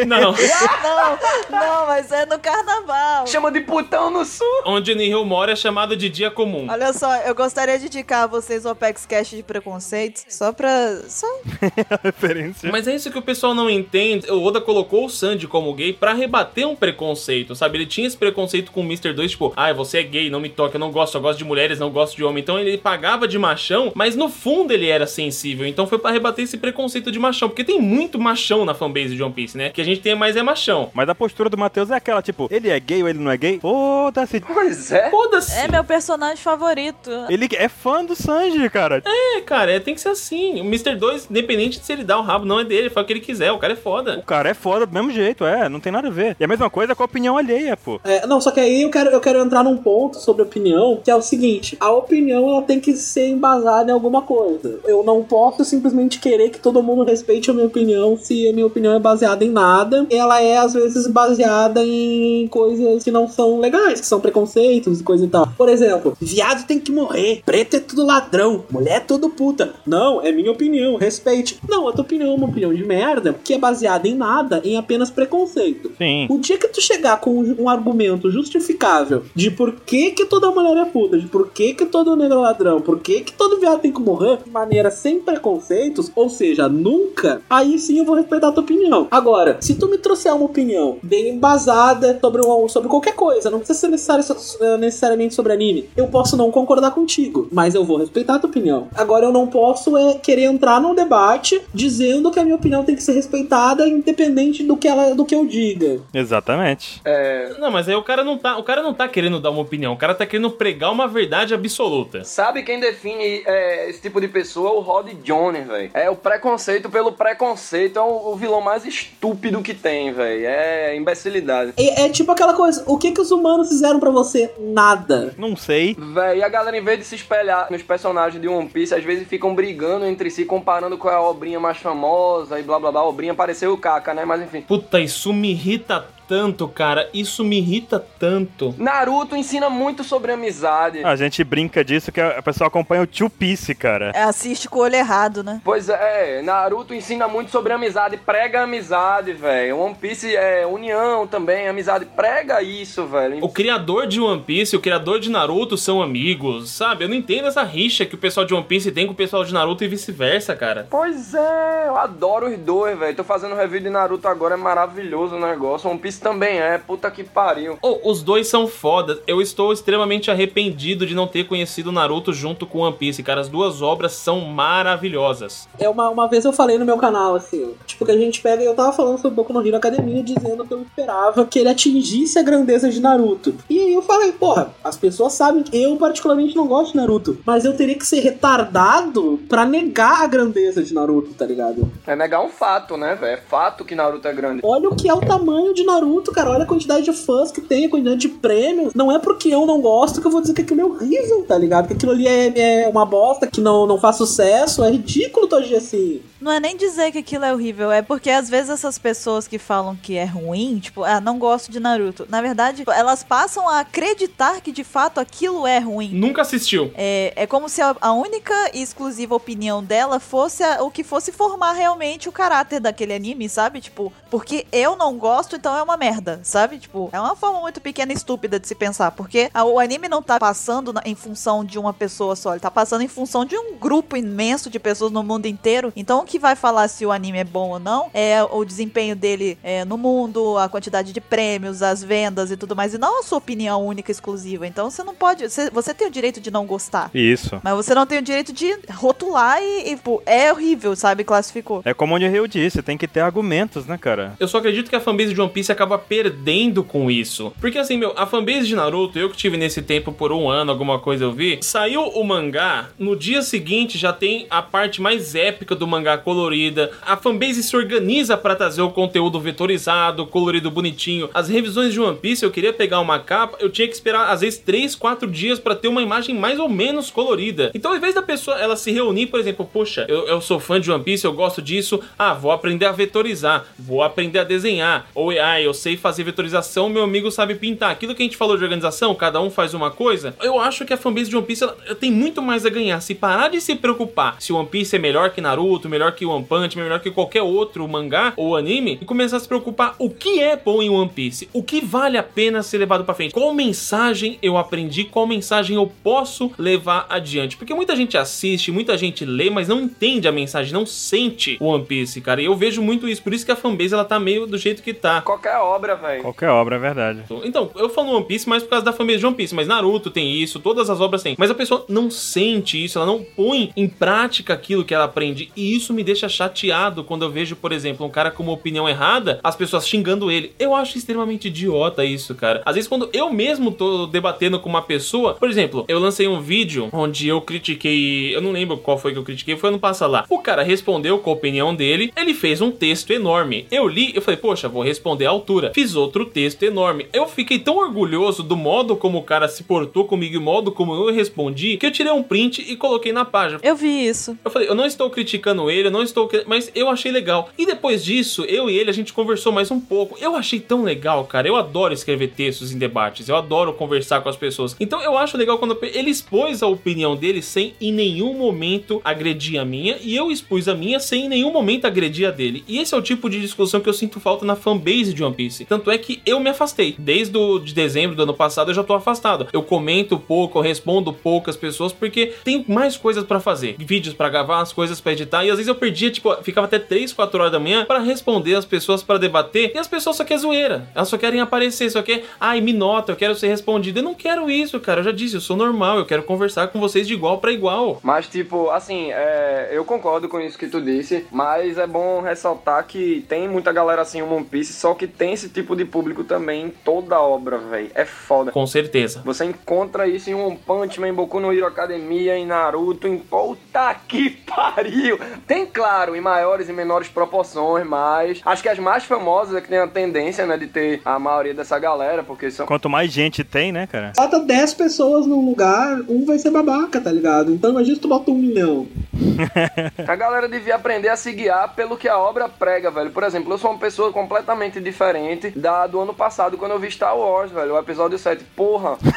Não. não, não, mas é no carnaval. Chama de putão no sul. Onde Nihil mora é chamado de dia comum. Olha só, eu gostaria de indicar a vocês o Apex Cash de preconceitos, só pra... Só... Referência. Mas é isso que o pessoal não entende. O Oda colocou o Sandy como gay pra rebater um preconceito, sabe? Ele tinha esse preconceito com o Mr. 2, tipo, ai, você é gay, não me toca, eu não gosto, eu gosto de mulheres, não gosto de homem. Então ele pagava de machão, mas no fundo ele era sensível. Então foi pra rebater esse preconceito de machão. Porque tem muito machão na fanbase de One Piece, né? Que a gente tem mais é machão. Mas a postura do Matheus é aquela, tipo, ele é gay ou ele não é gay? Foda-se. Pois é. Foda-se. É meu personagem favorito. Ele é fã do Sanji, cara. É, cara, é, tem que ser assim. O Mr. 2, independente de se ele dá o rabo, não é dele, ele faz o que ele quiser, o cara é foda. O cara é foda do mesmo jeito, é, não tem nada a ver. E a mesma coisa com a opinião alheia, pô. É, não, só que aí eu quero, eu quero entrar num ponto sobre opinião, que é o seguinte: a opinião ela tem que ser embasada em alguma coisa. Eu não posso simplesmente querer que todo mundo respeite a minha opinião se a minha opinião é baseada em nada. Ela é, às vezes, baseada em coisas que não são legais, que são preconceitos e coisa e tal. Por exemplo, viado tem que morrer, preto é tudo ladrão, mulher é tudo puta. Não, é minha opinião, respeite. Não, a tua opinião é uma opinião de merda, que é baseada em nada, em apenas preconceito. Sim. O dia que tu chegar com um argumento justificável de por que que toda mulher é puta, de por que que todo negro é ladrão, por que que todo viado tem que morrer de maneira sem preconceitos, ou seja, nunca, aí sim eu vou respeitar a tua opinião. Agora, se tu me trouxer uma opinião bem embasada sobre, um, sobre qualquer coisa, não precisa ser necessário, necessariamente sobre anime, eu posso não concordar contigo, mas eu vou respeitar a tua opinião. Agora, eu não posso é, querer entrar num debate dizendo que a minha opinião tem que ser respeitada independente do que, ela, do que eu diga. Exatamente. É, Não, mas aí o cara não tá, o cara não tá querendo dar uma opinião, o cara tá querendo pregar uma verdade absoluta. Sabe quem define é, esse tipo de pessoa? O Rod Jones, velho. É o preconceito pelo preconceito. É o, o vilão mais estúpido que tem, velho. É imbecilidade. É, é tipo aquela coisa, o que que os humanos fizeram pra você? Nada. Não sei. Véi, e a galera, em vez de se espelhar nos personagens de One Piece, às vezes ficam brigando entre si, comparando qual é a obrinha mais famosa e blá blá blá. A obrinha pareceu o Kaka, né? Mas enfim. Puta, isso me irrita tanto, cara. Isso me irrita tanto. Naruto ensina muito sobre amizade. A gente brinca disso que a pessoa acompanha o Tio Piece, cara. É, assiste com o olho errado, né? Pois é, Naruto ensina muito sobre amizade, prega amizade, velho. One Piece é união também, amizade, prega isso, velho. O criador de One Piece e o criador de Naruto são amigos, sabe? Eu não entendo essa rixa que o pessoal de One Piece tem com o pessoal de Naruto e vice-versa, cara. Pois é, eu adoro os dois, velho. Tô fazendo review de Naruto agora, é maravilhoso o negócio. One Piece também é, puta que pariu. Oh, os dois são fodas. Eu estou extremamente arrependido de não ter conhecido Naruto junto com One Piece, cara. As duas obras são maravilhosas. É uma, uma vez eu falei no meu canal, assim, tipo, que a gente pega, eu tava falando sobre Boku no Hero Academia, dizendo que eu esperava que ele atingisse a grandeza de Naruto. E aí eu falei, porra, as pessoas sabem que eu particularmente não gosto de Naruto, mas eu teria que ser retardado pra negar a grandeza de Naruto, tá ligado? É negar um fato, né, velho? É fato que Naruto é grande. Olha o que é o tamanho de Naruto, cara. Olha a quantidade de fãs que tem, a quantidade de prêmios. Não é porque eu não gosto que eu vou dizer que aquilo é horrível, tá ligado? Que aquilo ali é, é uma bosta, que não, não faz sucesso. É ridículo todo dia assim. Não é nem dizer que aquilo é horrível, é porque às vezes essas pessoas que falam que é ruim, tipo, ah, não gosto de Naruto. Na verdade, elas passam a acreditar que de fato aquilo é ruim. Nunca assistiu. É, é como se a, a única e exclusiva opinião dela fosse a- o que fosse formar realmente o caráter daquele anime, sabe? Tipo, porque eu não gosto, então é uma merda, sabe? Tipo, é uma forma muito pequena e estúpida de se pensar, porque a- o anime não tá passando na- em função de uma pessoa só, ele tá passando em função de um grupo imenso de pessoas no mundo inteiro. Então, o que vai falar se o anime é bom ou não é o desempenho dele é, no mundo, a quantidade de prêmios, as vendas e tudo mais, e não a sua opinião única e exclusiva. Então, você não pode. Você, você tem o direito de não gostar. Isso. Mas você não tem o direito de rotular e, e, pô, é horrível, sabe? Classificou. É como o Rio disse, tem que ter argumentos, né, cara? Eu só acredito que a fanbase de One Piece acaba perdendo com isso. Porque assim, meu, a fanbase de Naruto, eu que tive nesse tempo por um ano, alguma coisa eu vi, saiu o mangá, no dia seguinte já tem a parte mais épica do mangá colorida. A fanbase se organiza pra trazer o conteúdo vetorizado, colorido bonitinho. As revisões de One Piece, eu queria pegar uma capa, eu tinha que esperar às vezes 3, 4 dias pra ter uma imagem mais ou menos colorida. Então, ao invés da pessoa ela se reunir, por exemplo, poxa, eu, eu sou fã de One Piece, eu gosto disso, ah, vou aprender a vetorizar, vou aprender a desenhar. Ou, ah, eu sei fazer vetorização, meu amigo sabe pintar. Aquilo que a gente falou de organização, cada um faz uma coisa. Eu acho que a fanbase de One Piece ela, tem muito mais a ganhar. Se parar de se preocupar se One Piece é melhor que Naruto, melhor que One Punch, melhor que qualquer outro mangá ou anime, e começar a se preocupar o que é bom em One Piece, o que vale a pena ser levado pra frente, qual mensagem eu aprendi, qual mensagem eu posso levar adiante. Porque muita gente assiste, muita gente lê, mas não entende a mensagem, não sente One Piece, cara. E eu vejo muito isso, por isso que a fanbase ela tá meio do jeito que tá. Qualquer obra, velho. Qualquer obra, é verdade. Então, eu falo One Piece mais por causa da fanbase de One Piece, mas Naruto tem isso, todas as obras têm. Mas a pessoa não sente isso, ela não põe em prática aquilo que ela aprende. E isso me deixa chateado quando eu vejo, por exemplo, um cara com uma opinião errada, as pessoas xingando ele. Eu acho extremamente idiota isso, cara. Às vezes, quando eu mesmo tô debatendo com uma pessoa, por exemplo, eu lancei um vídeo onde eu critiquei. Eu não lembro qual foi que eu critiquei, foi ano passado lá. O cara respondeu com a opinião dele, ele fez um texto enorme. Eu li, eu falei, poxa, vou responder à altura. Fiz outro texto enorme. Eu fiquei tão orgulhoso do modo como o cara se portou comigo e o modo como eu respondi, que eu tirei um print e coloquei na página. Eu vi isso. Eu falei, eu não estou criticando ele, eu não estou. Mas eu achei legal. E depois disso, eu e ele, a gente conversou mais um pouco. Eu achei tão legal, cara. Eu adoro escrever textos em debates. Eu adoro conversar com as pessoas. Então eu acho legal quando ele expôs a opinião dele sem em nenhum momento agredir a minha. E eu expus a minha sem em nenhum momento agredir a dele. E esse é o tipo de discussão que eu sinto falta na fanbase de One Piece. Tanto é que eu me afastei. Desde o, de dezembro do ano passado eu já tô afastado. Eu comento pouco, eu respondo poucas pessoas porque tenho mais coisas pra fazer. Vídeos pra gravar, as coisas pra editar. E às vezes eu perdia, tipo, ficava até 3, 4 horas da manhã pra responder as pessoas, pra debater, e as pessoas só querem zoeira. Elas só querem aparecer, só quer, ai, me nota, eu quero ser respondido. Eu não quero isso, cara. Eu já disse, eu sou normal, eu quero conversar com vocês de igual pra igual. Mas, tipo, assim, é, eu concordo com isso que tu disse, mas é bom ressaltar que tem muita galera assim em One Piece, só que tem esse tipo de público também em toda a obra, velho. É foda. Com certeza. Você encontra isso em One Punch Man, Boku no Hero Academia, em Naruto, em puta que pariu. Tem, claro, em maiores e menores proporções, mas acho que as mais famosas é que tem a tendência, né, de ter a maioria dessa galera, porque são Quanto mais gente tem, né, cara? Bota 10 pessoas num lugar, um vai ser babaca, tá ligado? Então imagina se tu bota um milhão. A galera devia aprender a se guiar pelo que a obra prega, velho. Por exemplo, eu sou uma pessoa completamente diferente da do ano passado, quando eu vi Star Wars, velho. O episódio 7. Porra!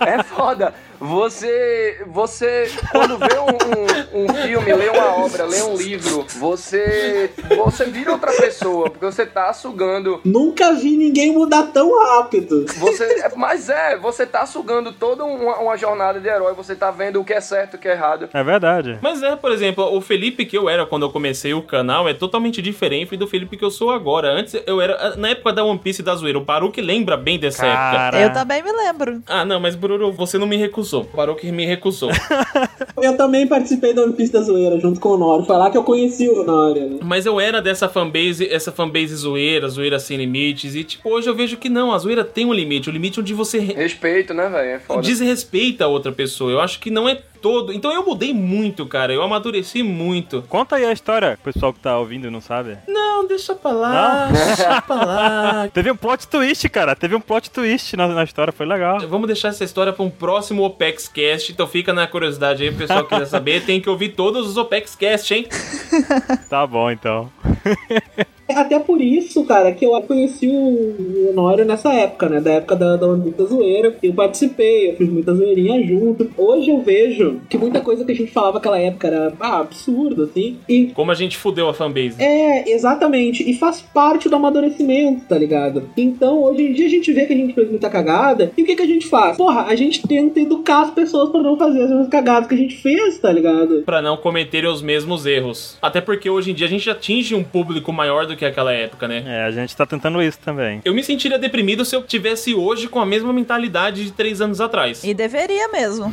É foda. Você, você, quando vê um, um, um filme, lê uma obra, lê um livro, você, você vira outra pessoa, porque você tá sugando. Nunca vi ninguém mudar tão rápido. Você, mas é, você tá sugando toda uma, uma jornada de herói, você tá vendo o que é certo e o que é errado. É verdade. Mas é, por exemplo, o Felipe que eu era quando eu comecei o canal é totalmente diferente do Felipe que eu sou agora. Antes eu era, na época da One Piece e da zoeira, o Baruque lembra bem dessa época. Cara, Eu também me lembro. Ah, não, mas Bururu, você não me recusou. O Baruque me recusou. Eu também participei da One Piece da Zoeira junto com o Nori. Foi lá que eu conheci o Nori, né? Mas eu era dessa fanbase, essa fanbase zoeira, zoeira sem limites. E, tipo, hoje eu vejo que não, a zoeira tem um limite. O limite onde você re- Respeito, né, velho? É foda. desrespeita a outra pessoa. Eu acho que não é todo. Então eu mudei muito, cara. Eu amadureci muito. Conta aí a história, pessoal que tá ouvindo e não sabe. Não, deixa pra lá. Deixa pra lá. Teve um plot twist, cara. Teve um plot twist na, na história, foi legal. Vamos deixar essa história pra um próximo OPEX Cast. Então fica na curiosidade aí, o pessoal que quiser saber. Tem que ouvir todos os OPEX Cast, hein? Tá bom, então. Até por isso, cara, que eu conheci o Honório nessa época, né? Da época da, da da zoeira. Eu participei, eu fiz muita zoeirinha junto. Hoje eu vejo que muita coisa que a gente falava naquela época era ah, absurdo, assim. E Como a gente fudeu a fanbase. É, exatamente. E faz parte do amadurecimento, tá ligado? Então, hoje em dia a gente vê que a gente fez muita cagada. E o que, que a gente faz? Porra, a gente tenta educar as pessoas pra não fazer as mesmas cagadas que a gente fez, tá ligado? Pra não cometerem os mesmos erros. Até porque hoje em dia a gente atinge um público maior do que aquela época, né? É, a gente tá tentando isso também. Eu me sentiria deprimido se eu tivesse hoje com a mesma mentalidade de três anos atrás. E deveria mesmo.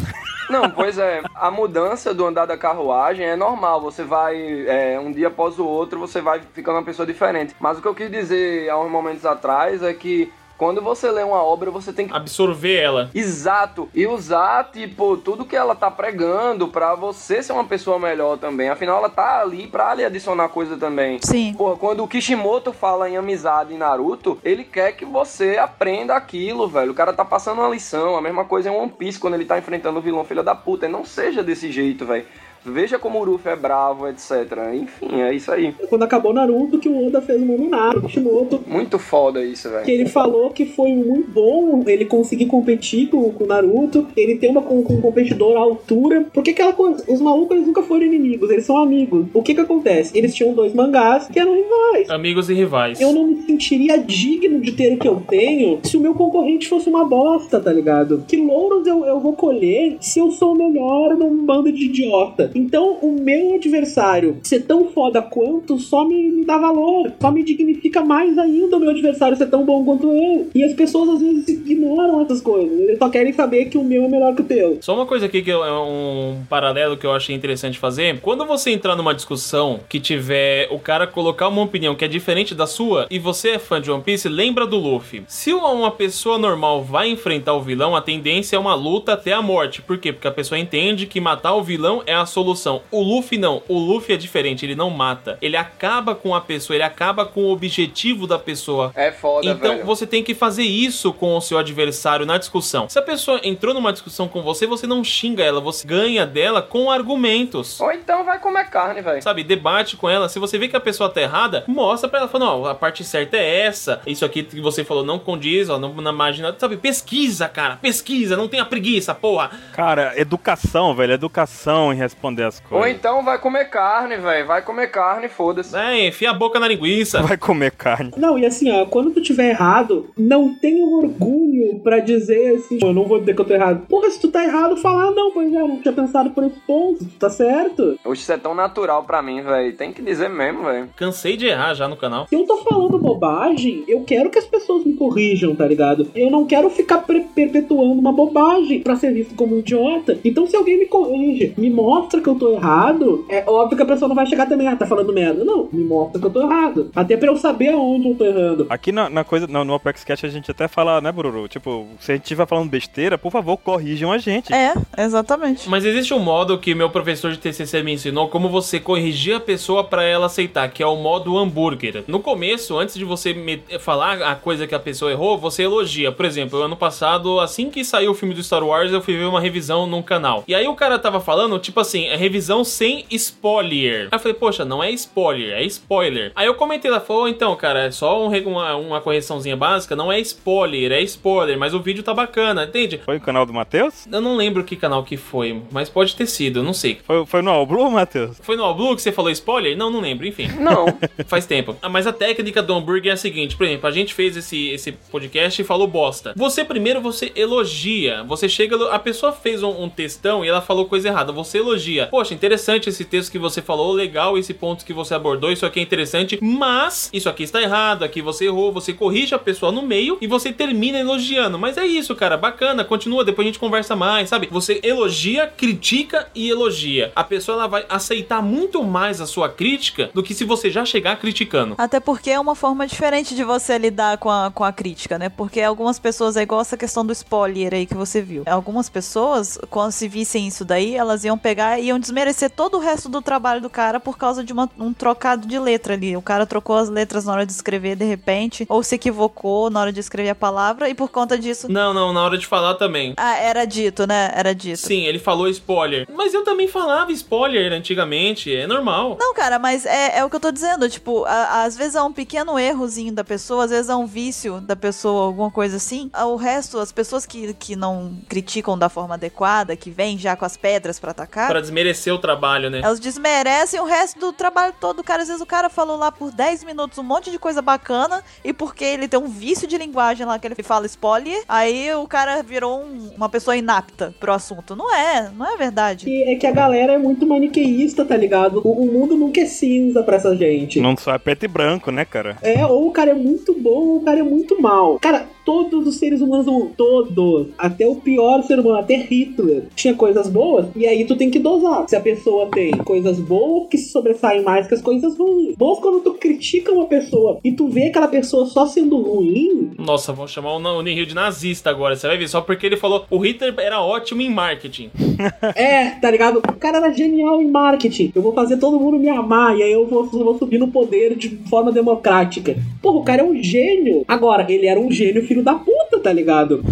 Não, pois é, a mudança do andar da carruagem é normal. Você vai, é, um dia após o outro, você vai ficando uma pessoa diferente. Mas o que eu quis dizer há uns momentos atrás é que quando você lê uma obra, você tem que Absorver ela. Exato. E usar, tipo, tudo que ela tá pregando pra você ser uma pessoa melhor também. Afinal, ela tá ali pra lhe adicionar coisa também. Sim. Porra, quando o Kishimoto fala em amizade em Naruto, ele quer que você aprenda aquilo, velho. O cara tá passando uma lição. A mesma coisa em One Piece, quando ele tá enfrentando o vilão filho da puta. Não seja desse jeito, velho. Veja como o Ruffy é bravo, etc. Enfim, é isso aí. Quando acabou Naruto, que o Oda fez o Momonato, o Kishimoto. Muito foda isso, Que velho. ele falou que foi muito bom ele conseguir competir com, com o Naruto, ele ter uma, com, com um competidor à altura. Porque aquela coisa, os malucos eles nunca foram inimigos, eles são amigos. O que que acontece? Eles tinham dois mangás que eram rivais. Amigos e rivais. Eu não me sentiria digno de ter o que eu tenho se o meu concorrente fosse uma bosta, tá ligado? Que louros eu, eu vou colher se eu sou o melhor num bando de idiota? Então, o meu adversário ser tão foda quanto só me, dá valor, só me dignifica mais ainda o meu adversário ser tão bom quanto eu. E as pessoas às vezes ignoram essas coisas, eles só querem saber que o meu é melhor que o teu. Só uma coisa aqui que é um paralelo que eu achei interessante fazer. Quando você entrar numa discussão que tiver o cara colocar uma opinião que é diferente da sua e você é fã de One Piece, lembra do Luffy. Se uma pessoa normal vai enfrentar o vilão, a tendência é uma luta até a morte. Por quê? Porque a pessoa entende que matar o vilão é a solução. O Luffy não. O Luffy é diferente, ele não mata. Ele acaba com a pessoa, ele acaba com o objetivo da pessoa. É foda, Então velho. você tem que fazer isso com o seu adversário na discussão. Se a pessoa entrou numa discussão com você, você não xinga ela, você ganha dela com argumentos. Ou então vai comer carne, velho. Sabe, debate com ela. Se você vê que a pessoa tá errada, mostra pra ela, falando, ó, a parte certa é essa. Isso aqui que você falou não condiz, ó, não, na margem. Sabe, pesquisa, cara, pesquisa, não tenha preguiça, porra. Cara, educação, velho. Educação em responder esconder as Ou coisas. então vai comer carne, velho. Vai comer carne, foda-se. É, enfia a boca na linguiça. Vai comer carne. Não, e assim, ó, quando tu tiver errado, não tenha orgulho pra dizer assim, "Pô, eu não vou dizer que eu tô errado. Porra, se tu tá errado, fala, ah, não, pois é, eu não tinha pensado por esse ponto, tu tá certo. Oxe, isso é tão natural pra mim, velho. Tem que dizer mesmo, velho. Cansei de errar já no canal. Se eu tô falando bobagem, eu quero que as pessoas me corrijam, tá ligado? Eu não quero ficar perpetuando uma bobagem pra ser visto como um idiota. Então, se alguém me corrige, me mostra que eu tô errado, é óbvio que a pessoa não vai chegar também, ah, tá falando merda. Não, me mostra que eu tô errado. Até pra eu saber aonde eu tô errando. Aqui na, na coisa, no, no Apex Cash a gente até fala, né, Bururu? Tipo, se a gente estiver falando besteira, por favor, corrijam a gente. É, exatamente. Mas existe um modo que meu professor de TCC me ensinou como você corrigir a pessoa pra ela aceitar, que é o modo hambúrguer. No começo, antes de você me- falar a coisa que a pessoa errou, você elogia. Por exemplo, ano passado, assim que saiu o filme do Star Wars, eu fui ver uma revisão num canal. E aí o cara tava falando, tipo assim, revisão sem spoiler. Aí eu falei, poxa, não é spoiler, é spoiler. Aí eu comentei lá, falou, então, cara, é só um uma, uma correçãozinha básica, não é spoiler, é spoiler, mas o vídeo tá bacana, entende? Foi o canal do Matheus? Eu não lembro que canal que foi, mas pode ter sido, eu não sei. Foi, foi no All Blue, Matheus? Foi no All Blue que você falou spoiler? Não, não lembro, enfim. Não. Faz tempo. Ah, Mas a técnica do hambúrguer é a seguinte, por exemplo, a gente fez esse, esse podcast e falou bosta. Você primeiro, você elogia. Você chega, a pessoa fez um, um textão e ela falou coisa errada. Você elogia. Poxa, interessante esse texto que você falou, legal esse ponto que você abordou, isso aqui é interessante, mas isso aqui está errado, aqui você errou, você corrige a pessoa no meio e você termina elogiando. Mas é isso, cara, bacana, continua, depois a gente conversa mais, sabe? Você elogia, critica e elogia. A pessoa ela vai aceitar muito mais a sua crítica do que se você já chegar criticando. Até porque é uma forma diferente de você lidar com a, com a crítica, né? Porque algumas pessoas, é igual essa questão do spoiler aí que você viu. Algumas pessoas, quando se vissem isso daí, elas iam pegar iam desmerecer todo o resto do trabalho do cara por causa de uma- um trocado de letra ali. O cara trocou as letras na hora de escrever de repente, ou se equivocou na hora de escrever a palavra, e por conta disso. Não, não, na hora de falar também. Ah, era dito, né? Era dito. Sim, ele falou spoiler. Mas eu também falava spoiler antigamente, é normal. Não, cara, mas é, é o que eu tô dizendo. Tipo, a- às vezes é um pequeno errozinho da pessoa, às vezes é um vício da pessoa, alguma coisa assim. Ah, O resto, as pessoas que, que não criticam da forma adequada, que vêm já com as pedras pra atacar. Pra desmerecer o trabalho, né? Elas desmerecem o resto do trabalho todo. Cara, às vezes o cara falou lá por 10 minutos um monte de coisa bacana, e porque ele tem um vício de linguagem lá que ele fala spoiler, aí o cara virou um- uma pessoa inapta pro assunto. Não é, não é verdade. E é que a galera é muito maniqueísta, tá ligado? O, o mundo nunca é cinza pra essa gente. Não só é preto e branco, né, cara? É, ou o cara é muito bom ou o cara é muito mal. Cara, todos os seres humanos do mundo, todos, até o pior ser humano, até Hitler, tinha coisas boas, e aí tu tem que dosar. Se a pessoa tem coisas boas que se sobressaem mais que as coisas ruins. Boas quando tu critica uma pessoa e tu vê aquela pessoa só sendo ruim, Nossa, vão chamar o Nihil de nazista agora, você vai ver. Só porque ele falou o Hitler era ótimo em marketing. é, tá ligado? O cara era genial em marketing. Eu vou fazer todo mundo me amar, e aí eu vou, eu vou subir no poder de forma democrática. Porra, o cara é um gênio. Agora, ele era um gênio filho da puta, tá ligado?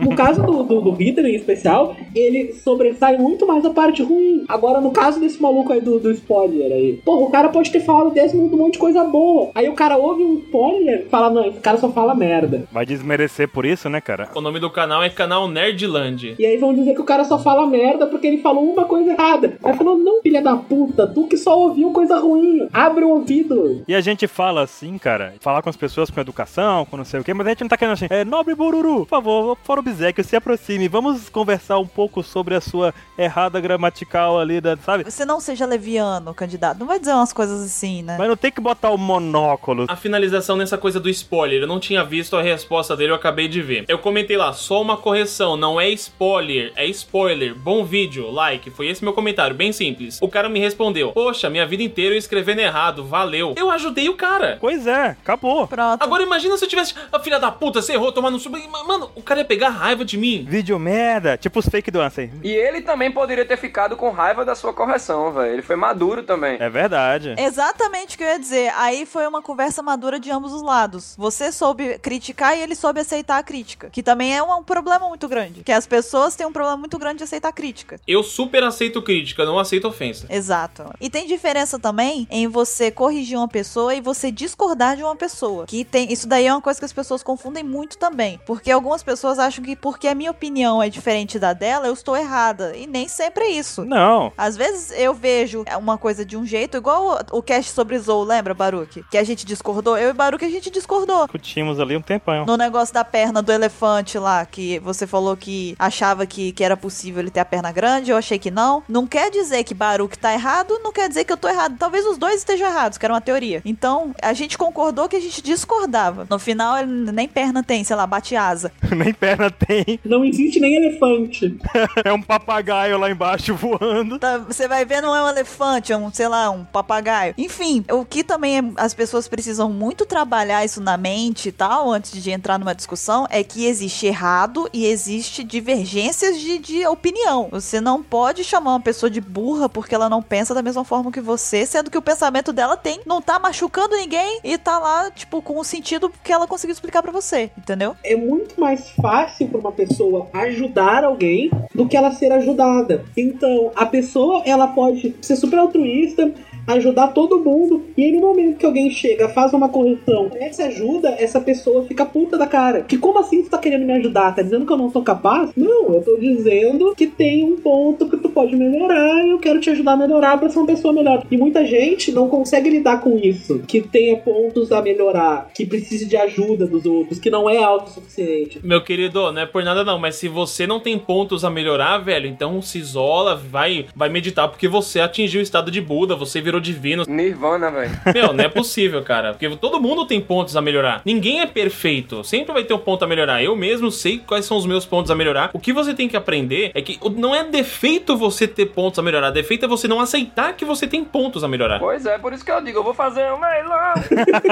No caso do, do, do Hitler em especial, ele sobressai muito mais a parte ruim. Agora, no caso desse maluco aí do, do spoiler aí, porra, o cara pode ter falado 10 minutos um monte de coisa boa. Aí o cara ouve um spoiler e fala, não, esse cara só fala merda. Vai desmerecer por isso, né, cara? O nome do canal é canal Nerdland. E aí vão dizer que o cara só fala merda porque ele falou uma coisa errada. Aí falou, não, filha da puta, tu que só ouviu coisa ruim. Abre o ouvido. E a gente fala assim, cara, falar com as pessoas com educação, com não sei o quê, mas a gente não tá assim, é, nobre Bururu, por favor, fora o obsequio, se aproxime, vamos conversar um pouco sobre a sua errada gramatical ali, da, sabe? Você não seja leviano, candidato. Não vai dizer umas coisas assim, né? Mas não tem que botar o monóculo. A finalização nessa coisa do spoiler, eu não tinha visto a resposta dele, eu acabei de ver. Eu comentei lá, só uma correção, não é spoiler, é spoiler. Bom vídeo, like, foi esse meu comentário, bem simples. O cara me respondeu, poxa, minha vida inteira eu escrevendo errado, valeu. Eu ajudei o cara. Pois é, acabou. Pronto. Agora imagina se eu tivesse, a filha da puta, você errou, tomar no sub. Mano, o cara ia pegar raiva de mim. Vídeo merda, tipo os fake do Ansem. E ele também poderia ter ficado com raiva da sua correção, velho. Ele foi maduro também. É verdade. Exatamente o que eu ia dizer. Aí foi uma conversa madura de ambos os lados. Você soube criticar e ele soube aceitar a crítica. Que também é um, um problema muito grande. Que as pessoas têm um problema muito grande de aceitar crítica. Eu super aceito crítica, não aceito ofensa. Exato. E tem diferença também em você corrigir uma pessoa e você discordar de uma pessoa. Que tem. Isso daí é uma coisa que as pessoas confundem muito também. também. Porque algumas pessoas acham que porque a minha opinião é diferente da dela, eu estou errada. E nem sempre é isso. Não. Às vezes eu vejo uma coisa de um jeito, igual o o cast sobre Zou, lembra, Baruque? Que a gente discordou. Eu e Baruque a gente discordou. Discutimos ali um tempão. No negócio da perna do elefante lá, que você falou que achava que, que era possível ele ter a perna grande, eu achei que não. Não quer dizer que Baruque tá errado, não quer dizer que eu tô errado. Talvez os dois estejam errados, que era uma teoria. Então, a gente concordou que a gente discordava. No final, ele nem perna tem, sei lá, bate asa. Nem perna tem. Não existe nem elefante. É um papagaio lá embaixo voando. Tá, Você vai ver, não é um elefante, é um, sei lá, um papagaio. Enfim, o que também é- as pessoas precisam muito trabalhar isso na mente e tal, antes de entrar numa discussão, é que existe errado e existe divergências de, de opinião. Você não pode chamar uma pessoa de burra porque ela não pensa da mesma forma que você, sendo que o pensamento dela tem, não tá machucando ninguém e tá lá, tipo, com o sentido que ela conseguiu explicar pra você, entendeu? É muito mais fácil para uma pessoa ajudar alguém do que ela ser ajudada. Então, a pessoa, ela pode ser super altruísta, ajudar todo mundo, e aí no momento que alguém chega, faz uma correção, essa ajuda, essa pessoa fica puta da cara. Que como assim tu tá querendo me ajudar? Tá dizendo que eu não sou capaz? Não, eu tô dizendo que tem um ponto que tu pode melhorar e eu quero te ajudar a melhorar pra ser uma pessoa melhor. E muita gente não consegue lidar com isso, que tenha pontos a melhorar, que precise de ajuda dos outros, que não é autossuficiente. Meu querido, não é por nada não, mas se você não tem pontos a melhorar, velho, então se isola, vai, vai meditar, porque você atingiu o estado de Buda, você virou divino. Nirvana, velho. Meu, não é possível, cara. Porque todo mundo tem pontos a melhorar. Ninguém é perfeito. Sempre vai ter um ponto a melhorar. Eu mesmo sei quais são os meus pontos a melhorar. O que você tem que aprender é que não é defeito você ter pontos a melhorar. Defeito é você não aceitar que você tem pontos a melhorar. Pois é, por isso que eu digo, eu vou fazer um leilão.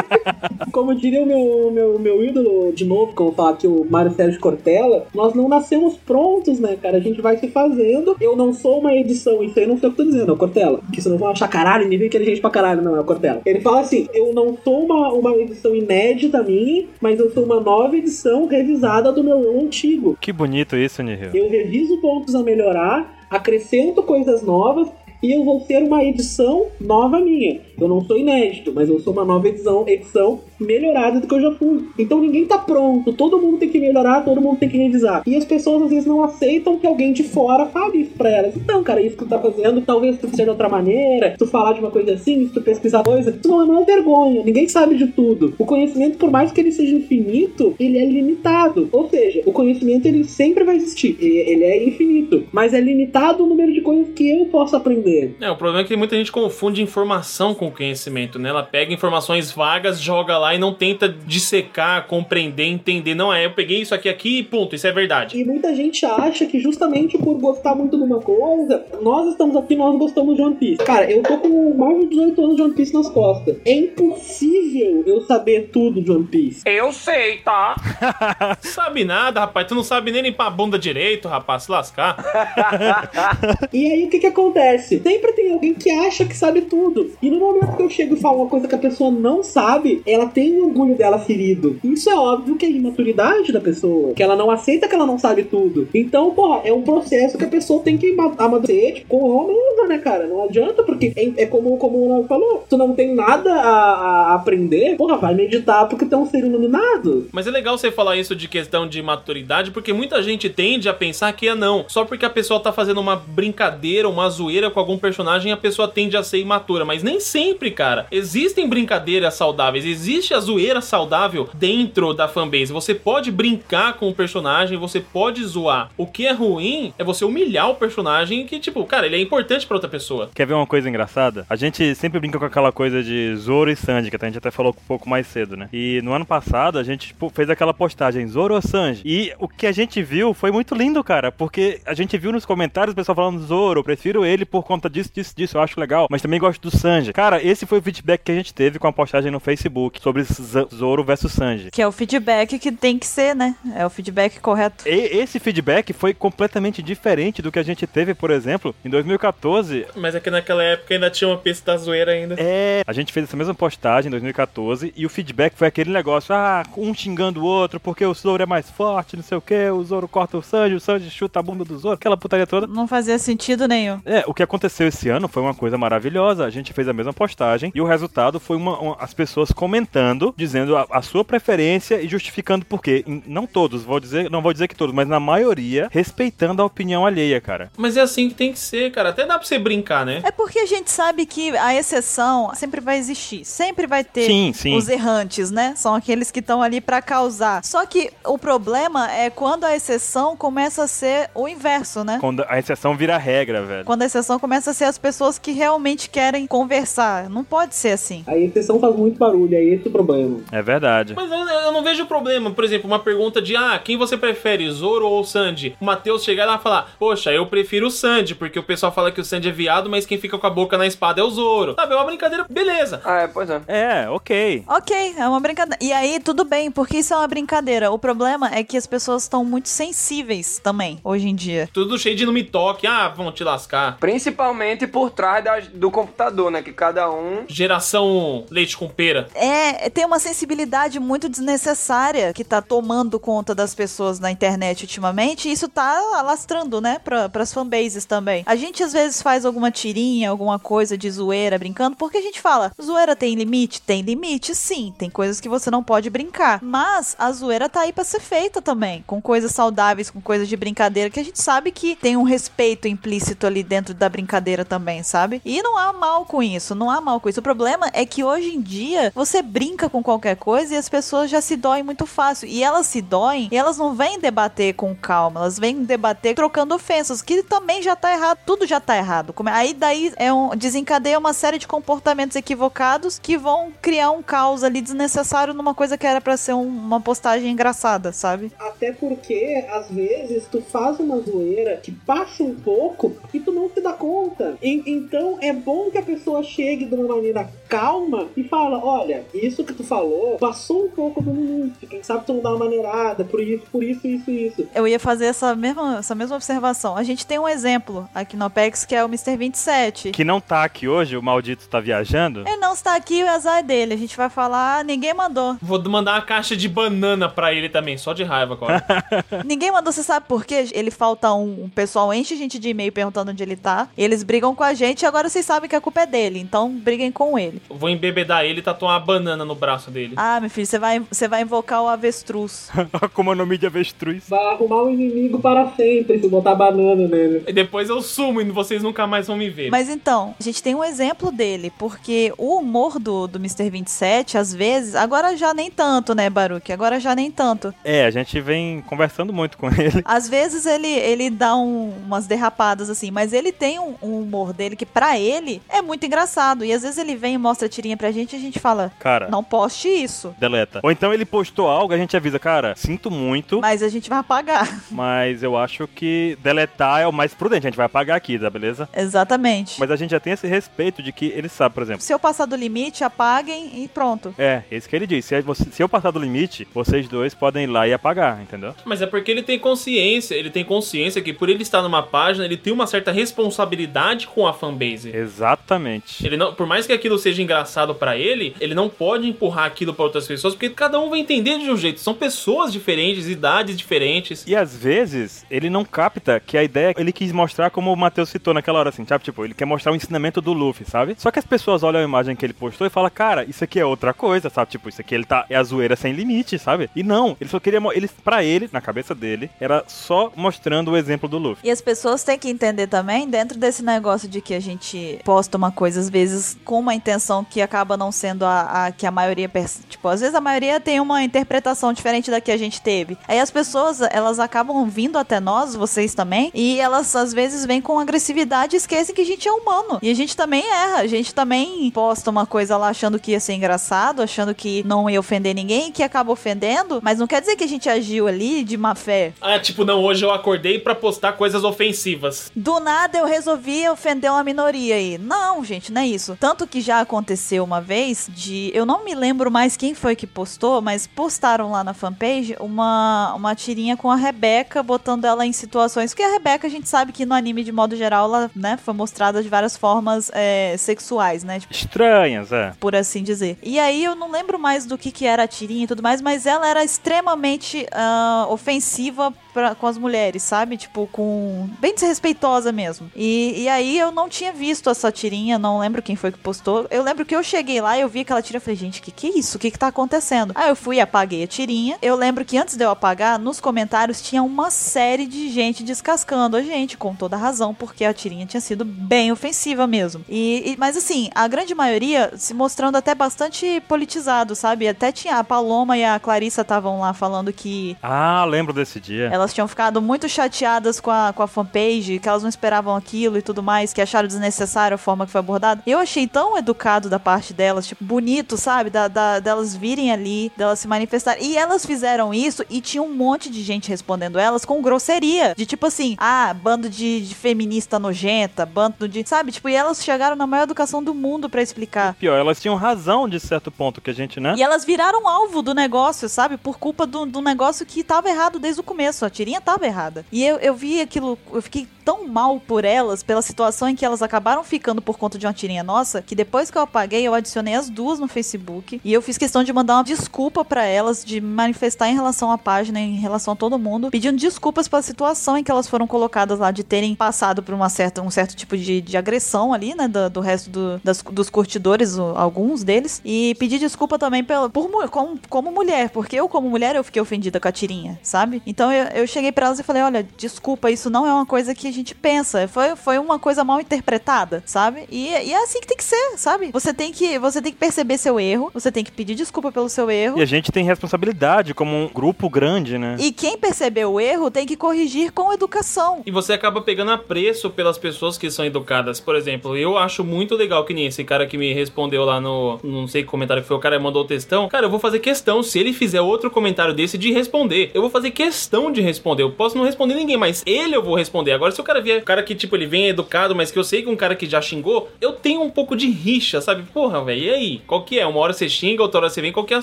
Como diria o meu, meu, meu ídolo, de novo, como falar aqui, o Mário Sérgio Cortella, nós não nascemos prontos, né, cara? A gente vai se fazendo. Eu não sou uma edição, isso aí não sei o que eu tô dizendo, Cortella. Porque senão vão achar caralho, nível inteligente pra caralho, não, é o Cortella. Ele fala assim: eu não sou uma, uma edição inédita minha, mas eu sou uma nova edição revisada do meu eu antigo. Que bonito isso, Nihil. Eu reviso pontos a melhorar, acrescento coisas novas e eu vou ser uma edição nova minha. Eu não sou inédito, mas eu sou uma nova edição, edição melhorada do que eu já fui. Então ninguém tá pronto, todo mundo tem que melhorar, todo mundo tem que revisar. E as pessoas às vezes não aceitam que alguém de fora fale isso pra elas. Então, cara, isso que tu tá fazendo, talvez tu seja de outra maneira, se tu falar de uma coisa assim, se tu pesquisar coisa, isso não é uma vergonha, ninguém sabe de tudo. O conhecimento, por mais que ele seja infinito, ele é limitado. Ou seja, o conhecimento ele sempre vai existir, ele é infinito, mas é limitado o número de coisas que eu posso aprender. É, o problema é que muita gente confunde informação com conhecimento, né? Ela pega informações vagas, joga lá e não tenta dissecar, compreender, entender. Não, é, eu peguei isso aqui aqui e ponto, isso é verdade. E muita gente acha que justamente por gostar muito de uma coisa, nós estamos aqui, nós gostamos de One Piece. Cara, eu tô com mais de 18 anos de One Piece nas costas. É impossível eu saber tudo de One Piece. Eu sei, tá? sabe nada, rapaz. Tu não sabe nem limpar a bunda direito, rapaz. Se lascar. E aí o que que acontece? Sempre tem alguém que acha que sabe tudo. E no momento que eu chego e falo uma coisa que a pessoa não sabe, ela tem orgulho dela ferido. Isso é óbvio que é imaturidade da pessoa. Que ela não aceita que ela não sabe tudo. Então, porra, é um processo que a pessoa tem que ama- amadurecer tipo, com mesmo, né, cara? Não adianta, porque é, é como, como o Léo falou. Tu não tem nada a, a aprender, porra, vai meditar porque tu é um ser iluminado. Mas é legal você falar isso de questão de maturidade, porque muita gente tende a pensar que é não. Só porque a pessoa tá fazendo uma brincadeira, uma zoeira com algum personagem, a pessoa tende a ser imatura. Mas nem sempre, cara. Existem brincadeiras saudáveis, existe a zoeira saudável dentro da fanbase. Você pode brincar com o personagem, você pode zoar. O que é ruim é você humilhar o personagem que, tipo, cara, ele é importante pra outra pessoa. Quer ver uma coisa engraçada? A gente sempre brinca com aquela coisa de Zoro e Sanji, que a gente até falou um pouco mais cedo, né? E no ano passado a gente tipo, fez aquela postagem Zoro ou Sanji. E o que a gente viu foi muito lindo, cara, porque a gente viu nos comentários o pessoal falando Zoro, prefiro ele por conta disso, disso, disso, eu acho legal, mas também gosto do Sanji. Cara, esse foi o feedback que a gente teve com a postagem no Facebook sobre Z- Zoro versus Sanji. Que é o feedback que tem que ser, né? É o feedback correto. E esse feedback foi completamente diferente do que a gente teve, por exemplo, em 2014, Mas é que naquela época ainda tinha uma pista da zoeira ainda. É, a gente fez essa mesma postagem em 2014 e o feedback foi aquele negócio, ah, um xingando o outro porque o Zoro é mais forte, não sei o que, o Zoro corta o Sanji, o Sanji chuta a bunda do Zoro, aquela putaria toda. Não fazia sentido nenhum. É, o que aconteceu esse ano foi uma coisa maravilhosa. A gente fez a mesma postagem e o resultado foi uma, uma- as pessoas comentando, dizendo a, a sua preferência e justificando por quê. Em- Não todos, vou dizer, não vou dizer que todos, mas na maioria respeitando a opinião alheia, cara. Mas é assim que tem que ser, cara. Até dá pra você brincar, né? É porque a gente sabe que a exceção sempre vai existir. Sempre vai ter Sim, sim. os errantes, né? São aqueles que estão ali pra causar. Só que o problema é quando a exceção começa a ser o inverso, né? Quando a exceção vira regra, velho. Quando a exceção começa a ser as pessoas que realmente querem conversar. Não pode ser assim. A exceção faz muito barulho, é esse o problema. É verdade. Mas eu, eu não vejo problema. Por exemplo, uma pergunta de ah, quem você prefere, Zoro ou Sandy? O Matheus chegar lá e falar, poxa, eu prefiro o Sandy, porque o pessoal fala que o Sandy é viado, mas quem fica com a boca na espada é o Zoro. Sabe, é uma brincadeira, beleza. Ah, é, pois é. É, ok. Ok, é uma brincadeira. E aí, tudo bem, porque isso é uma brincadeira. O problema é que as pessoas estão muito sensíveis também, hoje em dia. Tudo cheio de não me toque, ah, vão te lascar. Principalmente por trás da- do computador, né? Que cada um. Geração leite com pera. É, tem uma sensibilidade muito desnecessária que tá tomando conta das pessoas na internet ultimamente, e isso tá alastrando, né, pra, pras fanbases também. A gente às vezes faz alguma tirinha, alguma coisa de zoeira brincando, porque a gente fala, zoeira tem limite? Tem limite, sim. Tem coisas que você não pode brincar. Mas a zoeira tá aí pra ser feita também, com coisas saudáveis, com coisas de brincadeira, que a gente sabe que tem um respeito implícito ali dentro da brincadeira também, sabe? E não há mal com isso, não há mal com isso. O problema é que hoje em dia você brinca com qualquer coisa e as pessoas já se doem muito fácil. E elas se doem e elas não vêm debater com calma, elas vêm debater trocando ofensas, que também já tá errado, tudo já tá errado. Como- Aí daí é um, desencadeia uma série de comportamentos equivocados que vão criar um caos ali desnecessário numa coisa que era pra ser um- uma postagem engraçada, sabe? Até porque, às vezes, tu faz uma zoeira que passa um pouco e tu não se dá conta. E- então, é bom que a pessoa chegue de uma maneira calma e fala, olha, isso que tu falou passou um pouco do limite. Quem sabe tu não dá uma maneirada, por isso, por isso, isso, isso. Eu ia fazer essa mesma, essa mesma observação. A gente tem um exemplo aqui no Apex que é o Mr. 27. Que não tá aqui hoje, o maldito tá viajando. Ele não está aqui, o azar é dele. A gente vai falar, ninguém mandou. Vou mandar uma caixa de banana pra ele também, só de raiva agora. ninguém mandou, você sabe por quê? Ele falta um, um pessoal enche a gente de e-mail perguntando onde ele tá. Eles brigam com a gente e agora vocês sabem que a culpa é dele. Então briguem com ele. Vou embebedar ele e tatuar uma banana no braço dele. Ah, meu filho, você vai, você vai invocar o avestruz. Como é o nome de avestruz. Vai arrumar um inimigo para sempre se botar banana nele. E depois eu sumo e vocês nunca mais vão me ver. Mas então, a gente tem um exemplo dele, porque o humor do, do Mr. 27, às vezes, agora já nem tanto, né, Baruque? Agora já nem tanto. É, a gente vem conversando muito com ele. Às vezes ele, ele dá um- umas derrapadas assim, mas ele tem um, um humor dele que pra ele é muito engraçado. E às vezes ele vem e mostra a tirinha pra gente e a gente fala: Cara. Não poste isso. Deleta. Ou então ele postou algo, a gente avisa, cara, sinto muito, Mas a gente vai apagar. mas eu acho que deletar é o mais prudente, a gente vai apagar aqui, tá beleza? Exatamente. Mas a gente já tem esse respeito de que ele sabe, por exemplo. Se eu passar do limite, apaguem e pronto. É, esse que ele disse. Se, você- se eu passar do limite, vocês dois podem ir lá e apagar, entendeu? Mas é porque ele tem consciência, ele tem consciência que por ele estar numa página, ele tem uma certa responsabilidade com a fanbase. Exatamente. Ele não, por mais que aquilo seja engraçado pra ele, ele não pode empurrar aquilo pra outras pessoas, porque cada um vai entender de um jeito. São pessoas diferentes, idades diferentes. E às vezes ele não capta que a ideia ele quis mostrar como o Matheus citou naquela hora, assim, sabe? Tipo, ele quer mostrar o ensinamento do Luffy, sabe? Só que as pessoas olham a imagem que ele postou e falam, cara, isso aqui é outra coisa, sabe? Tipo, isso aqui ele tá. É a zoeira sem limite, sabe? E não, ele só queria. Ele, pra ele, na cabeça dele, era só mostrando o exemplo do Luffy. E as pessoas têm que entender também, dentro desse negócio de que a gente posta uma coisa, às vezes, com uma intenção que acaba não sendo a, a que a maioria. perce- Tipo, às vezes a maioria tem uma interpretação diferente da que a gente teve. Aí as pessoas, elas acabam vindo até nós, vocês também, e elas às vezes vêm com agressividade e esquecem que a gente é humano. E a gente também erra. A gente também posta uma coisa lá achando que ia ser engraçado, achando que não ia ofender ninguém, que acaba ofendendo, mas não quer dizer que a gente agiu ali de má fé. Ah, tipo, não, hoje eu acordei pra postar coisas ofensivas. Do nada eu resolvi ofender uma minoria aí. Não, gente, não é isso. Tanto que já aconteceu uma vez de. Eu não me lembro mais quem foi que postou, mas postaram lá na fanpage uma, uma tirinha com a Rebeca, botando ela em situações. Porque a Rebeca, a gente sabe que no anime, de modo geral, ela né, foi mostrada de várias formas é, sexuais, né? Tipo, Estranhas, é. por assim dizer. E aí eu não lembro mais do que, que era a tirinha e tudo mais, mas ela era extremamente ah, ofensiva pra- com as mulheres, sabe? Tipo, com. bem desrespeitosa mesmo. E, e aí eu não tinha visto essa tirinha, não lembro quem foi que postou. Eu lembro que eu cheguei lá e eu vi aquela tira e falei, gente, que que é isso? O que que tá acontecendo? Aí eu fui e apaguei a tirinha. Eu lembro que antes de eu apagar, nos comentários tinha uma série de gente descascando a gente, com toda razão, porque a tirinha tinha sido bem ofensiva mesmo. E, e- mas assim, a grande maioria se mostrando até bastante politizado, sabe? Até tinha a Paloma e a Clarissa estavam lá falando que Ah, lembro desse dia. Elas tinham ficado muito chateadas com a, com a fanpage, que elas não esperavam aquilo e tudo mais, que acharam desnecessário a forma que foi abordada. Eu achei tão educado da parte delas, tipo, bonito, sabe? Da, da- delas virem ali, delas se manifestarem. E elas fizeram isso e tinha um monte de gente respondendo elas com grosseria. De tipo assim, ah, bando de, de feminista nojenta, bando de. Sabe? Tipo, e elas chegaram na maior educação do mundo pra explicar. Pior, elas tinham razão de certo ponto que a gente, né? E elas viraram alvo do negócio, sabe? Por culpa do, do negócio que tava errado desde o começo. Tirinha tava errada. E eu, eu vi aquilo, eu fiquei tão mal por elas, pela situação em que elas acabaram ficando por conta de uma tirinha nossa, que depois que eu apaguei, eu adicionei as duas no Facebook. E eu fiz questão de mandar uma desculpa pra elas, de manifestar em relação à página, em relação a todo mundo, pedindo desculpas pela situação em que elas foram colocadas lá, de terem passado por uma certa, um certo tipo de, de agressão ali, né? Do, do resto do- das- dos curtidores, alguns deles. E pedir desculpa também pela, por, como, como mulher, porque eu, como mulher, eu fiquei ofendida com a tirinha, sabe? Então eu, eu cheguei pra elas e falei: olha, desculpa, isso não é uma coisa que a gente pensa. Foi, foi uma coisa mal interpretada, sabe? E, e é assim que tem que ser, sabe? Você tem que, você tem que perceber seu erro, você tem que pedir desculpa pelo seu erro. E a gente tem responsabilidade como um grupo grande, né? E quem percebeu o erro tem que corrigir com educação. E você acaba pegando apreço pelas pessoas que são educadas. Por exemplo, eu acho muito legal que nem esse cara que me respondeu lá no. Não sei que comentário que foi, o cara mandou o textão. Cara, eu vou fazer questão, se ele fizer outro comentário desse, de responder. Eu vou fazer questão de responder. Eu posso não responder ninguém, mas ele eu vou responder. Agora, se o cara vier, o cara que, tipo, ele vem educado, mas que eu sei que um cara que já xingou, eu tenho um pouco de rixa, sabe? Porra, velho, e aí? Qual que é? Uma hora você xinga, outra hora você vem, qual que é a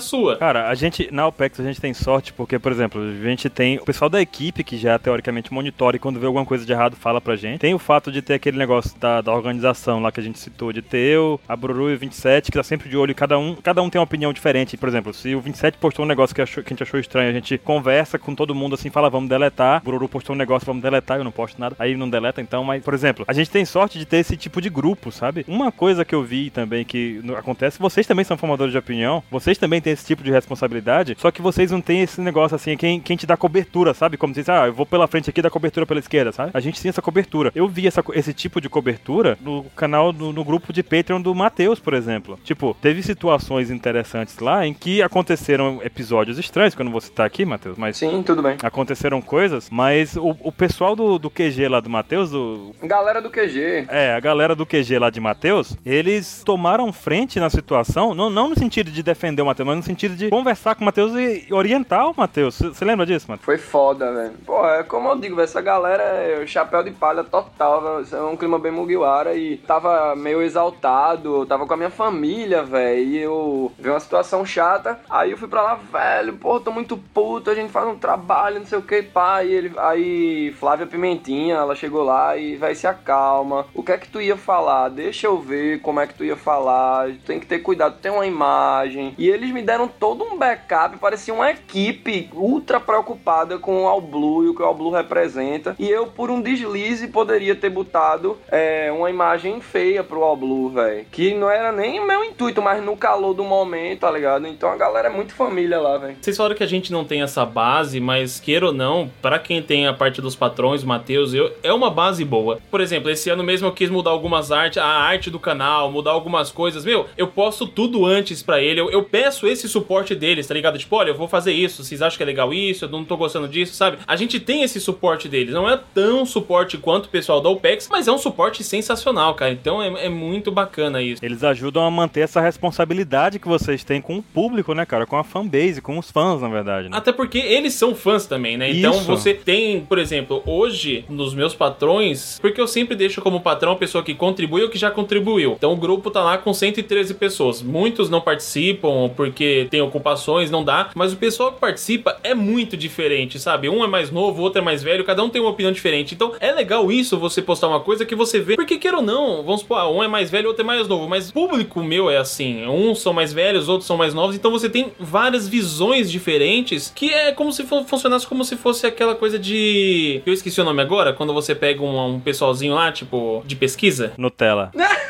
sua? Cara, a gente, na OPEX, a gente tem sorte porque, por exemplo, a gente tem o pessoal da equipe que já teoricamente monitora e quando vê alguma coisa de errado fala pra gente. Tem o fato de ter aquele negócio da, da organização lá que a gente citou, de ter eu, a Bruru e o 27, que tá sempre de olho cada um, cada um tem uma opinião diferente. Por exemplo, se o 27 postou um negócio que, achou- que a gente achou estranho, a gente conversa com todo mundo assim, fala, vamos deletar. O Bruru postou um negócio, vamos deletar, eu não posto nada. Aí não deleta, então, mas, por exemplo, a gente tem sorte de ter esse tipo de grupo, sabe? Uma coisa que eu vi também que acontece, vocês também são formadores de opinião, vocês também têm esse tipo de responsabilidade, só que vocês não têm esse negócio assim, quem, quem te dá cobertura, sabe? Como diz, ah, eu vou pela frente aqui e dá cobertura pela esquerda, sabe? A gente tem essa cobertura. Eu vi essa, esse tipo de cobertura no canal, no, no grupo de Patreon do Matheus, por exemplo. Tipo, teve situações interessantes lá em que aconteceram episódios estranhos, que eu não vou citar aqui, Matheus, mas Sim, tudo bem. aconteceram coisas, mas o, o pessoal do, do QG lá do Matheus, do, Galera do QG. é, a galera do QG lá de Matheus, eles tomaram frente na situação, não, não no sentido de defender o Matheus, mas no sentido de conversar com o Matheus e orientar o Matheus. Você lembra disso, Matheus? Foi foda, velho. Pô, é como eu digo, velho, essa galera é chapéu de palha total, velho. É um clima bem Mugiwara e tava meio exaltado, tava com a minha família, velho. E eu vi uma situação chata. Aí eu fui pra lá, velho, pô, tô muito puto, a gente faz um trabalho, não sei o que, pá. E ele, aí Flávia Pimentinha, ela chegou lá e, vai se acalma. O que é que tu ia falar? Deixa eu ver como é que tu ia falar. Tem que ter cuidado, tem uma imagem. E eles me deram todo um backup, parecia uma equipe ultra preocupada com o All Blue e o que o All Blue representa. E eu, por um deslize, poderia ter botado é, uma imagem feia pro All Blue, velho. Que não era nem o meu intuito, mas no calor do momento, tá ligado? Então a galera é muito família lá, velho. Vocês falaram que a gente não tem essa base, mas queira ou não, pra quem tem a parte dos patrões, Matheus, eu, é uma base boa. Por exemplo, esse ano mesmo eu quis mudar algumas artes, a arte do canal, mudar algumas coisas. Meu, eu posto tudo antes pra ele, eu, eu peço esse suporte deles, tá ligado? Tipo, olha, eu vou fazer isso, vocês acham que é legal isso, eu não tô gostando disso, sabe? A gente tem esse suporte deles, não é tão suporte quanto o pessoal da OPEX, mas é um suporte sensacional, cara. Então é, é muito bacana isso. Eles ajudam a manter essa responsabilidade que vocês têm com o público, né, cara? Com a fanbase, com os fãs, na verdade. Né? Até porque eles são fãs também, né? Então Isso. você tem, por exemplo, hoje, nos meus patrões, porque eu sempre deixo como patrão a pessoa que contribui ou que já contribuiu. Então o grupo tá lá com 113 pessoas. Muitos não participam porque tem ocupações, não dá. Mas o pessoal que participa é muito diferente, sabe? Um é mais novo, o outro é mais velho, cada um tem uma opinião diferente. Então é legal isso, você postar uma coisa que você vê. Porque queira ou não, vamos supor, ah, um é mais velho, o outro é mais novo. Mas público meu é assim. Uns são mais velhos, outros são mais novos. Então você tem várias visões diferentes que é como se funcionasse como se fosse aquela coisa de. Eu esqueci o nome agora, quando você pega um, um pessoalzinho lá, tipo, de pesquisa. Nutella.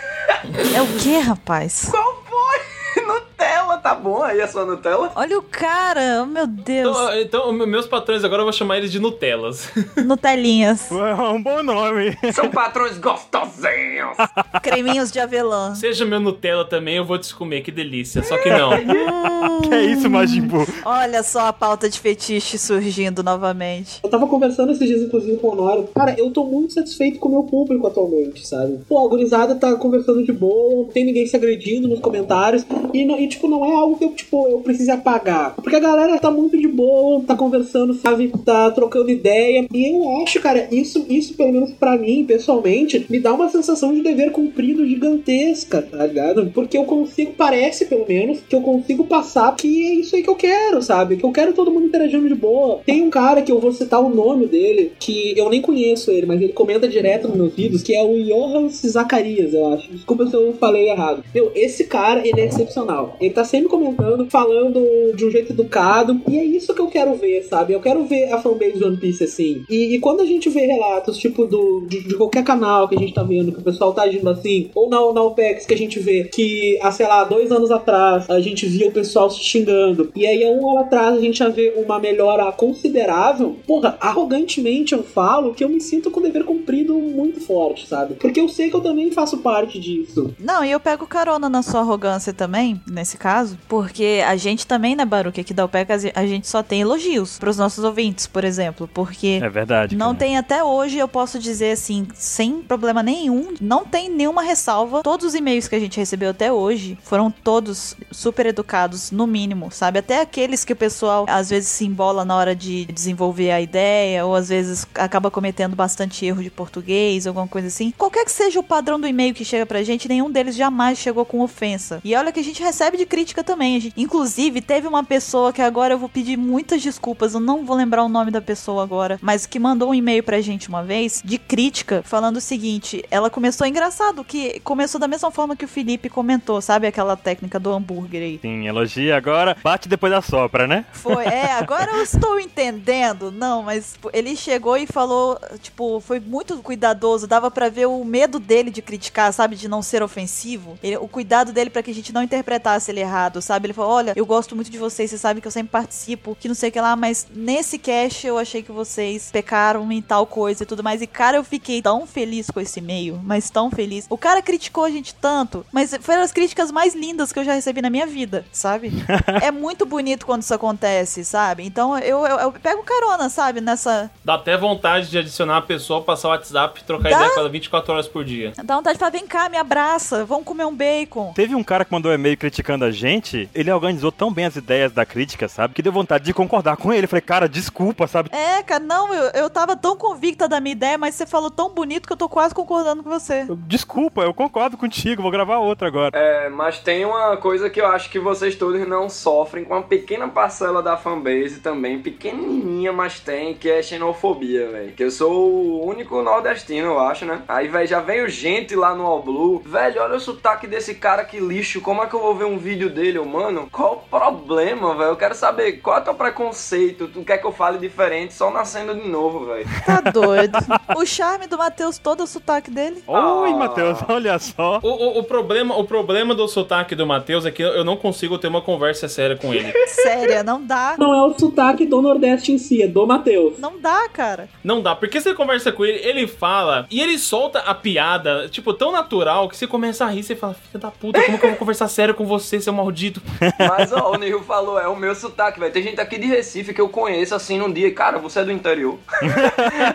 É o que, rapaz? Qual foi? Nutella, tá bom aí a sua Nutella? Olha o cara, oh meu Deus. Então, então, meus patrões agora eu vou chamar eles de Nutellas. Nutelinhas. É um bom nome. São patrões gostosinhos. Creminhos de avelã. Seja meu Nutella também, eu vou te comer, que delícia. Só que não. que é isso, Majin Buu? Olha só a pauta de fetiche surgindo novamente. Eu tava conversando esses dias, inclusive, com o Honório. Cara, eu tô muito satisfeito com o meu público atualmente, sabe? Pô, a gurizada tá conversando de boa, não tem ninguém se agredindo nos comentários. E, não- e, tipo, não é algo que eu, tipo, eu precise apagar. Porque a galera tá muito de boa, tá conversando, sabe? Tá trocando ideia. E eu acho, cara, isso, isso pelo menos pra mim, pessoalmente, me dá uma sensação de dever cumprido gigantesca, tá ligado? Porque eu consigo, parece pelo menos, que eu consigo passar que é isso aí que eu quero, sabe? Que eu quero todo mundo interagindo de boa. Tem um cara que eu vou citar o nome dele, que eu nem conheço ele, mas ele comenta direto nos meus vídeos, que é o Johan Zacarias, eu acho. Desculpa se eu falei errado. Meu, esse cara, ele é excepcional. Ele tá sempre comentando, falando de um jeito educado, e é isso que eu quero ver, sabe? Eu quero ver a fanbase de One Piece assim. E, e quando a gente vê relatos, tipo, do, de, de qualquer canal que a gente tá vendo, que o pessoal tá agindo assim, ou na, na OPEX que a gente vê que, há, sei lá, dois anos atrás, a gente via o pessoal se xingando, e aí há um ano atrás a gente já vê uma melhora considerável, porra, arrogantemente eu falo que eu me sinto com o dever cumprido muito forte, sabe? Porque eu sei que eu também faço parte disso. Não, e eu pego carona na sua arrogância também, nesse caso, porque a gente também, né, Baruque, aqui da UPEC, a gente só tem elogios pros nossos ouvintes, por exemplo, porque É verdade. não cara. tem até hoje, eu posso dizer assim, sem problema nenhum, não tem nenhuma ressalva. Todos os e-mails que a gente recebeu até hoje foram todos super educados, no mínimo, sabe? Até aqueles que o pessoal às vezes se embola na hora de desenvolver a ideia, ou às vezes acaba cometendo bastante erro de português, alguma coisa assim. Qualquer que seja o padrão do e-mail que chega pra gente, nenhum deles jamais chegou com ofensa. E olha que a gente recebe de crítica também. Gente- inclusive, teve uma pessoa que agora eu vou pedir muitas desculpas, eu não vou lembrar o nome da pessoa agora, mas que mandou um e-mail pra gente uma vez de crítica, falando o seguinte: ela começou engraçado, que começou da mesma forma que o Felipe comentou, sabe? Aquela técnica do hambúrguer aí. Sim, elogia agora, bate depois da sopra, né? Foi, é, agora eu estou entendendo. Não, mas tipo, ele chegou e falou, tipo, foi muito cuidadoso, dava pra ver o medo dele de criticar, sabe, de não ser ofensivo. Ele- o cuidado dele pra que a gente não interpretasse ele errado, sabe? Ele falou: "Olha, eu gosto muito de vocês, vocês sabem que eu sempre participo, que não sei o que lá, mas nesse cast eu achei que vocês pecaram em tal coisa e tudo mais". E cara, eu fiquei tão feliz com esse e-mail, mas tão feliz. O cara criticou a gente tanto, mas foram as críticas mais lindas que eu já recebi na minha vida, sabe? é muito bonito quando isso acontece, sabe? Então eu, eu, eu pego carona, sabe? Nessa. Dá até vontade de adicionar a pessoa, passar o WhatsApp e trocar Dá? ideia com ela 24 horas por dia. Dá vontade de falar, vem cá, me abraça, vamos comer um bacon. Teve um cara que mandou um e-mail criticando a gente, ele organizou tão bem as ideias da crítica, sabe? Que deu vontade de concordar com ele. Eu falei, cara, desculpa, sabe? É, cara, não, eu, eu tava tão convicta da minha ideia, mas você falou tão bonito que eu tô quase concordando com você. Desculpa, eu concordo contigo, vou gravar outra agora. É, mas tem uma coisa que eu acho que vocês todos não sofrem com uma pequena parcela da fanbase também, pequenininha, mas tem, que é xenofobia, velho. Que eu sou o único nordestino, eu acho, né? Aí, velho, já veio gente lá no All Blue. Velho, olha o sotaque desse cara, que lixo. Como é que eu vou ver um vídeo dele, mano? Qual o problema, velho? Eu quero saber qual é o teu preconceito. Tu quer que eu fale diferente só nascendo de novo, velho? Tá doido. o charme do Matheus, todo o sotaque dele. Oi, Ah. Matheus, olha só. O, o, o problema, o problema do sotaque do Matheus é que eu não consigo ter uma conversa séria com ele. Séria, não dá. Não é o sotaque do Nordeste em si, é do Matheus. Não dá, cara. Não dá, porque você conversa com ele, ele fala e ele solta a piada, tipo, tão natural que você começa a rir, você fala, filha da puta, como que eu vou conversar sério com você, seu maldito? Mas ó, o Nil falou, é o meu sotaque, velho. Tem gente aqui de Recife que eu conheço assim num dia, cara, você é do interior.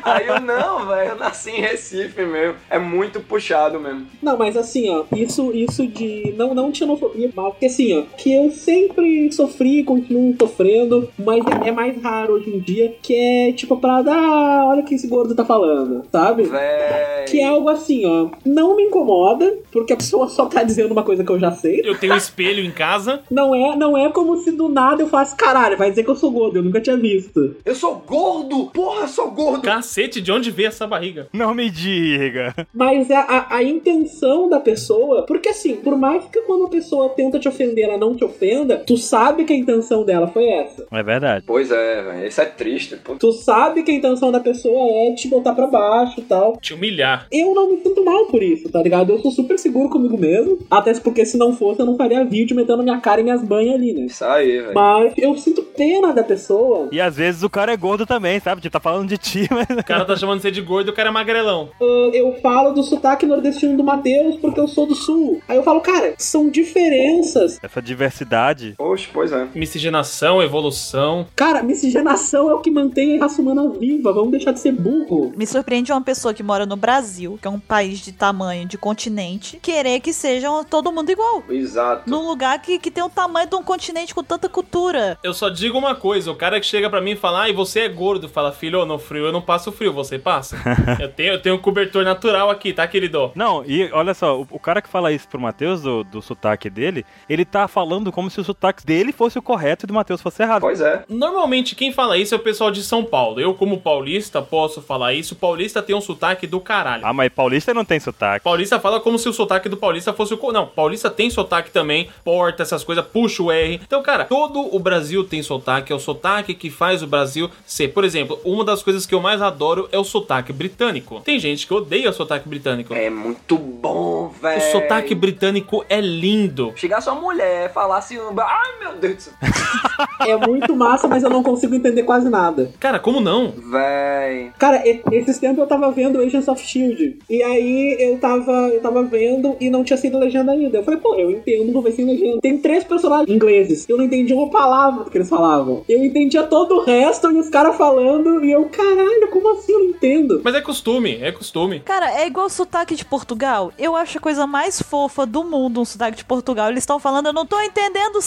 Aí eu, não, velho, eu nasci em Recife mesmo. É muito puxado mesmo. Não, mas assim, ó, isso, isso de. Não, não xenofobia, mas porque assim, ó, que eu sempre sofri e continuo sofrendo, mas é, é mais raro hoje em dia, que é tipo pra dar. Olha o que esse gordo tá falando, sabe? Véi. Que é algo assim, ó. Não me incomoda, porque a pessoa só tá dizendo uma coisa que eu já sei. Eu tenho um espelho em casa casa. Não é, não é como se do nada eu faço, caralho, vai dizer que eu sou gordo, eu nunca tinha visto. Eu sou gordo! Porra, eu sou gordo! Cacete, de onde veio essa barriga? Não me diga. Mas a, a, a intenção da pessoa, porque assim, por mais que quando a pessoa tenta te ofender, ela não te ofenda, tu sabe que a intenção dela foi essa. É verdade. Pois é, velho. Isso é triste. Pô. Tu sabe que a intenção da pessoa é te botar pra baixo e tal. Te humilhar. Eu não me sinto mal por isso, tá ligado? Eu sou super seguro comigo mesmo. Até porque se não fosse, eu não faria vídeo metendo minha cara e minhas banhas ali, né? Isso aí, velho. Mas eu sinto pena da pessoa. E às vezes o cara é gordo também, sabe? Tipo, tá falando de ti, mas. O cara tá chamando você de gordo e o cara é magrelão. Ah, eu falo do sotaque nordestino do Matheus porque eu sou do sul. Aí eu falo, cara, são diferenças. Essa diversidade. Poxa, pois é. Miscigenação, evolução. Cara, miscigenação é o que mantém a raça humana viva. Vamos deixar de ser burro. Me surpreende uma pessoa que mora no Brasil, que é um país de tamanho, de continente, querer que sejam todo mundo igual. Exato. Num lugar que, que tem o tamanho de um continente com tanta cultura. Eu só digo uma coisa, o cara que chega pra mim e fala, ai, você é gordo, fala, filho, no frio eu não passo frio, você passa? eu, tenho, eu tenho um cobertor natural aqui, tá, querido? Não, e olha só, o, o cara que fala isso pro Matheus, do, do sotaque dele, ele tá falando como se o sotaque dele fosse o correto e do Matheus fosse errado. Pois é. Normalmente quem fala isso é o pessoal de São Paulo. Eu, como paulista, posso falar isso. Paulista tem um sotaque do caralho. Ah, mas paulista não tem sotaque. Paulista fala como se o sotaque do paulista fosse o. co- Não, paulista tem sotaque também, porta, essas coisas, puxa o R. Então, cara, todo o Brasil tem sotaque, é o sotaque que faz o Brasil ser. Por exemplo, uma das coisas que eu mais adoro é o sotaque britânico. Tem gente que odeia o sotaque britânico. É muito bom, velho. O sotaque britânico é lindo. Chegar sua mulher, falar assim, ai meu Deus do céu. É muito massa, mas eu não consigo entender quase nada. Cara, como não? Véi. Cara, esses tempos eu tava vendo Agents of Shield. E aí eu tava, eu tava vendo e não tinha sido legenda ainda. Eu falei, pô, eu entendo, vou ver sem legenda. Tem três personagens ingleses. Eu não entendi uma palavra do que eles falavam. Eu entendia todo o resto e os caras falando. E eu, caralho, como assim? Eu não entendo. Mas é costume, é costume. Cara, é igual o sotaque de Portugal. Eu acho a coisa mais fofa do mundo um sotaque de Portugal. Eles estão falando, eu não tô entendendo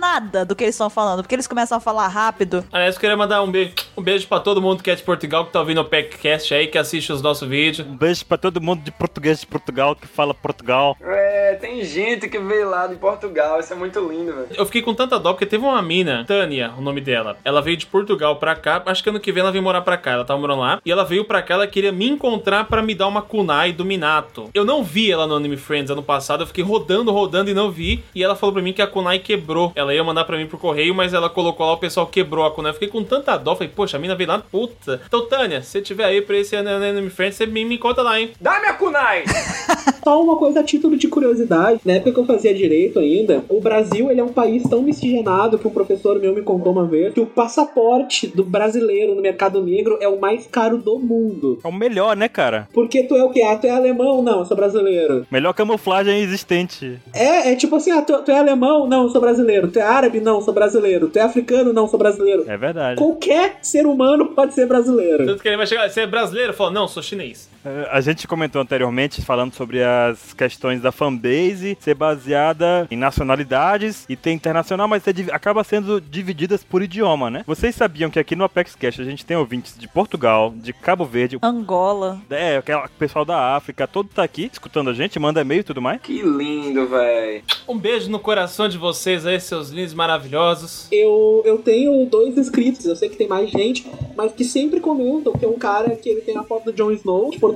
nada do que eles estão falando, porque eles começam a falar rápido. Aliás, eu queria mandar um beijo, um beijo pra todo mundo que é de Portugal, que tá ouvindo o PECcast aí, que assiste os nossos vídeos. Um beijo pra todo mundo de português de Portugal que fala Portugal. É, tem gente que veio lá de Portugal, isso é muito lindo, velho. Eu fiquei com tanta dó porque teve uma mina, Tânia, o nome dela. Ela veio de Portugal pra cá, acho que ano que vem ela veio morar pra cá. Ela tava morando lá. E ela veio pra cá, ela queria me encontrar pra me dar uma kunai do Minato. Eu não vi ela no Anime Friends ano passado, eu fiquei rodando, rodando e não vi. E ela falou pra mim que a kunai quebrou. Ela ia mandar pra mim pro correio, mas ela colocou lá, o pessoal quebrou a kunai. Eu fiquei com tanta dó, falei, poxa, a mina veio lá, puta. Então, Tânia, se você tiver aí pra esse ano Anime Friends, você me, me conta lá, hein? Dá minha kunai! Só uma coisa a título de curiosidade, na época que eu fazia direito ainda, o Brasil ele é um país tão miscigenado que um professor meu me contou uma vez que o passaporte do brasileiro no mercado negro é o mais caro do mundo. É o melhor, né, cara? Porque tu é o quê? Ah, tu é alemão? Não, eu sou brasileiro. Melhor camuflagem existente. É, é tipo assim, ah, tu, tu é alemão? Não, eu sou brasileiro. Tu é árabe? Não, eu sou brasileiro. Tu é africano? Não, eu sou brasileiro. É verdade. Qualquer ser humano pode ser brasileiro. Tanto que ele vai chegar, você é brasileiro? Fala, não, sou chinês. A gente comentou anteriormente falando sobre as questões da fanbase ser baseada em nacionalidades e ter internacional, mas acaba sendo divididas por idioma, né? Vocês sabiam que aqui no Apex Cash a gente tem ouvintes de Portugal, de Cabo Verde, Angola. é, aquela pessoal da África, todo tá aqui escutando a gente, manda e-mail e tudo mais. Que lindo, véi. Um beijo no coração de vocês aí, seus lindos maravilhosos. Eu, eu tenho dois inscritos, eu sei que tem mais gente, mas que sempre comentam que é um cara que ele tem a foto do Jon Snow, de Portugal,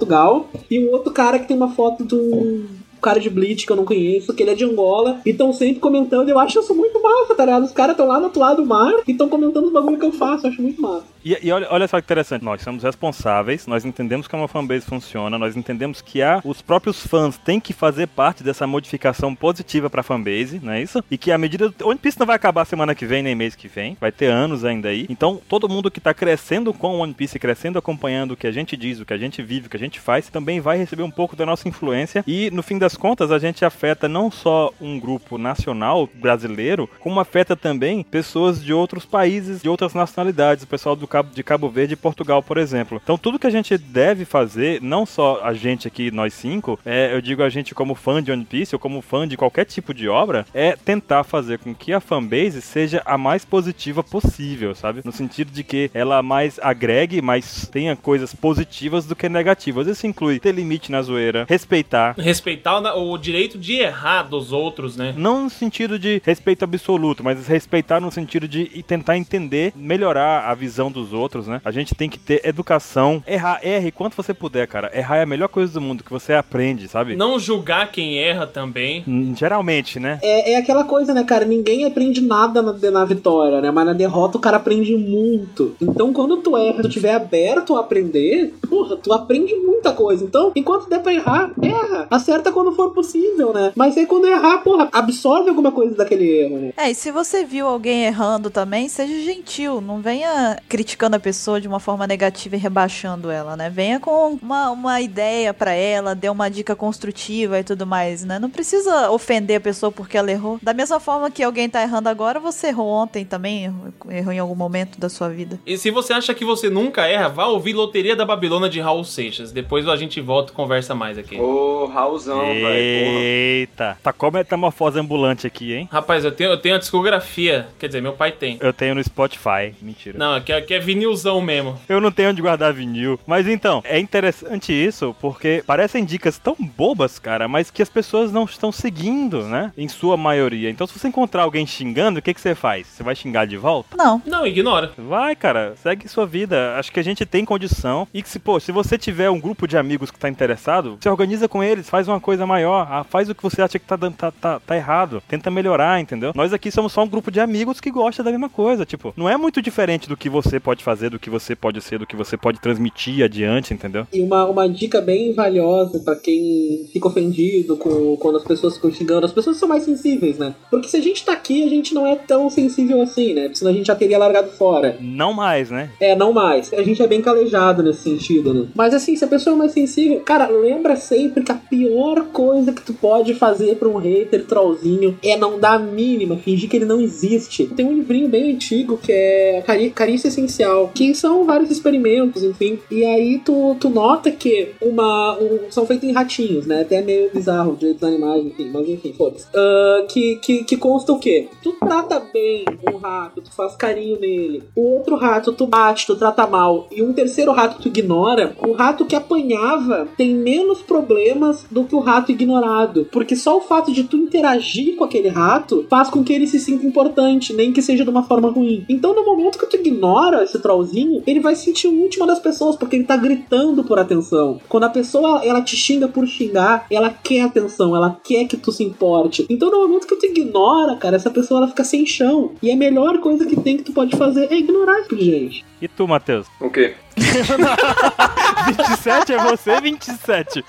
e um outro cara que tem uma foto do cara de Bleach que eu não conheço, que ele é de Angola, e estão sempre comentando, eu acho isso muito massa, tá ligado? Os caras estão lá do outro lado do mar e estão comentando os bagulho que eu faço, eu acho muito massa. E, e olha, olha só que interessante, nós somos responsáveis, nós entendemos como a fanbase funciona, nós entendemos que há, os próprios fãs têm que fazer parte dessa modificação positiva pra fanbase, não é isso? E que a medida. One Piece não vai acabar semana que vem, nem mês que vem, vai ter anos ainda aí. Então, todo mundo que tá crescendo com One Piece, crescendo acompanhando o que a gente diz, o que a gente vive, o que a gente faz, também vai receber um pouco da nossa influência. E no fim das contas, a gente afeta não só um grupo nacional brasileiro, como afeta também pessoas de outros países, de outras nacionalidades, o pessoal do Cabo, de Cabo Verde e Portugal, por exemplo. Então, tudo que a gente deve fazer, não só a gente aqui, nós cinco, é, eu digo a gente como fã de One Piece ou como fã de qualquer tipo de obra, é tentar fazer com que a fanbase seja a mais positiva possível, sabe? No sentido de que ela mais agregue, mais tenha coisas positivas do que negativas. Isso inclui ter limite na zoeira, respeitar, Respeitar na- o direito de errar dos outros, né? Não no sentido de respeito absoluto, mas respeitar no sentido de e tentar entender, melhorar a visão dos outros, né? A gente tem que ter educação. Errar, erre quanto você puder, cara. Errar é a melhor coisa do mundo que você aprende, sabe? Não julgar quem erra também. Geralmente, né? É, é aquela coisa, né, cara? Ninguém aprende nada na, na vitória, né? Mas na derrota o cara aprende muito. Então, quando tu erra, tu tiver aberto a aprender, porra, tu aprende muita coisa. Então, enquanto der pra errar, erra. Acerta quando for possível, né? Mas aí quando errar, porra, absorve alguma coisa daquele erro, né? É, e se você viu alguém errando também, seja gentil. Não venha criticando a pessoa de uma forma negativa e rebaixando ela, né? Venha com uma, uma ideia pra ela, dê uma dica construtiva e tudo mais, né? Não precisa ofender a pessoa porque ela errou. Da mesma forma que alguém tá errando agora, você errou ontem também, errou, errou em algum momento da sua vida. E se você acha que você nunca erra, vá ouvir Loteria da Babilônia de Raul Seixas. Depois a gente volta e conversa mais aqui. Ô, Raulzão, velho. Eita. Tá como metamorfose ambulante aqui, hein? Rapaz, eu tenho, eu tenho a discografia. Quer dizer, meu pai tem. Eu tenho no Spotify. Mentira. Não, aqui, aqui é vinilzão mesmo. Eu não tenho onde guardar vinil. Mas então, é interessante isso, porque parecem dicas tão bobas, cara, mas que as pessoas não estão seguindo, né? Em sua maioria. Então, se você encontrar alguém xingando, o que, que você faz? Você vai xingar de volta? Não. Não, ignora. Vai, cara, segue sua vida. Acho que a gente tem condição. E que se, pô, se você tiver um grupo de amigos que tá interessado, se organiza com eles, faz uma coisa maior. ah, Faz o que você acha que tá, tá, tá, tá errado. Tenta melhorar, entendeu? Nós aqui somos só um grupo de amigos que gosta da mesma coisa. Tipo, não é muito diferente do que você pode fazer, do que você pode ser, do que você pode transmitir adiante, entendeu? E uma, uma dica bem valiosa pra quem fica ofendido com, quando as pessoas ficam xingando. As pessoas são mais sensíveis, né? Porque se a gente tá aqui, a gente não é tão sensível assim, né? Porque senão a gente já teria largado fora. Não mais, né? É, não mais. A gente é bem calejado nesse sentido, né? Mas assim, se a pessoa é mais sensível, cara, lembra sempre que a pior coisa que tu pode fazer pra um hater trollzinho é não dar a mínima, fingir que ele não existe. Tem um livrinho bem antigo que é Carícia Essencial, que são vários experimentos, enfim. E aí tu, tu nota que uma. um- são feitos em ratinhos, né? Até meio bizarro, direitos animais, enfim, mas enfim, foda-se. Ah, que, que, que consta o quê? Tu trata bem um rato, tu faz carinho nele. O outro rato tu bate, tu trata mal. E um terceiro rato tu ignora. O rato que apanhava tem menos problemas do que o rato ignorado. Porque só o fato de tu interagir com aquele rato faz com que ele se sinta importante, nem que seja de uma forma ruim. Então, no momento que tu ignora esse trollzinho, ele vai se sentir o último das pessoas, porque ele tá gritando por atenção. Quando a pessoa ela te xinga por xingar, ela quer atenção, ela quer que tu se importe. Então, no momento que tu ignora, cara, essa pessoa ela fica sem chão. E a melhor coisa que tem que tu pode fazer é ignorar isso, gente. E tu, Matheus? O quê? 27 é você, 27.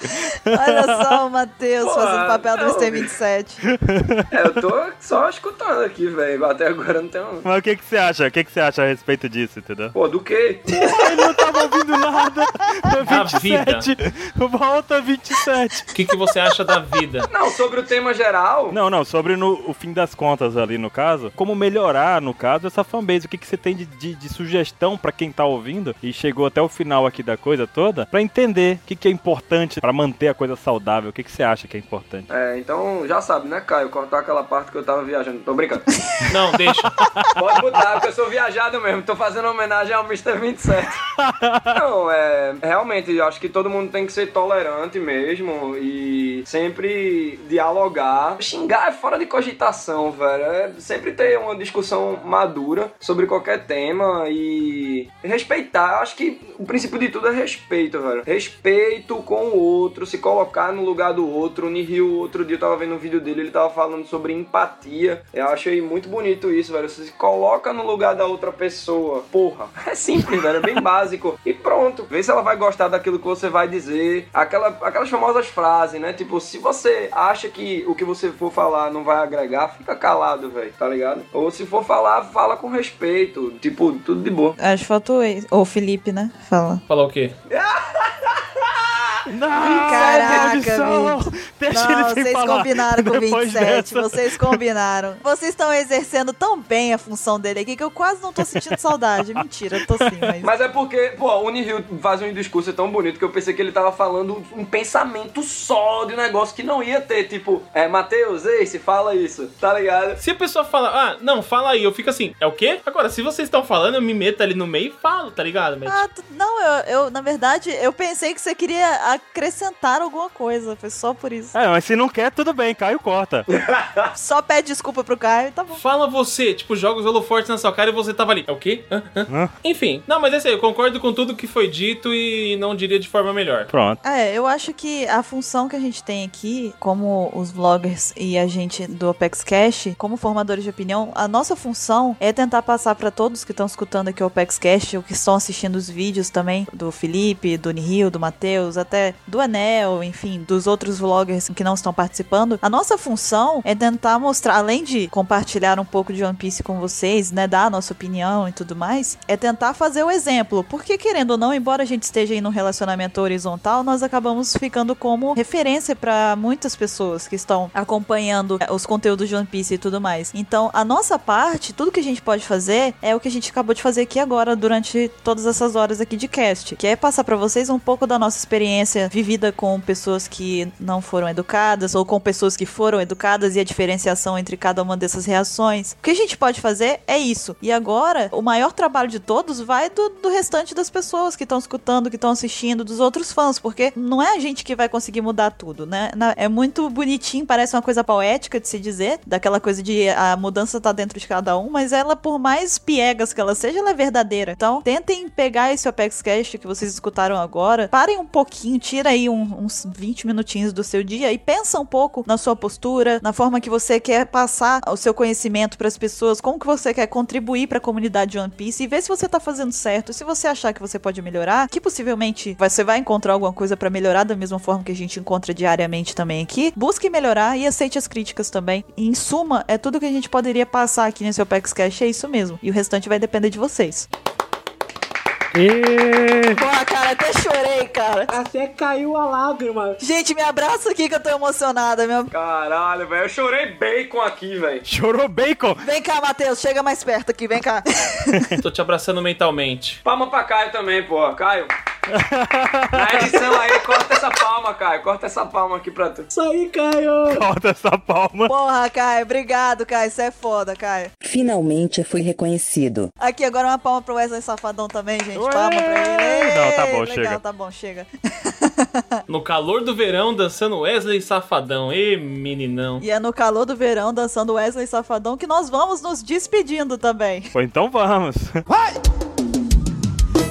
Olha só o Matheus Pô, fazendo papel do Mr. 27. É, eu tô só escutando aqui, velho. Até agora não tenho. Mas o que, que você acha? O que, que você acha a respeito disso, entendeu? Pô, do quê? Ele não tava ouvindo nada. Da 27. Volta 27. O que, que você acha da vida? Não, sobre o tema geral. Não, não, sobre no, o fim das contas ali, no caso, como melhorar, no caso, essa fanbase. O que, que você tem de, de, de sugestão pra quem tá ouvindo e chegou até o final aqui da coisa toda, pra entender o que, que é importante pra manter a coisa saudável. O que, que você acha que é importante? É, então já sabe, né, Caio? Cortar aquela parte que eu tava viajando. Tô brincando. Não, deixa. Pode mudar, porque eu sou viajado mesmo. Tô fazendo homenagem ao Mr. 27. Não, é. Realmente, eu acho que todo mundo tem que ser tolerante mesmo e sempre dialogar. Xingar é fora de cogitação, velho. É sempre ter uma discussão madura sobre qualquer tema e respeitar. Eu acho que o princípio de tudo é respeito, velho. Respeito com o outro, se colocar no lugar do outro. O Nihil, outro dia eu tava vendo um vídeo dele, ele tava falando sobre empatia. Eu achei muito bonito isso, velho. Você se coloca no lugar da outra pessoa. Porra, é simples, velho. É bem básico. E pronto. Vê se ela vai gostar daquilo que você vai dizer. Aquela, aquelas famosas frases, né? Tipo, se você acha que o que você for falar não vai agregar, fica calado, velho. Tá ligado? Ou se for falar, fala com respeito. Tipo, tudo de boa. Acho que faltou. Ou Felipe, né? Fala. Falar o quê? Não, Caraca. Deixa Não, ele sem vocês falar. combinaram com Depois 27. dessa. Vocês combinaram. Vocês estão exercendo tão bem a função dele aqui que eu quase não tô sentindo saudade. Mentira, eu tô sim, mas. Mas é porque, pô, o Nihil faz um discurso tão bonito que eu pensei que ele tava falando um pensamento só de um negócio que não ia ter. Tipo, é, Matheus, Ace, fala isso, tá ligado? Se a pessoa fala, ah, não, fala aí, eu fico assim, é o quê? Agora, se vocês estão falando, eu me meto ali no meio e falo, tá ligado? Mas, Ah, não, eu, eu, na verdade, eu pensei que você queria a- acrescentar alguma coisa. Foi só por isso. É, mas se não quer, tudo bem, Caio corta. Só pede desculpa pro Caio e tá bom. Fala você, tipo, joga os holofortes na sua cara e você tava ali. É o quê? Hã? Hã? Hã? Enfim, não, mas é isso aí, eu concordo com tudo que foi dito e não diria de forma melhor. Pronto. É, eu acho que a função que a gente tem aqui, como os vloggers e a gente do Apex Cash, como formadores de opinião, a nossa função é tentar passar pra todos que estão escutando aqui o Apex Cash, ou que estão assistindo os vídeos também do Felipe, do Nihil, do Matheus, até do Anel, enfim, dos outros vloggers que não estão participando. A nossa função é tentar mostrar, além de compartilhar um pouco de One Piece com vocês, né, dar a nossa opinião e tudo mais, é tentar fazer o exemplo. Porque querendo ou não, embora a gente esteja em um relacionamento horizontal, nós acabamos ficando como referência pra muitas pessoas que estão acompanhando eh, os conteúdos de One Piece e tudo mais. Então, a nossa parte, tudo que a gente pode fazer é o que a gente acabou de fazer aqui agora durante todas essas horas aqui de cast, que é passar pra vocês um pouco da nossa experiência vivida com pessoas que não foram educadas ou com pessoas que foram educadas e a diferenciação entre cada uma dessas reações. O que a gente pode fazer é isso. E agora, o maior trabalho de todos vai do, do restante das pessoas que estão escutando, que estão assistindo, dos outros fãs, porque não é a gente que vai conseguir mudar tudo, né? É muito bonitinho, parece uma coisa poética de se dizer, daquela coisa de a mudança tá dentro de cada um, mas ela, por mais piegas que ela seja, ela é verdadeira. Então, tentem pegar esse Apex Cast que vocês escutaram agora, parem um pouquinho, tira aí um- uns 20 minutinhos do seu dia e pensa um pouco na sua postura, na forma que você quer passar o seu conhecimento para as pessoas, como que você quer contribuir para a comunidade de One Piece e ver se você tá fazendo certo. Se você achar que você pode melhorar, que possivelmente você vai encontrar alguma coisa para melhorar da mesma forma que a gente encontra diariamente também aqui, busque melhorar e aceite as críticas também. Em suma, é tudo que a gente poderia passar aqui nesse Apex Cash, é isso mesmo. E o restante vai depender de vocês. E... Porra, cara, até chorei, cara. Até caiu a lágrima. Gente, me abraça aqui que eu tô emocionada, meu. Caralho, velho. Eu chorei bacon aqui, velho. Chorou bacon? Vem cá, Matheus, chega mais perto aqui, vem cá. Tô te abraçando mentalmente. Palma pra Caio também, pô. Caio. Na edição aí, corta essa palma, Caio. Corta essa palma aqui pra tu. Isso aí, Caio. Corta essa palma. Porra, Caio, obrigado, Caio, você é foda, Caio. Finalmente fui reconhecido. Aqui, agora uma palma pro Wesley Safadão também, gente. Ué! Palma pra ele. Ei, Não, tá bom, legal, chega. Tá bom, chega. No calor do verão, dançando Wesley Safadão. Ê, meninão. E é no calor do verão, dançando Wesley Safadão, que nós vamos nos despedindo também. Pô, então vamos.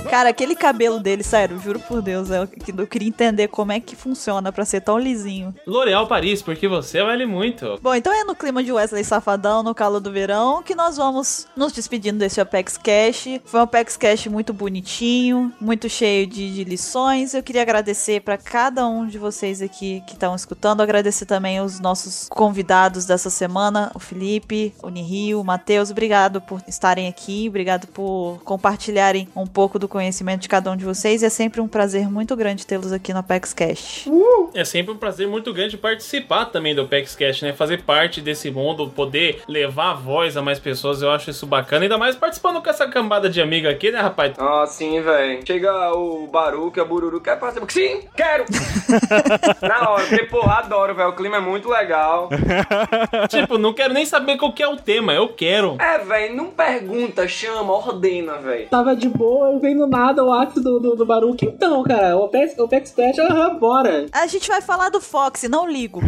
Cara, aquele cabelo dele, sério, juro por Deus, é o que eu queria entender como é que funciona pra ser tão lisinho. L'Oréal Paris, porque você vale muito. Bom, então é no clima de Wesley Safadão, no calor do verão, que nós vamos nos despedindo desse Apex Cash. Foi um Apex Cash muito bonitinho, muito cheio de, de lições. Eu queria agradecer pra cada um de vocês aqui que estão escutando. Agradecer também os nossos convidados dessa semana, o Felipe, o Nihil, o Matheus. Obrigado por estarem aqui, obrigado por compartilharem um pouco do conhecimento de cada um de vocês. É sempre um prazer muito grande tê-los aqui no Apex Cash. É sempre um prazer muito grande participar também do PEX Cash, né? Fazer parte desse mundo, poder levar a voz a mais pessoas, eu acho isso bacana. Ainda mais participando com essa cambada de amigo aqui, né, rapaz? Ah, sim, velho. Chega o Baruca, a Bururu, quer participar? Sim, quero! Na hora, porque, porra, adoro, velho. O clima é muito legal. tipo, não quero nem saber qual que é o tema, eu quero. É, velho, não pergunta, chama, ordena, velho. Tava de boa, eu vendo nada o ato do, do, do Baruch. Então, cara, o Apex, o Apex Cash, aham, bora. A gente vai falar do Fox, não ligo.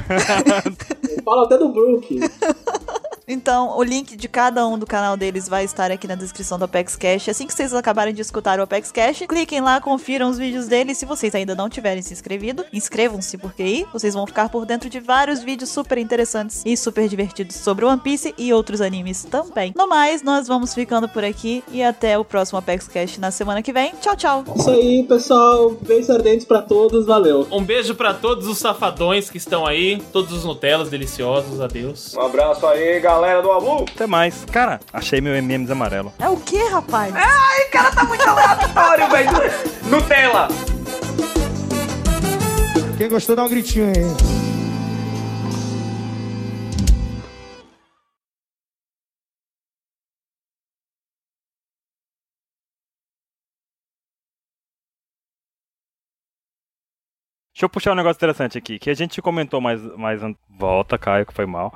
Fala até do Brook. Então, o link de cada um do canal deles vai estar aqui na descrição do Apex Cash. Assim que vocês acabarem de escutar o Apex Cash, cliquem lá, confiram os vídeos deles. Se vocês ainda não tiverem se inscrevido, inscrevam-se, porque aí vocês vão ficar por dentro de vários vídeos super interessantes e super divertidos sobre One Piece e outros animes também. No mais, nós vamos ficando por aqui e até o próximo Apex Cash na semana que vem. Tchau, tchau! Isso aí, pessoal. Beijos ardentes pra todos. Valeu. Um beijo pra todos os safadões que estão aí, todos os Nutellas deliciosos, adeus. Um abraço aí, galera do Abu. Até mais. Cara, achei meu M&M's amarelo. É o que, rapaz? Ai, cara, tá muito aleatório, velho. Nutella. Quem gostou, dá um gritinho aí. Deixa eu puxar um negócio interessante aqui, que a gente comentou mais, mais um... Volta, Caio, que foi mal.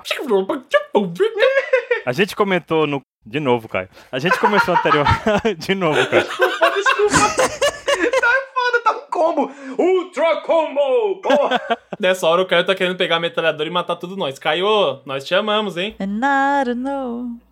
A gente comentou no... De novo, Caio. A gente começou anterior... De novo, Caio. Tá foda, tá um combo. Ultra Combo! Porra! Nessa hora o Caio tá querendo pegar a metralhadora e matar tudo nós. Caio, nós te amamos, hein? And I don't know.